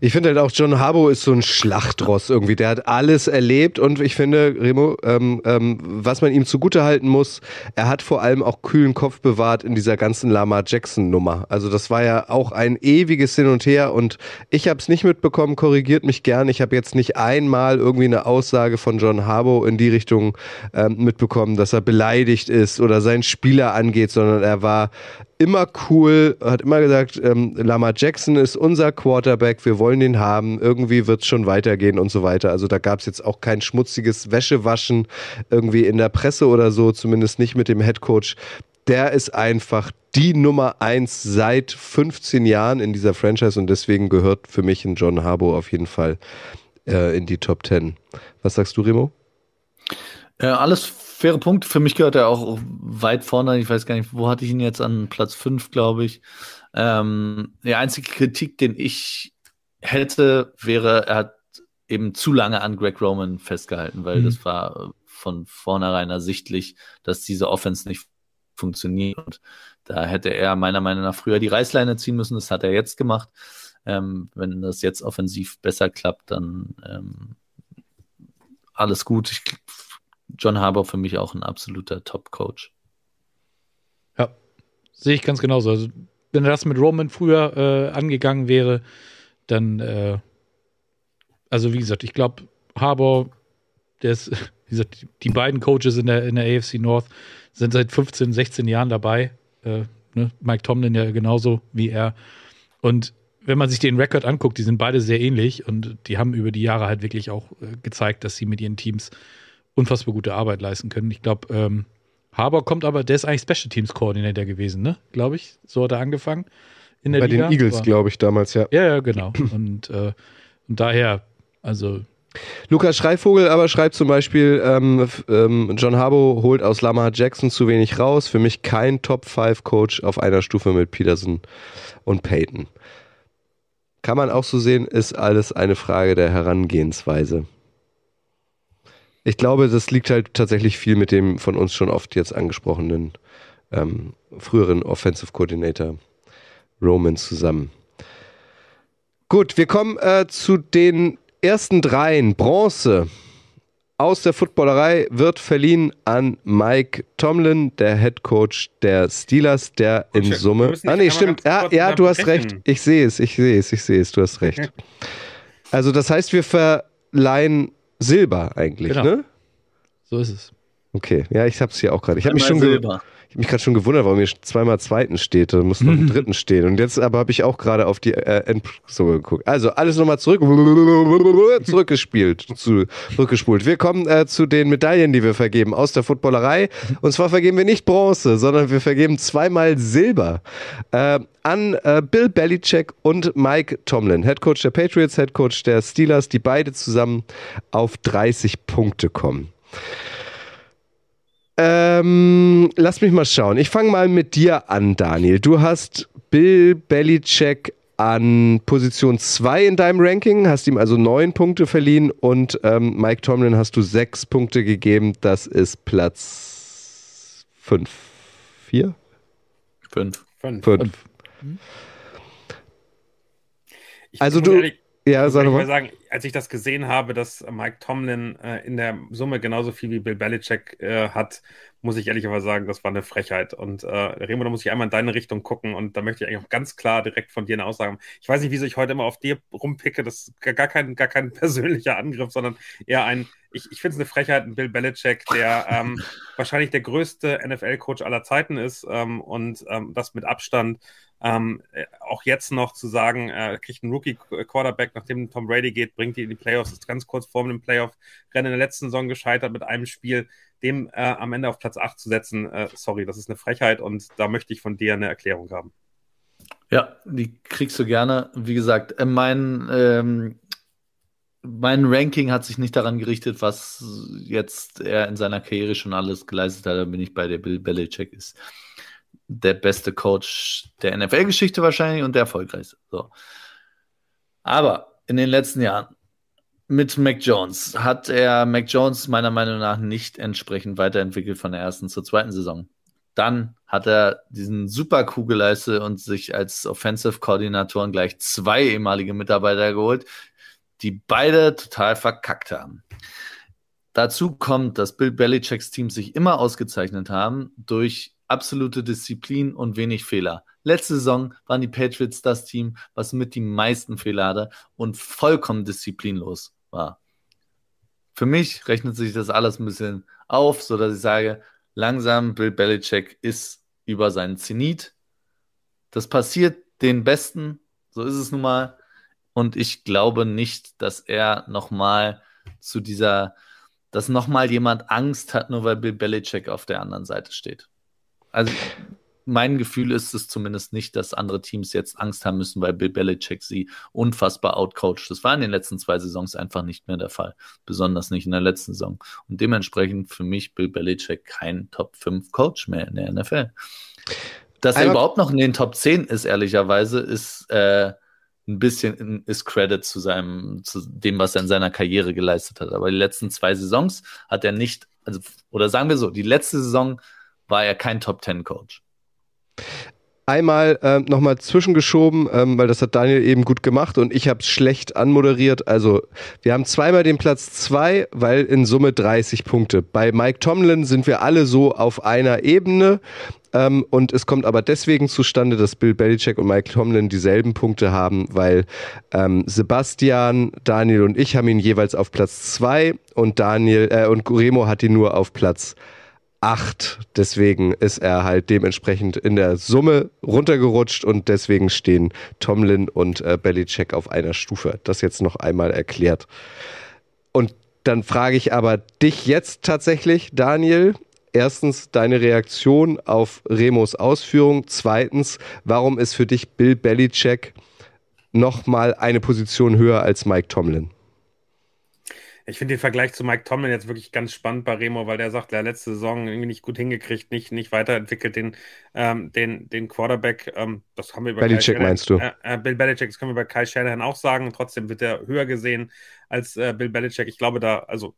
Ich finde halt auch, John Harbo ist so ein Schlachtross irgendwie. Der hat alles erlebt und ich finde, Remo, ähm, ähm, was man ihm zugutehalten muss, er hat vor allem auch kühlen Kopf bewahrt in dieser ganzen Lama Jackson-Nummer. Also das war ja auch ein ewiges Hin und Her und ich habe es nicht mitbekommen, korrigiert mich gern. Ich habe jetzt nicht einmal irgendwie eine Aussage von John Harbo in die Richtung ähm, mitbekommen, dass er beleidigt ist oder seinen Spieler angeht, sondern er war immer cool, hat immer gesagt, ähm, Lama Jackson ist unser Quarterback, wir wollen ihn haben, irgendwie wird es schon weitergehen und so weiter. Also da gab es jetzt auch kein schmutziges Wäschewaschen irgendwie in der Presse oder so, zumindest nicht mit dem Headcoach. Der ist einfach die Nummer eins seit 15 Jahren in dieser Franchise und deswegen gehört für mich ein John Harbo auf jeden Fall äh, in die Top 10. Was sagst du, Remo? Äh, alles faire Punkte. Für mich gehört er auch weit vorne. Ich weiß gar nicht, wo hatte ich ihn jetzt an Platz 5, glaube ich. Ähm, die einzige Kritik, den ich hätte, wäre, er hat eben zu lange an Greg Roman festgehalten, weil mhm. das war von vornherein ersichtlich, dass diese Offense nicht funktioniert. Und da hätte er meiner Meinung nach früher die Reißleine ziehen müssen. Das hat er jetzt gemacht. Ähm, wenn das jetzt offensiv besser klappt, dann ähm, alles gut. Ich John Harbour für mich auch ein absoluter Top-Coach. Ja, sehe ich ganz genauso. Also, wenn das mit Roman früher äh, angegangen wäre, dann, äh, also wie gesagt, ich glaube, Harbour, der ist, wie gesagt, die beiden Coaches in der, in der AFC North sind seit 15, 16 Jahren dabei. Äh, ne? Mike Tomlin ja genauso wie er. Und wenn man sich den Rekord anguckt, die sind beide sehr ähnlich und die haben über die Jahre halt wirklich auch äh, gezeigt, dass sie mit ihren Teams unfassbar gute Arbeit leisten können. Ich glaube, ähm, Haber kommt aber, der ist eigentlich Special Teams Coordinator gewesen, ne? Glaube ich. So hat er angefangen. In der Bei Liga. den Eagles, glaube ich, damals, ja. Ja, ja, genau. und, äh, und daher, also. Lukas Schreivogel aber schreibt zum Beispiel, ähm, ähm, John Harbo holt aus Lamar Jackson zu wenig raus. Für mich kein Top-5-Coach auf einer Stufe mit Peterson und Peyton. Kann man auch so sehen, ist alles eine Frage der Herangehensweise. Ich glaube, das liegt halt tatsächlich viel mit dem von uns schon oft jetzt angesprochenen ähm, früheren Offensive Coordinator Roman zusammen. Gut, wir kommen äh, zu den ersten dreien. Bronze aus der Footballerei wird verliehen an Mike Tomlin, der Head Coach der Steelers, der in Summe. Ah, nee, stimmt. Ja, ja du hast recht. Ich sehe es, ich sehe es, ich sehe es, du hast recht. Also, das heißt, wir verleihen Silber eigentlich, genau. ne? So ist es. Okay, ja, ich hab's hier auch gerade. Ich habe mich schon Silber. Ich mich gerade schon gewundert, warum hier zweimal zweiten steht. Da muss noch ein dritten stehen. Und jetzt aber habe ich auch gerade auf die äh, Endzunge geguckt. Also alles nochmal zurück, zurückgespielt, zu, zurückgespult. Wir kommen äh, zu den Medaillen, die wir vergeben aus der Footballerei. Und zwar vergeben wir nicht Bronze, sondern wir vergeben zweimal Silber äh, an äh, Bill Belichick und Mike Tomlin, Head Coach der Patriots, Head Coach der Steelers, die beide zusammen auf 30 Punkte kommen. Ähm, lass mich mal schauen. Ich fange mal mit dir an, Daniel. Du hast Bill Belichick an Position 2 in deinem Ranking, hast ihm also neun Punkte verliehen und ähm, Mike Tomlin hast du sechs Punkte gegeben. Das ist Platz 5. 4? 5. 5. Also du. Ehrlich, ja, sag mal. sagen, als ich das gesehen habe, dass Mike Tomlin äh, in der Summe genauso viel wie Bill Belichick äh, hat, muss ich ehrlicherweise sagen, das war eine Frechheit. Und äh, Remo, da muss ich einmal in deine Richtung gucken und da möchte ich eigentlich auch ganz klar direkt von dir eine Aussage haben. Ich weiß nicht, wieso ich heute immer auf dir rumpicke, das ist gar kein, gar kein persönlicher Angriff, sondern eher ein, ich, ich finde es eine Frechheit, ein Bill Belichick, der ähm, wahrscheinlich der größte NFL-Coach aller Zeiten ist ähm, und ähm, das mit Abstand Ähm, äh, auch jetzt noch zu sagen, äh, kriegt ein Rookie-Quarterback, nachdem Tom Brady geht, bringt die in die Playoffs, ist ganz kurz vor dem Playoff-Rennen in der letzten Saison gescheitert mit einem Spiel, dem äh, am Ende auf Platz 8 zu setzen, äh, sorry, das ist eine Frechheit und da möchte ich von dir eine Erklärung haben. Ja, die kriegst du gerne. Wie gesagt, äh, mein, ähm, mein Ranking hat sich nicht daran gerichtet, was jetzt er in seiner Karriere schon alles geleistet hat. Da bin ich bei der Bill Belichick ist der beste Coach der NFL-Geschichte wahrscheinlich und der erfolgreichste. So. Aber in den letzten Jahren mit Mac Jones hat er Mac Jones meiner Meinung nach nicht entsprechend weiterentwickelt von der ersten zur zweiten Saison. Dann hat er diesen super Coup geleistet und sich als Offensive Koordinatoren gleich zwei ehemalige Mitarbeiter geholt, die beide total verkackt haben. Dazu kommt, dass Bill Belichicks Team sich immer ausgezeichnet haben durch absolute Disziplin und wenig Fehler. Letzte Saison waren die Patriots das Team, was mit die meisten Fehler hatte und vollkommen disziplinlos war. Für mich rechnet sich das alles ein bisschen auf, sodass ich sage, langsam Bill Belichick ist über seinen Zenit. Das passiert den Besten, so ist es nun mal. Und ich glaube nicht, dass er nochmal zu dieser, dass nochmal jemand Angst hat, nur weil Bill Belichick auf der anderen Seite steht. Also mein Gefühl ist es zumindest nicht, dass andere Teams jetzt Angst haben müssen, weil Bill Belichick sie unfassbar outcoacht. Das war in den letzten zwei Saisons einfach nicht mehr der Fall. Besonders nicht in der letzten Saison. Und dementsprechend für mich Bill Belichick kein Top 5 Coach mehr in der NFL. Dass er überhaupt noch in den Top 10 ist, ehrlicherweise, ist äh, ein bisschen ist Credit zu seinem, zu dem, was er in seiner Karriere geleistet hat. Aber die letzten zwei Saisons hat er nicht, also, oder sagen wir so, die letzte Saison war er kein Top 10 Coach. Einmal äh, nochmal zwischengeschoben, ähm, weil das hat Daniel eben gut gemacht und ich habe es schlecht anmoderiert. Also wir haben zweimal den Platz zwei, weil in Summe 30 Punkte. Bei Mike Tomlin sind wir alle so auf einer Ebene. Ähm, und es kommt aber deswegen zustande, dass Bill Belichick und Mike Tomlin dieselben Punkte haben, weil ähm, Sebastian, Daniel und ich haben ihn jeweils auf Platz zwei und Daniel äh, und Remo hat ihn nur auf Platz 8. Deswegen ist er halt dementsprechend in der Summe runtergerutscht und deswegen stehen Tomlin und äh, Belichick auf einer Stufe. Das jetzt noch einmal erklärt. Und dann frage ich aber dich jetzt tatsächlich, Daniel. Erstens deine Reaktion auf Remos Ausführung. Zweitens, warum ist für dich Bill Belichick nochmal eine Position höher als Mike Tomlin? Ich finde den Vergleich zu Mike Tomlin jetzt wirklich ganz spannend bei Remo, weil der sagt, der letzte Saison irgendwie nicht gut hingekriegt, nicht, nicht weiterentwickelt den, ähm, den, den Quarterback. Ähm, das haben wir über Belichick meinst du? Äh, äh, Bill Belichick, das können wir bei Kyle Shanahan auch sagen. Trotzdem wird er höher gesehen als äh, Bill Belichick. Ich glaube da, also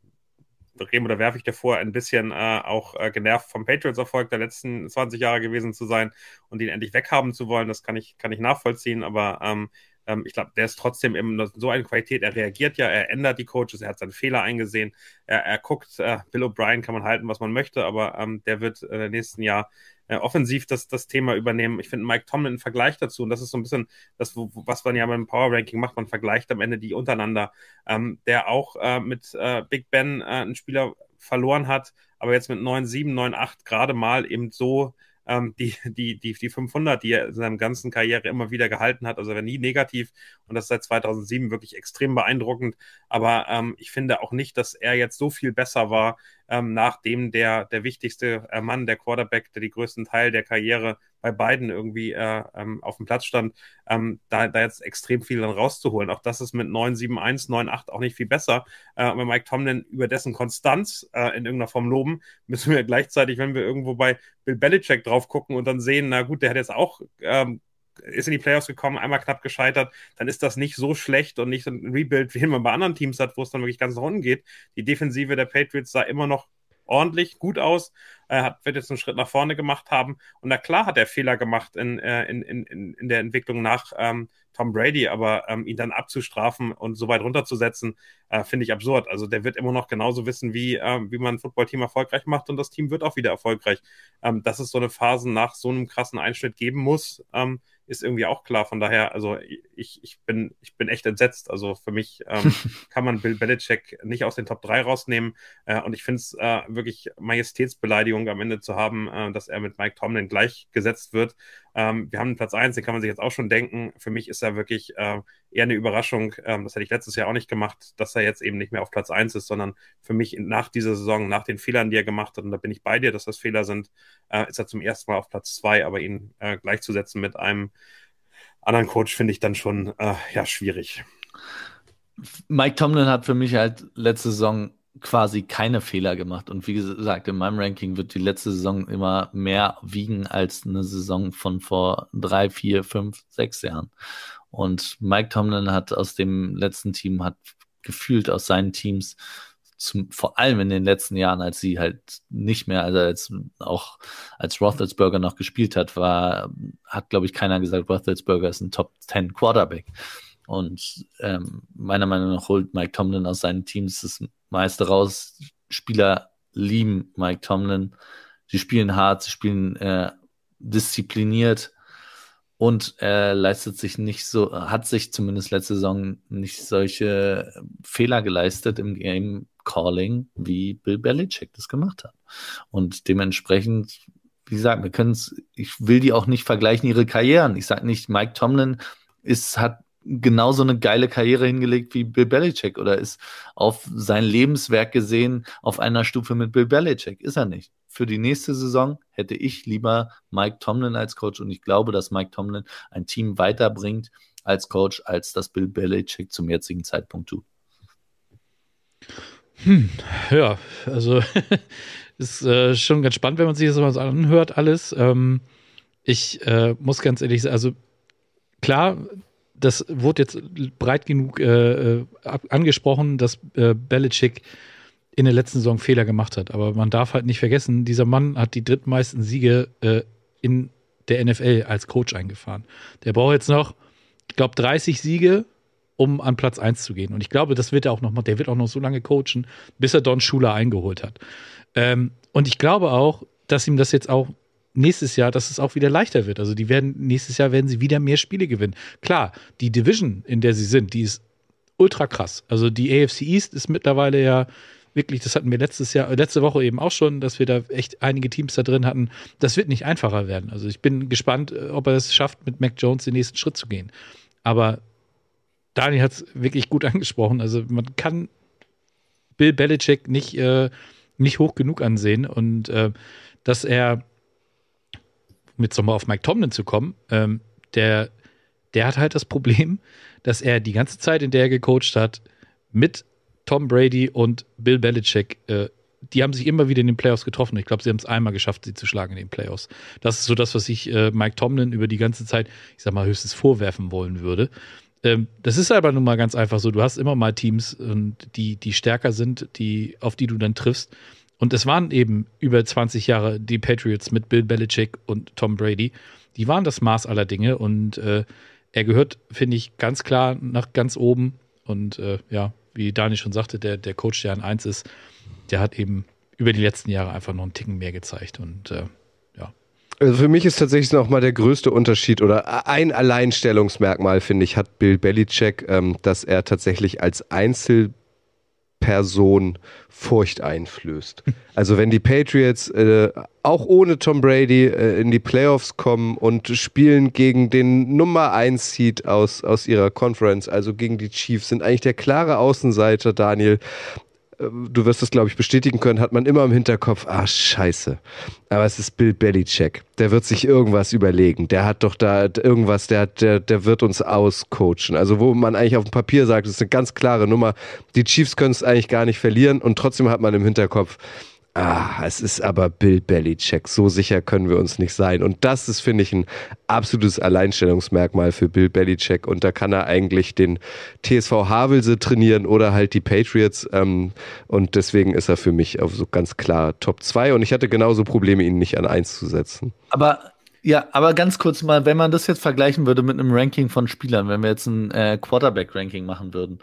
Remo, da werfe ich dir vor, ein bisschen äh, auch äh, genervt vom Patriots-Erfolg der letzten 20 Jahre gewesen zu sein und ihn endlich weghaben zu wollen. Das kann ich, kann ich nachvollziehen, aber ähm, ähm, ich glaube, der ist trotzdem in so eine Qualität. Er reagiert ja, er ändert die Coaches, er hat seinen Fehler eingesehen, er, er guckt, äh, Bill O'Brien kann man halten, was man möchte, aber ähm, der wird äh, im nächsten Jahr äh, offensiv das, das Thema übernehmen. Ich finde Mike Tomlin einen Vergleich dazu und das ist so ein bisschen das, was man ja beim Power Ranking macht. Man vergleicht am Ende die untereinander, ähm, der auch äh, mit äh, Big Ben äh, einen Spieler verloren hat, aber jetzt mit 9-7, 9-8 gerade mal eben so ähm, die, die, die, die 500, die er in seiner ganzen Karriere immer wieder gehalten hat. Also er war nie negativ und das ist seit 2007 wirklich extrem beeindruckend. Aber ähm, ich finde auch nicht, dass er jetzt so viel besser war, ähm, nachdem der, der wichtigste äh, Mann, der Quarterback, der die größten Teil der Karriere bei beiden irgendwie äh, ähm, auf dem Platz stand, ähm, da, da jetzt extrem viel dann rauszuholen. Auch das ist mit 9-7-1, 9-8 auch nicht viel besser. Äh, und wenn Mike Tomlin über dessen Konstanz äh, in irgendeiner Form loben, müssen wir gleichzeitig, wenn wir irgendwo bei Bill Belichick drauf gucken und dann sehen, na gut, der hat jetzt auch ähm, ist in die Playoffs gekommen, einmal knapp gescheitert, dann ist das nicht so schlecht und nicht so ein Rebuild, wie man bei anderen Teams hat, wo es dann wirklich ganz nach unten geht. Die Defensive der Patriots sah immer noch ordentlich, gut aus, äh, hat, wird jetzt einen Schritt nach vorne gemacht haben. Und na klar hat er Fehler gemacht in, äh, in, in, in der Entwicklung nach ähm, Tom Brady, aber ähm, ihn dann abzustrafen und so weit runterzusetzen, äh, finde ich absurd. Also der wird immer noch genauso wissen, wie, ähm, wie man ein Footballteam erfolgreich macht und das Team wird auch wieder erfolgreich. Ähm, dass es so eine Phase nach so einem krassen Einschnitt geben muss, ähm, ist irgendwie auch klar. Von daher, also ich, ich, bin, ich bin echt entsetzt. Also für mich ähm, kann man Bill Belichick nicht aus den Top 3 rausnehmen. Äh, und ich finde es äh, wirklich Majestätsbeleidigung Beziehung am Ende zu haben, äh, dass er mit Mike Tomlin gleichgesetzt wird. Ähm, wir haben Platz 1, den kann man sich jetzt auch schon denken. Für mich ist er wirklich äh, eher eine Überraschung. Ähm, das hätte ich letztes Jahr auch nicht gemacht, dass er jetzt eben nicht mehr auf Platz 1 ist, sondern für mich nach dieser Saison, nach den Fehlern, die er gemacht hat, und da bin ich bei dir, dass das Fehler sind, äh, ist er zum ersten Mal auf Platz 2, aber ihn äh, gleichzusetzen mit einem anderen Coach finde ich dann schon äh, ja, schwierig. Mike Tomlin hat für mich halt letzte Saison quasi keine Fehler gemacht. Und wie gesagt, in meinem Ranking wird die letzte Saison immer mehr wiegen als eine Saison von vor drei, vier, fünf, sechs Jahren. Und Mike Tomlin hat aus dem letzten Team, hat gefühlt aus seinen Teams, zum, vor allem in den letzten Jahren, als sie halt nicht mehr, also als auch als Roethlisberger noch gespielt hat, war, hat glaube ich keiner gesagt, Roethlisberger ist ein Top 10 Quarterback. Und ähm, meiner Meinung nach holt Mike Tomlin aus seinen Teams das meiste raus. Spieler lieben Mike Tomlin. Sie spielen hart, sie spielen äh, diszipliniert und er leistet sich nicht so, hat sich zumindest letzte Saison nicht solche Fehler geleistet im Game Calling, wie Bill Belichick das gemacht hat. Und dementsprechend, wie gesagt, wir können es, ich will die auch nicht vergleichen, ihre Karrieren. Ich sage nicht, Mike Tomlin ist, hat genauso eine geile Karriere hingelegt wie Bill Belichick oder ist auf sein Lebenswerk gesehen auf einer Stufe mit Bill Belichick. Ist er nicht. Für die nächste Saison hätte ich lieber Mike Tomlin als Coach und ich glaube, dass Mike Tomlin ein Team weiterbringt als Coach, als das Bill Belichick zum jetzigen Zeitpunkt tut. Hm, ja, also ist äh, schon ganz spannend, wenn man sich das mal so anhört, alles. Ähm, ich äh, muss ganz ehrlich sagen, also klar, das wurde jetzt breit genug äh, äh angesprochen, dass äh, Belichick in der letzten Saison Fehler gemacht hat. Aber man darf halt nicht vergessen, dieser Mann hat die drittmeisten Siege äh, in der NFL als Coach eingefahren. Der braucht jetzt noch, ich glaube, 30 Siege, um an Platz 1 zu gehen. Und ich glaube, das wird er auch noch mal, der wird auch noch so lange coachen, bis er Don Schuler eingeholt hat. Ähm, und ich glaube auch, dass ihm das jetzt auch nächstes Jahr, dass es auch wieder leichter wird. Also die werden, nächstes Jahr werden sie wieder mehr Spiele gewinnen. Klar, die Division, in der sie sind, die ist ultra krass. Also die AFC East ist mittlerweile ja wirklich, das hatten wir letztes Jahr, letzte Woche eben auch schon, dass wir da echt einige Teams da drin hatten. Das wird nicht einfacher werden. Also ich bin gespannt, äh, ob er es schafft, mit Mac Jones den nächsten Schritt zu gehen. Aber Daniel hat es wirklich gut angesprochen. Also man kann Bill Belichick nicht, äh, nicht hoch genug ansehen und äh, dass er um jetzt nochmal auf Mike Tomlin zu kommen, ähm, der, der hat halt das Problem, dass er die ganze Zeit, in der er gecoacht hat, mit Tom Brady und Bill Belichick, äh, die haben sich immer wieder in den Playoffs getroffen. Ich glaube, sie haben es einmal geschafft, sie zu schlagen in den Playoffs. Das ist so das, was ich äh, Mike Tomlin über die ganze Zeit, ich sag mal, höchstens vorwerfen wollen würde. Ähm, das ist aber nun mal ganz einfach so. Du hast immer mal Teams, die, die stärker sind, die, auf die du dann triffst. Und es waren eben über 20 Jahre die Patriots mit Bill Belichick und Tom Brady. Die waren das Maß aller Dinge und äh, er gehört, finde ich, ganz klar nach ganz oben. Und äh, ja, wie Dani schon sagte, der, der Coach, der an 1 ist, der hat eben über die letzten Jahre einfach noch einen Ticken mehr gezeigt. Und äh, ja. Also für mich ist tatsächlich noch mal der größte Unterschied oder ein Alleinstellungsmerkmal, finde ich, hat Bill Belichick, ähm, dass er tatsächlich als Einzel Person Furcht einflößt. Also wenn die Patriots äh, auch ohne Tom Brady äh, in die Playoffs kommen und spielen gegen den Nummer 1 Seed aus, aus ihrer Conference, also gegen die Chiefs, sind eigentlich der klare Außenseiter, Daniel du wirst das, glaube ich, bestätigen können, hat man immer im Hinterkopf, ah, scheiße. Aber es ist Bill Belichick. Der wird sich irgendwas überlegen. Der hat doch da irgendwas, der, der, der wird uns auscoachen. Also wo man eigentlich auf dem Papier sagt, das ist eine ganz klare Nummer. Die Chiefs können es eigentlich gar nicht verlieren und trotzdem hat man im Hinterkopf, Ah, es ist aber Bill Belichick. So sicher können wir uns nicht sein. Und das ist, finde ich, ein absolutes Alleinstellungsmerkmal für Bill Belichick. Und da kann er eigentlich den TSV Havelse trainieren oder halt die Patriots. Ähm, und deswegen ist er für mich auf so ganz klar Top 2. Und ich hatte genauso Probleme, ihn nicht an 1 zu setzen. Aber ja, aber ganz kurz mal, wenn man das jetzt vergleichen würde mit einem Ranking von Spielern, wenn wir jetzt ein äh, Quarterback-Ranking machen würden.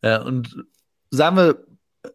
Äh, und sagen wir,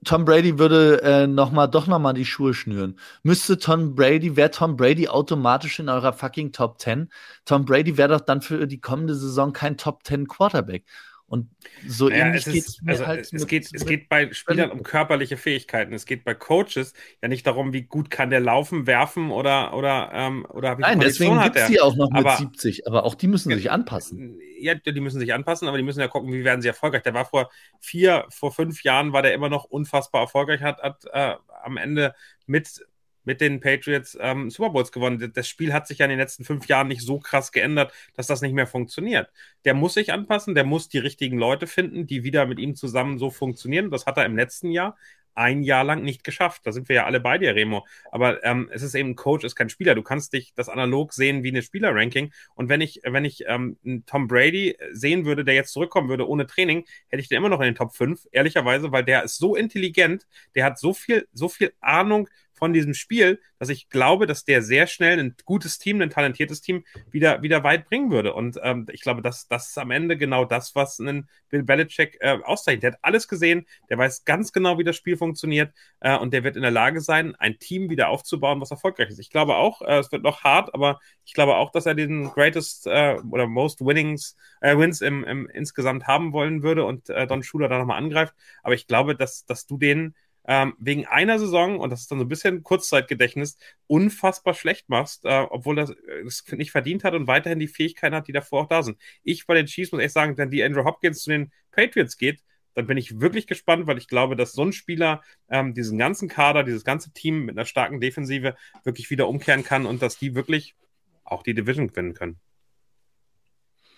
Tom Brady würde äh, noch mal, doch noch mal die Schuhe schnüren. Müsste Tom Brady, wäre Tom Brady automatisch in eurer fucking Top 10? Tom Brady wäre doch dann für die kommende Saison kein Top 10 Quarterback. Und so Naja, ähnlich es, ist, mir also halt es, mit- geht, es mit- geht bei Spielern um körperliche Fähigkeiten. Es geht bei Coaches ja nicht darum, wie gut kann der laufen, werfen oder, oder, ähm, oder wie Nein, deswegen gibt es die auch noch mit Aber- 70, aber auch die müssen sich anpassen. Ja, die müssen sich anpassen, aber die müssen ja gucken, wie werden sie erfolgreich. Der war vor vier, vor fünf Jahren war der immer noch unfassbar erfolgreich, hat, hat äh, am Ende mit, mit den Patriots ähm, Super Bowls gewonnen. Das Spiel hat sich ja in den letzten fünf Jahren nicht so krass geändert, dass das nicht mehr funktioniert. Der muss sich anpassen, der muss die richtigen Leute finden, die wieder mit ihm zusammen so funktionieren. Das hat er im letzten Jahr ein Jahr lang nicht geschafft. Da sind wir ja alle bei dir, Remo. Aber ähm, es ist eben ein Coach, ist kein Spieler. Du kannst dich das analog sehen wie eine Spielerranking. Und wenn ich, wenn ich ähm, Tom Brady sehen würde, der jetzt zurückkommen würde ohne Training, hätte ich den immer noch in den Top 5, ehrlicherweise, weil der ist so intelligent, der hat so viel, so viel Ahnung von diesem Spiel, dass ich glaube, dass der sehr schnell ein gutes Team, ein talentiertes Team wieder, wieder weit bringen würde. Und ähm, ich glaube, das, das ist am Ende genau das, was einen Bill Belichick äh, auszeichnet. Der hat alles gesehen, der weiß ganz genau, wie das Spiel funktioniert äh, und der wird in der Lage sein, ein Team wieder aufzubauen, was erfolgreich ist. Ich glaube auch, äh, es wird noch hart, aber ich glaube auch, dass er den greatest äh, oder most winnings, äh, wins im, im insgesamt haben wollen würde und äh, Don Schuler da nochmal angreift. Aber ich glaube, dass, dass du den ähm, wegen einer Saison, und das ist dann so ein bisschen Kurzzeitgedächtnis, unfassbar schlecht machst, äh, obwohl das es nicht verdient hat und weiterhin die Fähigkeiten hat, die davor auch da sind. Ich bei den Chiefs muss echt sagen, wenn die Andrew Hopkins zu den Patriots geht, dann bin ich wirklich gespannt, weil ich glaube, dass so ein Spieler ähm, diesen ganzen Kader, dieses ganze Team mit einer starken Defensive wirklich wieder umkehren kann und dass die wirklich auch die Division gewinnen können.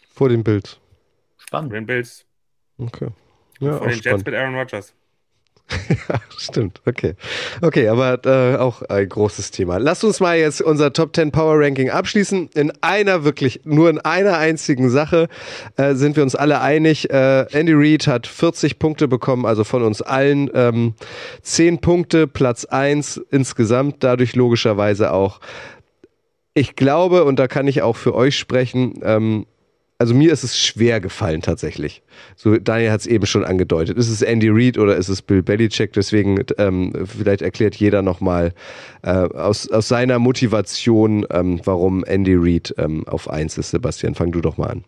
Vor dem Bild. Spannend. Vor den Bills, Okay. Ja, vor auch den Jets spannend. mit Aaron Rodgers. Ja, stimmt. Okay. Okay, aber äh, auch ein großes Thema. Lasst uns mal jetzt unser Top 10 Power Ranking abschließen. In einer wirklich, nur in einer einzigen Sache äh, sind wir uns alle einig. Äh, Andy Reid hat 40 Punkte bekommen, also von uns allen ähm, 10 Punkte, Platz 1 insgesamt, dadurch logischerweise auch. Ich glaube, und da kann ich auch für euch sprechen, ähm, also mir ist es schwer gefallen tatsächlich. So, Daniel hat es eben schon angedeutet. Ist es Andy Reid oder ist es Bill Belichick? Deswegen ähm, vielleicht erklärt jeder nochmal äh, aus, aus seiner Motivation, ähm, warum Andy Reid ähm, auf 1 ist. Sebastian, fang du doch mal an.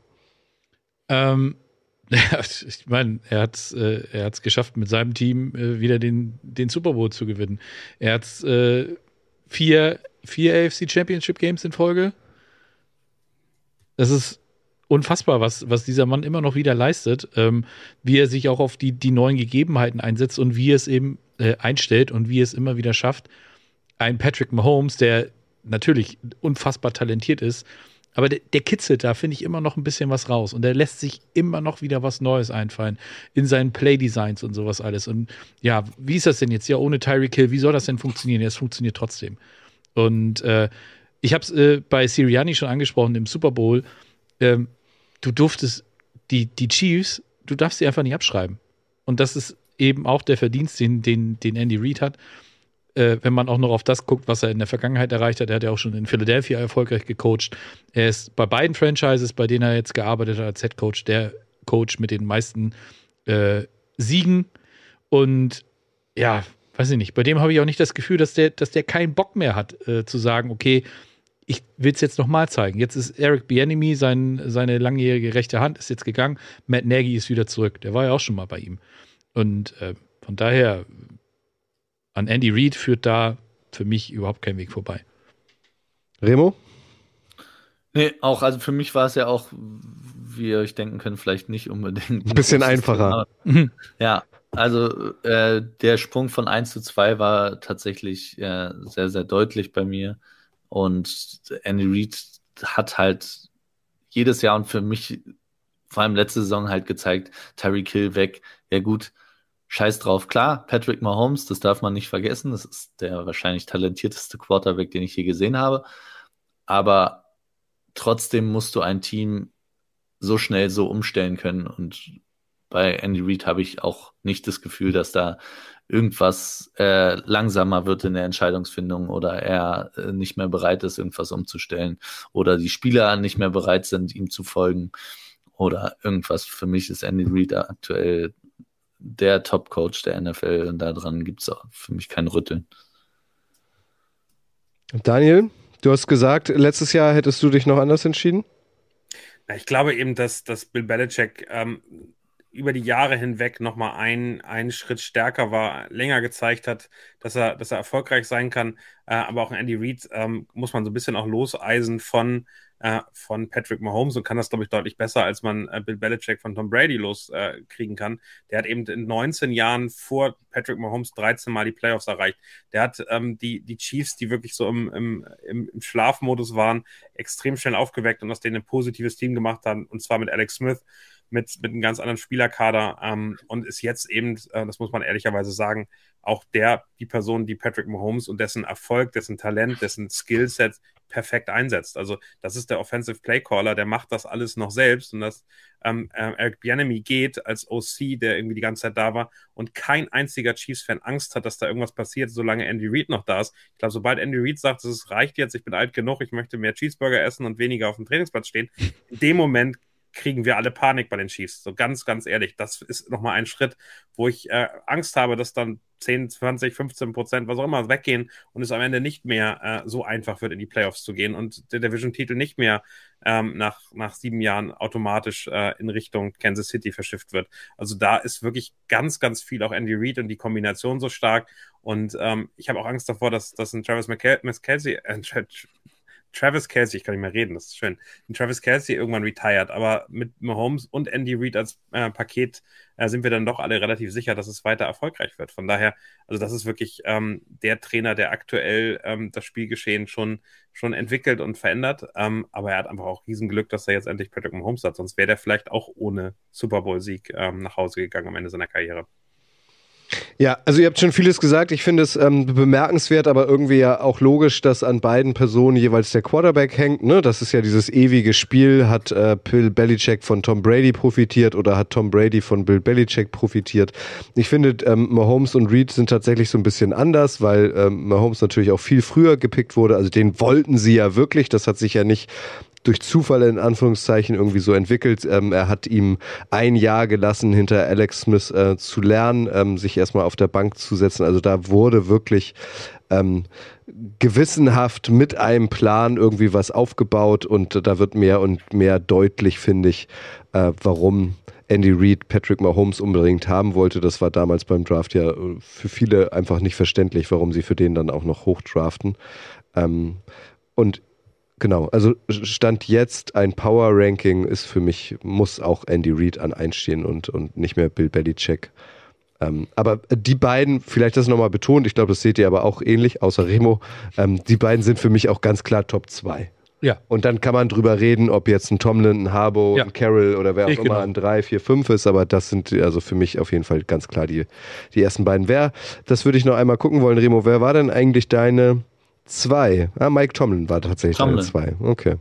Ähm, ich meine, er hat es äh, er hat's geschafft, mit seinem Team äh, wieder den, den Super Bowl zu gewinnen. Er hat äh, vier, vier AFC Championship Games in Folge. Das ist unfassbar, was, was dieser Mann immer noch wieder leistet, ähm, wie er sich auch auf die, die neuen Gegebenheiten einsetzt und wie er es eben äh, einstellt und wie er es immer wieder schafft. Ein Patrick Mahomes, der natürlich unfassbar talentiert ist, aber der, der kitzelt da, finde ich, immer noch ein bisschen was raus. Und der lässt sich immer noch wieder was Neues einfallen in seinen Playdesigns und sowas alles. Und ja, wie ist das denn jetzt? Ja, ohne Tyreek Hill, wie soll das denn funktionieren? Ja, es funktioniert trotzdem. Und äh, ich habe es äh, bei Sirianni schon angesprochen im Super Bowl. Ähm, du durftest die, die Chiefs, du darfst sie einfach nicht abschreiben. Und das ist eben auch der Verdienst, den, den, den Andy Reid hat. Äh, wenn man auch noch auf das guckt, was er in der Vergangenheit erreicht hat. Er hat ja auch schon in Philadelphia erfolgreich gecoacht. Er ist bei beiden Franchises, bei denen er jetzt gearbeitet hat als Head Coach, der Coach mit den meisten äh, Siegen. Und ja, weiß ich nicht, bei dem habe ich auch nicht das Gefühl, dass der, dass der keinen Bock mehr hat, äh, zu sagen, okay, ich will es jetzt nochmal zeigen. Jetzt ist Eric Bieniemy, sein, seine langjährige rechte Hand, ist jetzt gegangen. Matt Nagy ist wieder zurück. Der war ja auch schon mal bei ihm. Und äh, von daher, an Andy Reid führt da für mich überhaupt kein Weg vorbei. Remo? Nee, auch, also für mich war es ja auch, wie ihr euch denken könnt, vielleicht nicht unbedingt. Ein bisschen einfacher. Mhm. Ja, also äh, der Sprung von 1 zu 2 war tatsächlich äh, sehr, sehr deutlich bei mir. Und Andy Reid hat halt jedes Jahr und für mich vor allem letzte Saison halt gezeigt, Tyreek Hill weg. Ja gut, scheiß drauf. Klar, Patrick Mahomes, das darf man nicht vergessen. Das ist der wahrscheinlich talentierteste Quarterback, den ich je gesehen habe. Aber trotzdem musst du ein Team so schnell so umstellen können. Und bei Andy Reid habe ich auch nicht das Gefühl, dass da irgendwas äh, langsamer wird in der Entscheidungsfindung oder er äh, nicht mehr bereit ist, irgendwas umzustellen oder die Spieler nicht mehr bereit sind, ihm zu folgen oder irgendwas. Für mich ist Andy Reid aktuell der Top-Coach der NFL und daran gibt es für mich kein Rütteln. Daniel, du hast gesagt, letztes Jahr hättest du dich noch anders entschieden? Ich glaube eben, dass, dass Bill Belichick ähm, über die Jahre hinweg nochmal ein, einen Schritt stärker war, länger gezeigt hat, dass er, dass er erfolgreich sein kann. Äh, aber auch Andy Reid ähm, muss man so ein bisschen auch loseisen von, äh, von Patrick Mahomes und kann das, glaube ich, deutlich besser, als man äh, Bill Belichick von Tom Brady loskriegen äh, kann. Der hat eben in 19 Jahren vor Patrick Mahomes 13 Mal die Playoffs erreicht. Der hat ähm, die, die Chiefs, die wirklich so im, im, im Schlafmodus waren, extrem schnell aufgeweckt und aus denen ein positives Team gemacht haben, und zwar mit Alex Smith mit, mit einem ganz anderen Spielerkader ähm, und ist jetzt eben, äh, das muss man ehrlicherweise sagen, auch der, die Person, die Patrick Mahomes und dessen Erfolg, dessen Talent, dessen Skillset perfekt einsetzt. Also das ist der Offensive Playcaller, der macht das alles noch selbst und das ähm, äh, Eric Bianemi geht als OC, der irgendwie die ganze Zeit da war und kein einziger Chiefs-Fan Angst hat, dass da irgendwas passiert, solange Andy Reid noch da ist. Ich glaube, sobald Andy Reid sagt, es reicht jetzt, ich bin alt genug, ich möchte mehr Cheeseburger essen und weniger auf dem Trainingsplatz stehen, in dem Moment kriegen wir alle Panik bei den Chiefs. So ganz, ganz ehrlich, das ist nochmal ein Schritt, wo ich äh, Angst habe, dass dann 10, 20, 15 Prozent, was auch immer, weggehen und es am Ende nicht mehr äh, so einfach wird, in die Playoffs zu gehen und der Division-Titel nicht mehr ähm, nach, nach sieben Jahren automatisch äh, in Richtung Kansas City verschifft wird. Also da ist wirklich ganz, ganz viel auch Andy Reid und die Kombination so stark. Und ähm, ich habe auch Angst davor, dass, dass ein Travis McKelsey, äh, Travis Kelsey, ich kann nicht mehr reden, das ist schön. Und Travis Kelsey irgendwann retired, aber mit Mahomes und Andy Reid als äh, Paket äh, sind wir dann doch alle relativ sicher, dass es weiter erfolgreich wird. Von daher, also das ist wirklich ähm, der Trainer, der aktuell ähm, das Spielgeschehen schon, schon entwickelt und verändert. Ähm, aber er hat einfach auch Riesenglück, dass er jetzt endlich Patrick Mahomes hat, sonst wäre der vielleicht auch ohne Super Bowl-Sieg ähm, nach Hause gegangen am Ende seiner Karriere. Ja, also ihr habt schon vieles gesagt. Ich finde es ähm, bemerkenswert, aber irgendwie ja auch logisch, dass an beiden Personen jeweils der Quarterback hängt. Ne? Das ist ja dieses ewige Spiel. Hat äh, Bill Belichick von Tom Brady profitiert oder hat Tom Brady von Bill Belichick profitiert? Ich finde, ähm, Mahomes und Reed sind tatsächlich so ein bisschen anders, weil ähm, Mahomes natürlich auch viel früher gepickt wurde. Also den wollten sie ja wirklich. Das hat sich ja nicht durch Zufall in Anführungszeichen irgendwie so entwickelt. Ähm, er hat ihm ein Jahr gelassen, hinter Alex Smith äh, zu lernen, ähm, sich erstmal auf der Bank zu setzen. Also da wurde wirklich ähm, gewissenhaft mit einem Plan irgendwie was aufgebaut und da wird mehr und mehr deutlich, finde ich, äh, warum Andy Reid Patrick Mahomes unbedingt haben wollte. Das war damals beim Draft ja äh, für viele einfach nicht verständlich, warum sie für den dann auch noch hochdraften. Ähm, und Genau, also Stand jetzt ein Power Ranking ist für mich, muss auch Andy Reid an einstehen und, und nicht mehr Bill Belichick. Ähm, aber die beiden, vielleicht das nochmal betont, ich glaube, das seht ihr aber auch ähnlich, außer Remo, ähm, die beiden sind für mich auch ganz klar Top 2. Ja. Und dann kann man drüber reden, ob jetzt ein Tomlin, ein Harbo, ja. ein Carroll oder wer auch ich immer genau. ein 3, 4, 5 ist, aber das sind also für mich auf jeden Fall ganz klar die, die ersten beiden. Wer, das würde ich noch einmal gucken wollen, Remo, wer war denn eigentlich deine Zwei. Ah, Mike Tomlin war tatsächlich Tomlin. zwei. Okay.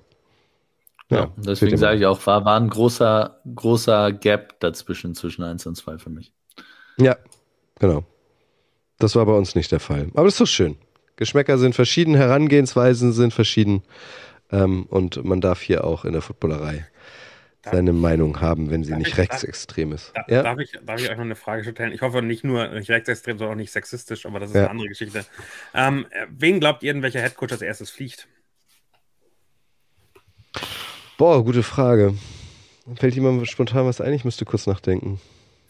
Ja, ja deswegen sage ich auch, war, war ein großer, großer Gap dazwischen, zwischen 1 und 2 für mich. Ja, genau. Das war bei uns nicht der Fall. Aber das ist doch schön. Geschmäcker sind verschieden, Herangehensweisen sind verschieden. Ähm, und man darf hier auch in der Footballerei seine Meinung haben, wenn sie nicht ich, rechtsextrem ist. Da, ja? darf, ich, darf ich euch noch eine Frage stellen? Ich hoffe nicht nur nicht rechtsextrem, sondern auch nicht sexistisch, aber das ist ja. eine andere Geschichte. Ähm, wen glaubt ihr, welcher Headcoach als erstes fliegt? Boah, gute Frage. Fällt jemand spontan was ein? Ich müsste kurz nachdenken.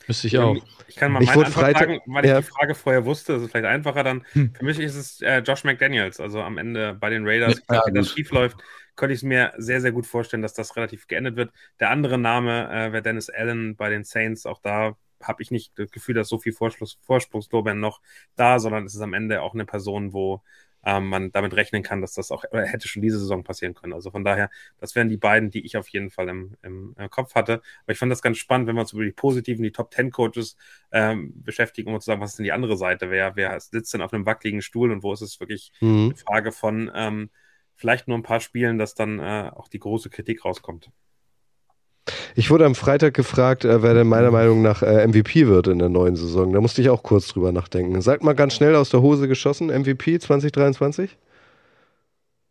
Müsste ich auch. Ich kann mal ich meine Antwort Freitag, sagen, weil ja. ich die Frage vorher wusste. Das ist vielleicht einfacher dann. Hm. Für mich ist es äh, Josh McDaniels. Also am Ende bei den Raiders, ja, wenn das schief läuft, könnte ich es mir sehr, sehr gut vorstellen, dass das relativ geändert wird. Der andere Name äh, wäre Dennis Allen bei den Saints. Auch da habe ich nicht das Gefühl, dass so viel Vorsprungslorbeeren noch da, sondern es ist am Ende auch eine Person, wo ähm, man damit rechnen kann, dass das auch hätte schon diese Saison passieren können. Also von daher, das wären die beiden, die ich auf jeden Fall im, im, im Kopf hatte. Aber ich fand das ganz spannend, wenn wir uns über die positiven, die Top Ten Coaches ähm, beschäftigen, um zu sagen, was ist denn die andere Seite? Wer, wer sitzt denn auf einem wackeligen Stuhl und wo ist es wirklich mhm. eine Frage von ähm, vielleicht nur ein paar Spielen, dass dann äh, auch die große Kritik rauskommt. Ich wurde am Freitag gefragt, äh, wer denn meiner Meinung nach äh, MVP wird in der neuen Saison. Da musste ich auch kurz drüber nachdenken. Sagt mal ganz schnell aus der Hose geschossen, MVP 2023?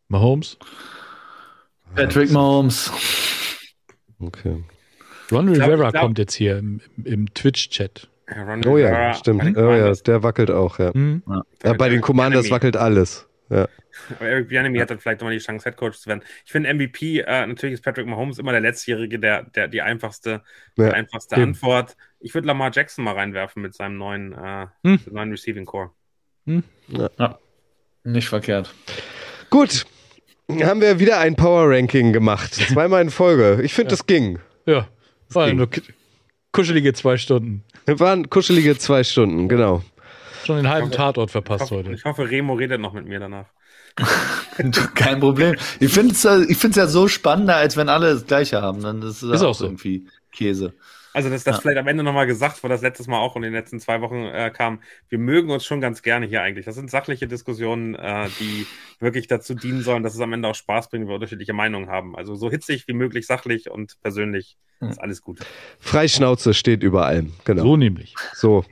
Mahomes? Patrick Mahomes. Okay. Ron Rivera glaub, kommt jetzt hier im, im Twitch-Chat. oh ja, stimmt. Oh ja, der wackelt auch, ja. Mhm. ja bei den Commanders wackelt alles. Ja. Aber Eric Bianemi hat dann vielleicht nochmal die Chance, Headcoach zu werden. Ich finde MVP, äh, natürlich ist Patrick Mahomes immer der Letztjährige, der, der die einfachste, Ja. die einfachste Eben. Antwort. Ich würde Lamar Jackson mal reinwerfen mit seinem neuen, äh, Hm. neuen Receiving Core. Nicht verkehrt. Gut. Haben wir wieder ein Power Ranking gemacht. Zweimal in Folge. Ich finde, das ging. Ja, war ging. kuschelige zwei Stunden. Waren kuschelige zwei Stunden, genau. Schon den halben Tatort Ich verpasst hoffe, heute. ich hoffe, Remo redet noch mit mir danach. Kein Problem. Ich finde es ich find's ja so spannender, als wenn alle das Gleiche haben. Dann ist es Ist auch, auch so. irgendwie Käse. Also, dass das Ja. vielleicht am Ende nochmal gesagt wurde, das letztes Mal auch und in den letzten zwei Wochen äh, kam. Wir mögen uns schon ganz gerne hier eigentlich. Das sind sachliche Diskussionen, äh, die wirklich dazu dienen sollen, dass es am Ende auch Spaß bringt, wenn wir unterschiedliche Meinungen haben. Also so hitzig wie möglich, sachlich und persönlich ist alles gut. Freischnauze steht über allem. Genau. So nämlich. So.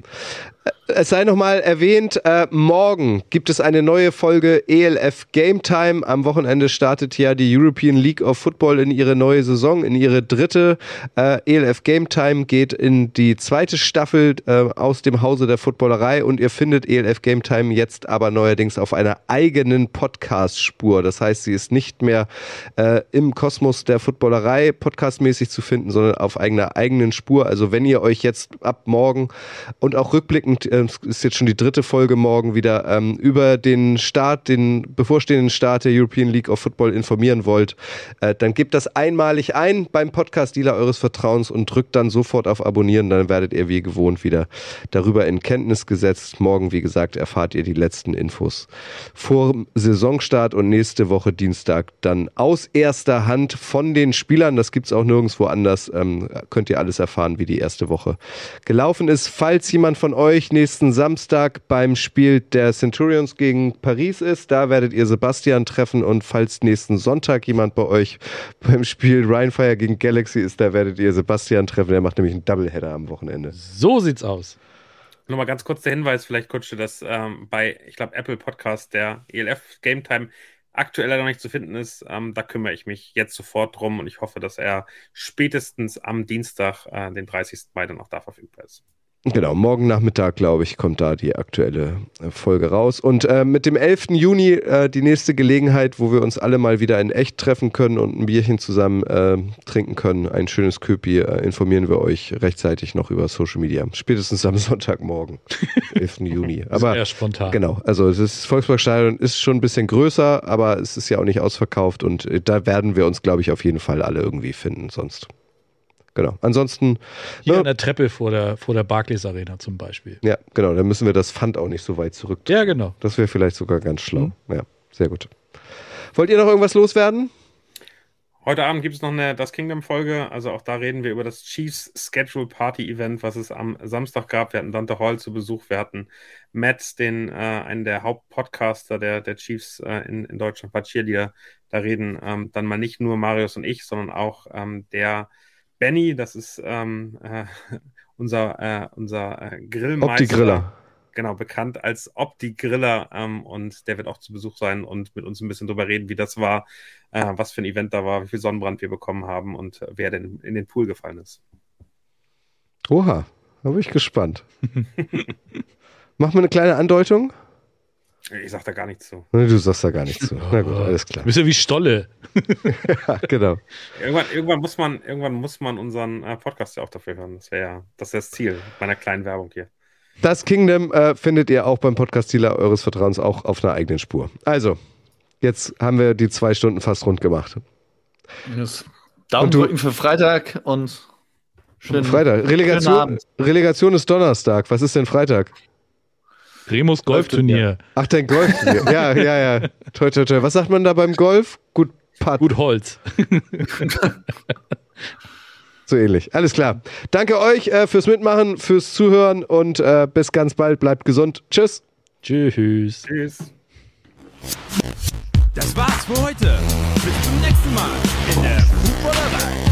Es sei nochmal erwähnt, äh, morgen gibt es eine neue Folge ELF Game Time. Am Wochenende startet ja die European League of Football in ihre neue Saison, in ihre dritte. Äh, ELF Game Time geht in die zweite Staffel äh, aus dem Hause der Footballerei und ihr findet ELF Game Time jetzt aber neuerdings auf einer eigenen Podcast-Spur. Das heißt, sie ist nicht mehr äh, im Kosmos der Footballerei podcastmäßig zu finden, sondern auf eigener eigenen Spur. Also wenn ihr euch jetzt ab morgen und auch rückblickend, äh, es ist jetzt schon die dritte Folge morgen wieder, ähm, über den Start, den bevorstehenden Start der European League of Football informieren wollt, äh, dann gebt das einmalig ein beim Podcast-Dealer eures Vertrauens und drückt dann sofort auf Abonnieren. Dann werdet ihr wie gewohnt wieder darüber in Kenntnis gesetzt. Morgen, wie gesagt, erfahrt ihr die letzten Infos vor Saisonstart und nächste Woche Dienstag dann aus erster Hand von den Spielern. Das gibt's auch nirgendwo anders. Ähm, könnt ihr alles erfahren, wie die erste Woche gelaufen ist. Falls jemand von euch nächsten Samstag beim Spiel der Centurions gegen Paris ist, da werdet ihr Sebastian treffen. Und falls nächsten Sonntag jemand bei euch beim Spiel Rheinfire gegen Galaxy ist, da werdet ihr Sebastian treffen. Der macht nämlich einen Doubleheader am Wochenende. So sieht's aus. Nur mal ganz kurz der Hinweis, vielleicht Kutsche, dass ähm, bei, ich glaube, Apple Podcast der ELF Game Time aktuell leider noch nicht zu finden ist. Ähm, da kümmere ich mich jetzt sofort drum und ich hoffe, dass er spätestens am Dienstag, äh, den 30. Mai, dann auch da verfügbar ist. Genau, morgen Nachmittag, glaube ich, kommt da die aktuelle äh, Folge raus. Und äh, mit dem 11. Juni äh, die nächste Gelegenheit, wo wir uns alle mal wieder in echt treffen können und ein Bierchen zusammen äh, trinken können. Ein schönes Köpi, äh, informieren wir euch rechtzeitig noch über Social Media. Spätestens am Sonntagmorgen, 11. Juni. Aber Sehr spontan. Genau, also das Volksparkstadion ist schon ein bisschen größer, aber es ist ja auch nicht ausverkauft und äh, da werden wir uns, glaube ich, auf jeden Fall alle irgendwie finden sonst. Genau. Ansonsten, Hier ne, an der Treppe vor der, vor der Barclays Arena zum Beispiel. ja, genau, dann müssen wir das Pfand auch nicht so weit zurück. Ja, genau. Das wäre vielleicht sogar ganz schlau. Ja, sehr gut. Wollt ihr noch irgendwas loswerden? Heute Abend gibt es noch eine Das Kingdom-Folge. Also auch da reden wir über das Chiefs Schedule Party Event, was es am Samstag gab. Wir hatten Dante Hall zu Besuch. Wir hatten Matt, den, äh, einen der Hauptpodcaster der, der Chiefs äh, in, in Deutschland, bei Cheerleader. Da reden ähm, dann mal nicht nur Marius und ich, sondern auch ähm, der Benny, das ist ähm, äh, unser, äh, unser äh, Grillmeister. Ob die Griller. Genau, bekannt als Opti Griller ähm, und der wird auch zu Besuch sein und mit uns ein bisschen drüber reden, wie das war, äh, was für ein Event da war, wie viel Sonnenbrand wir bekommen haben und äh, wer denn in den Pool gefallen ist. Oha, da bin ich gespannt. Mach mal eine kleine Andeutung. Ich sag da gar nichts zu. Du sagst da gar nichts zu. Na gut, alles Du klar. bist ja wie Stolle. Ja, genau. Irgendwann, irgendwann muss man, irgendwann muss man unseren äh, Podcast ja auch dafür hören. Das wäre ja, das ist das Ziel meiner kleinen Werbung hier. Das Kingdom äh, findet ihr auch beim Podcast-Dealer eures Vertrauens auch auf einer eigenen Spur. Also, jetzt haben wir die zwei Stunden fast rund gemacht. Yes. Daumen drücken für Freitag und schönen Freitag. schönen Relegation, Abend. Relegation ist Donnerstag. Was ist denn Freitag? Remus Golfturnier. Ach, dein Golf. ja, ja, ja. Toi, toi, toi. Was sagt man da beim Golf? Gut, Putt. Gut Holz. So ähnlich. Alles klar. Danke euch äh, fürs Mitmachen, fürs Zuhören und äh, bis ganz bald. Bleibt gesund. Tschüss. Tschüss. Tschüss. Das war's für heute. Bis zum nächsten Mal.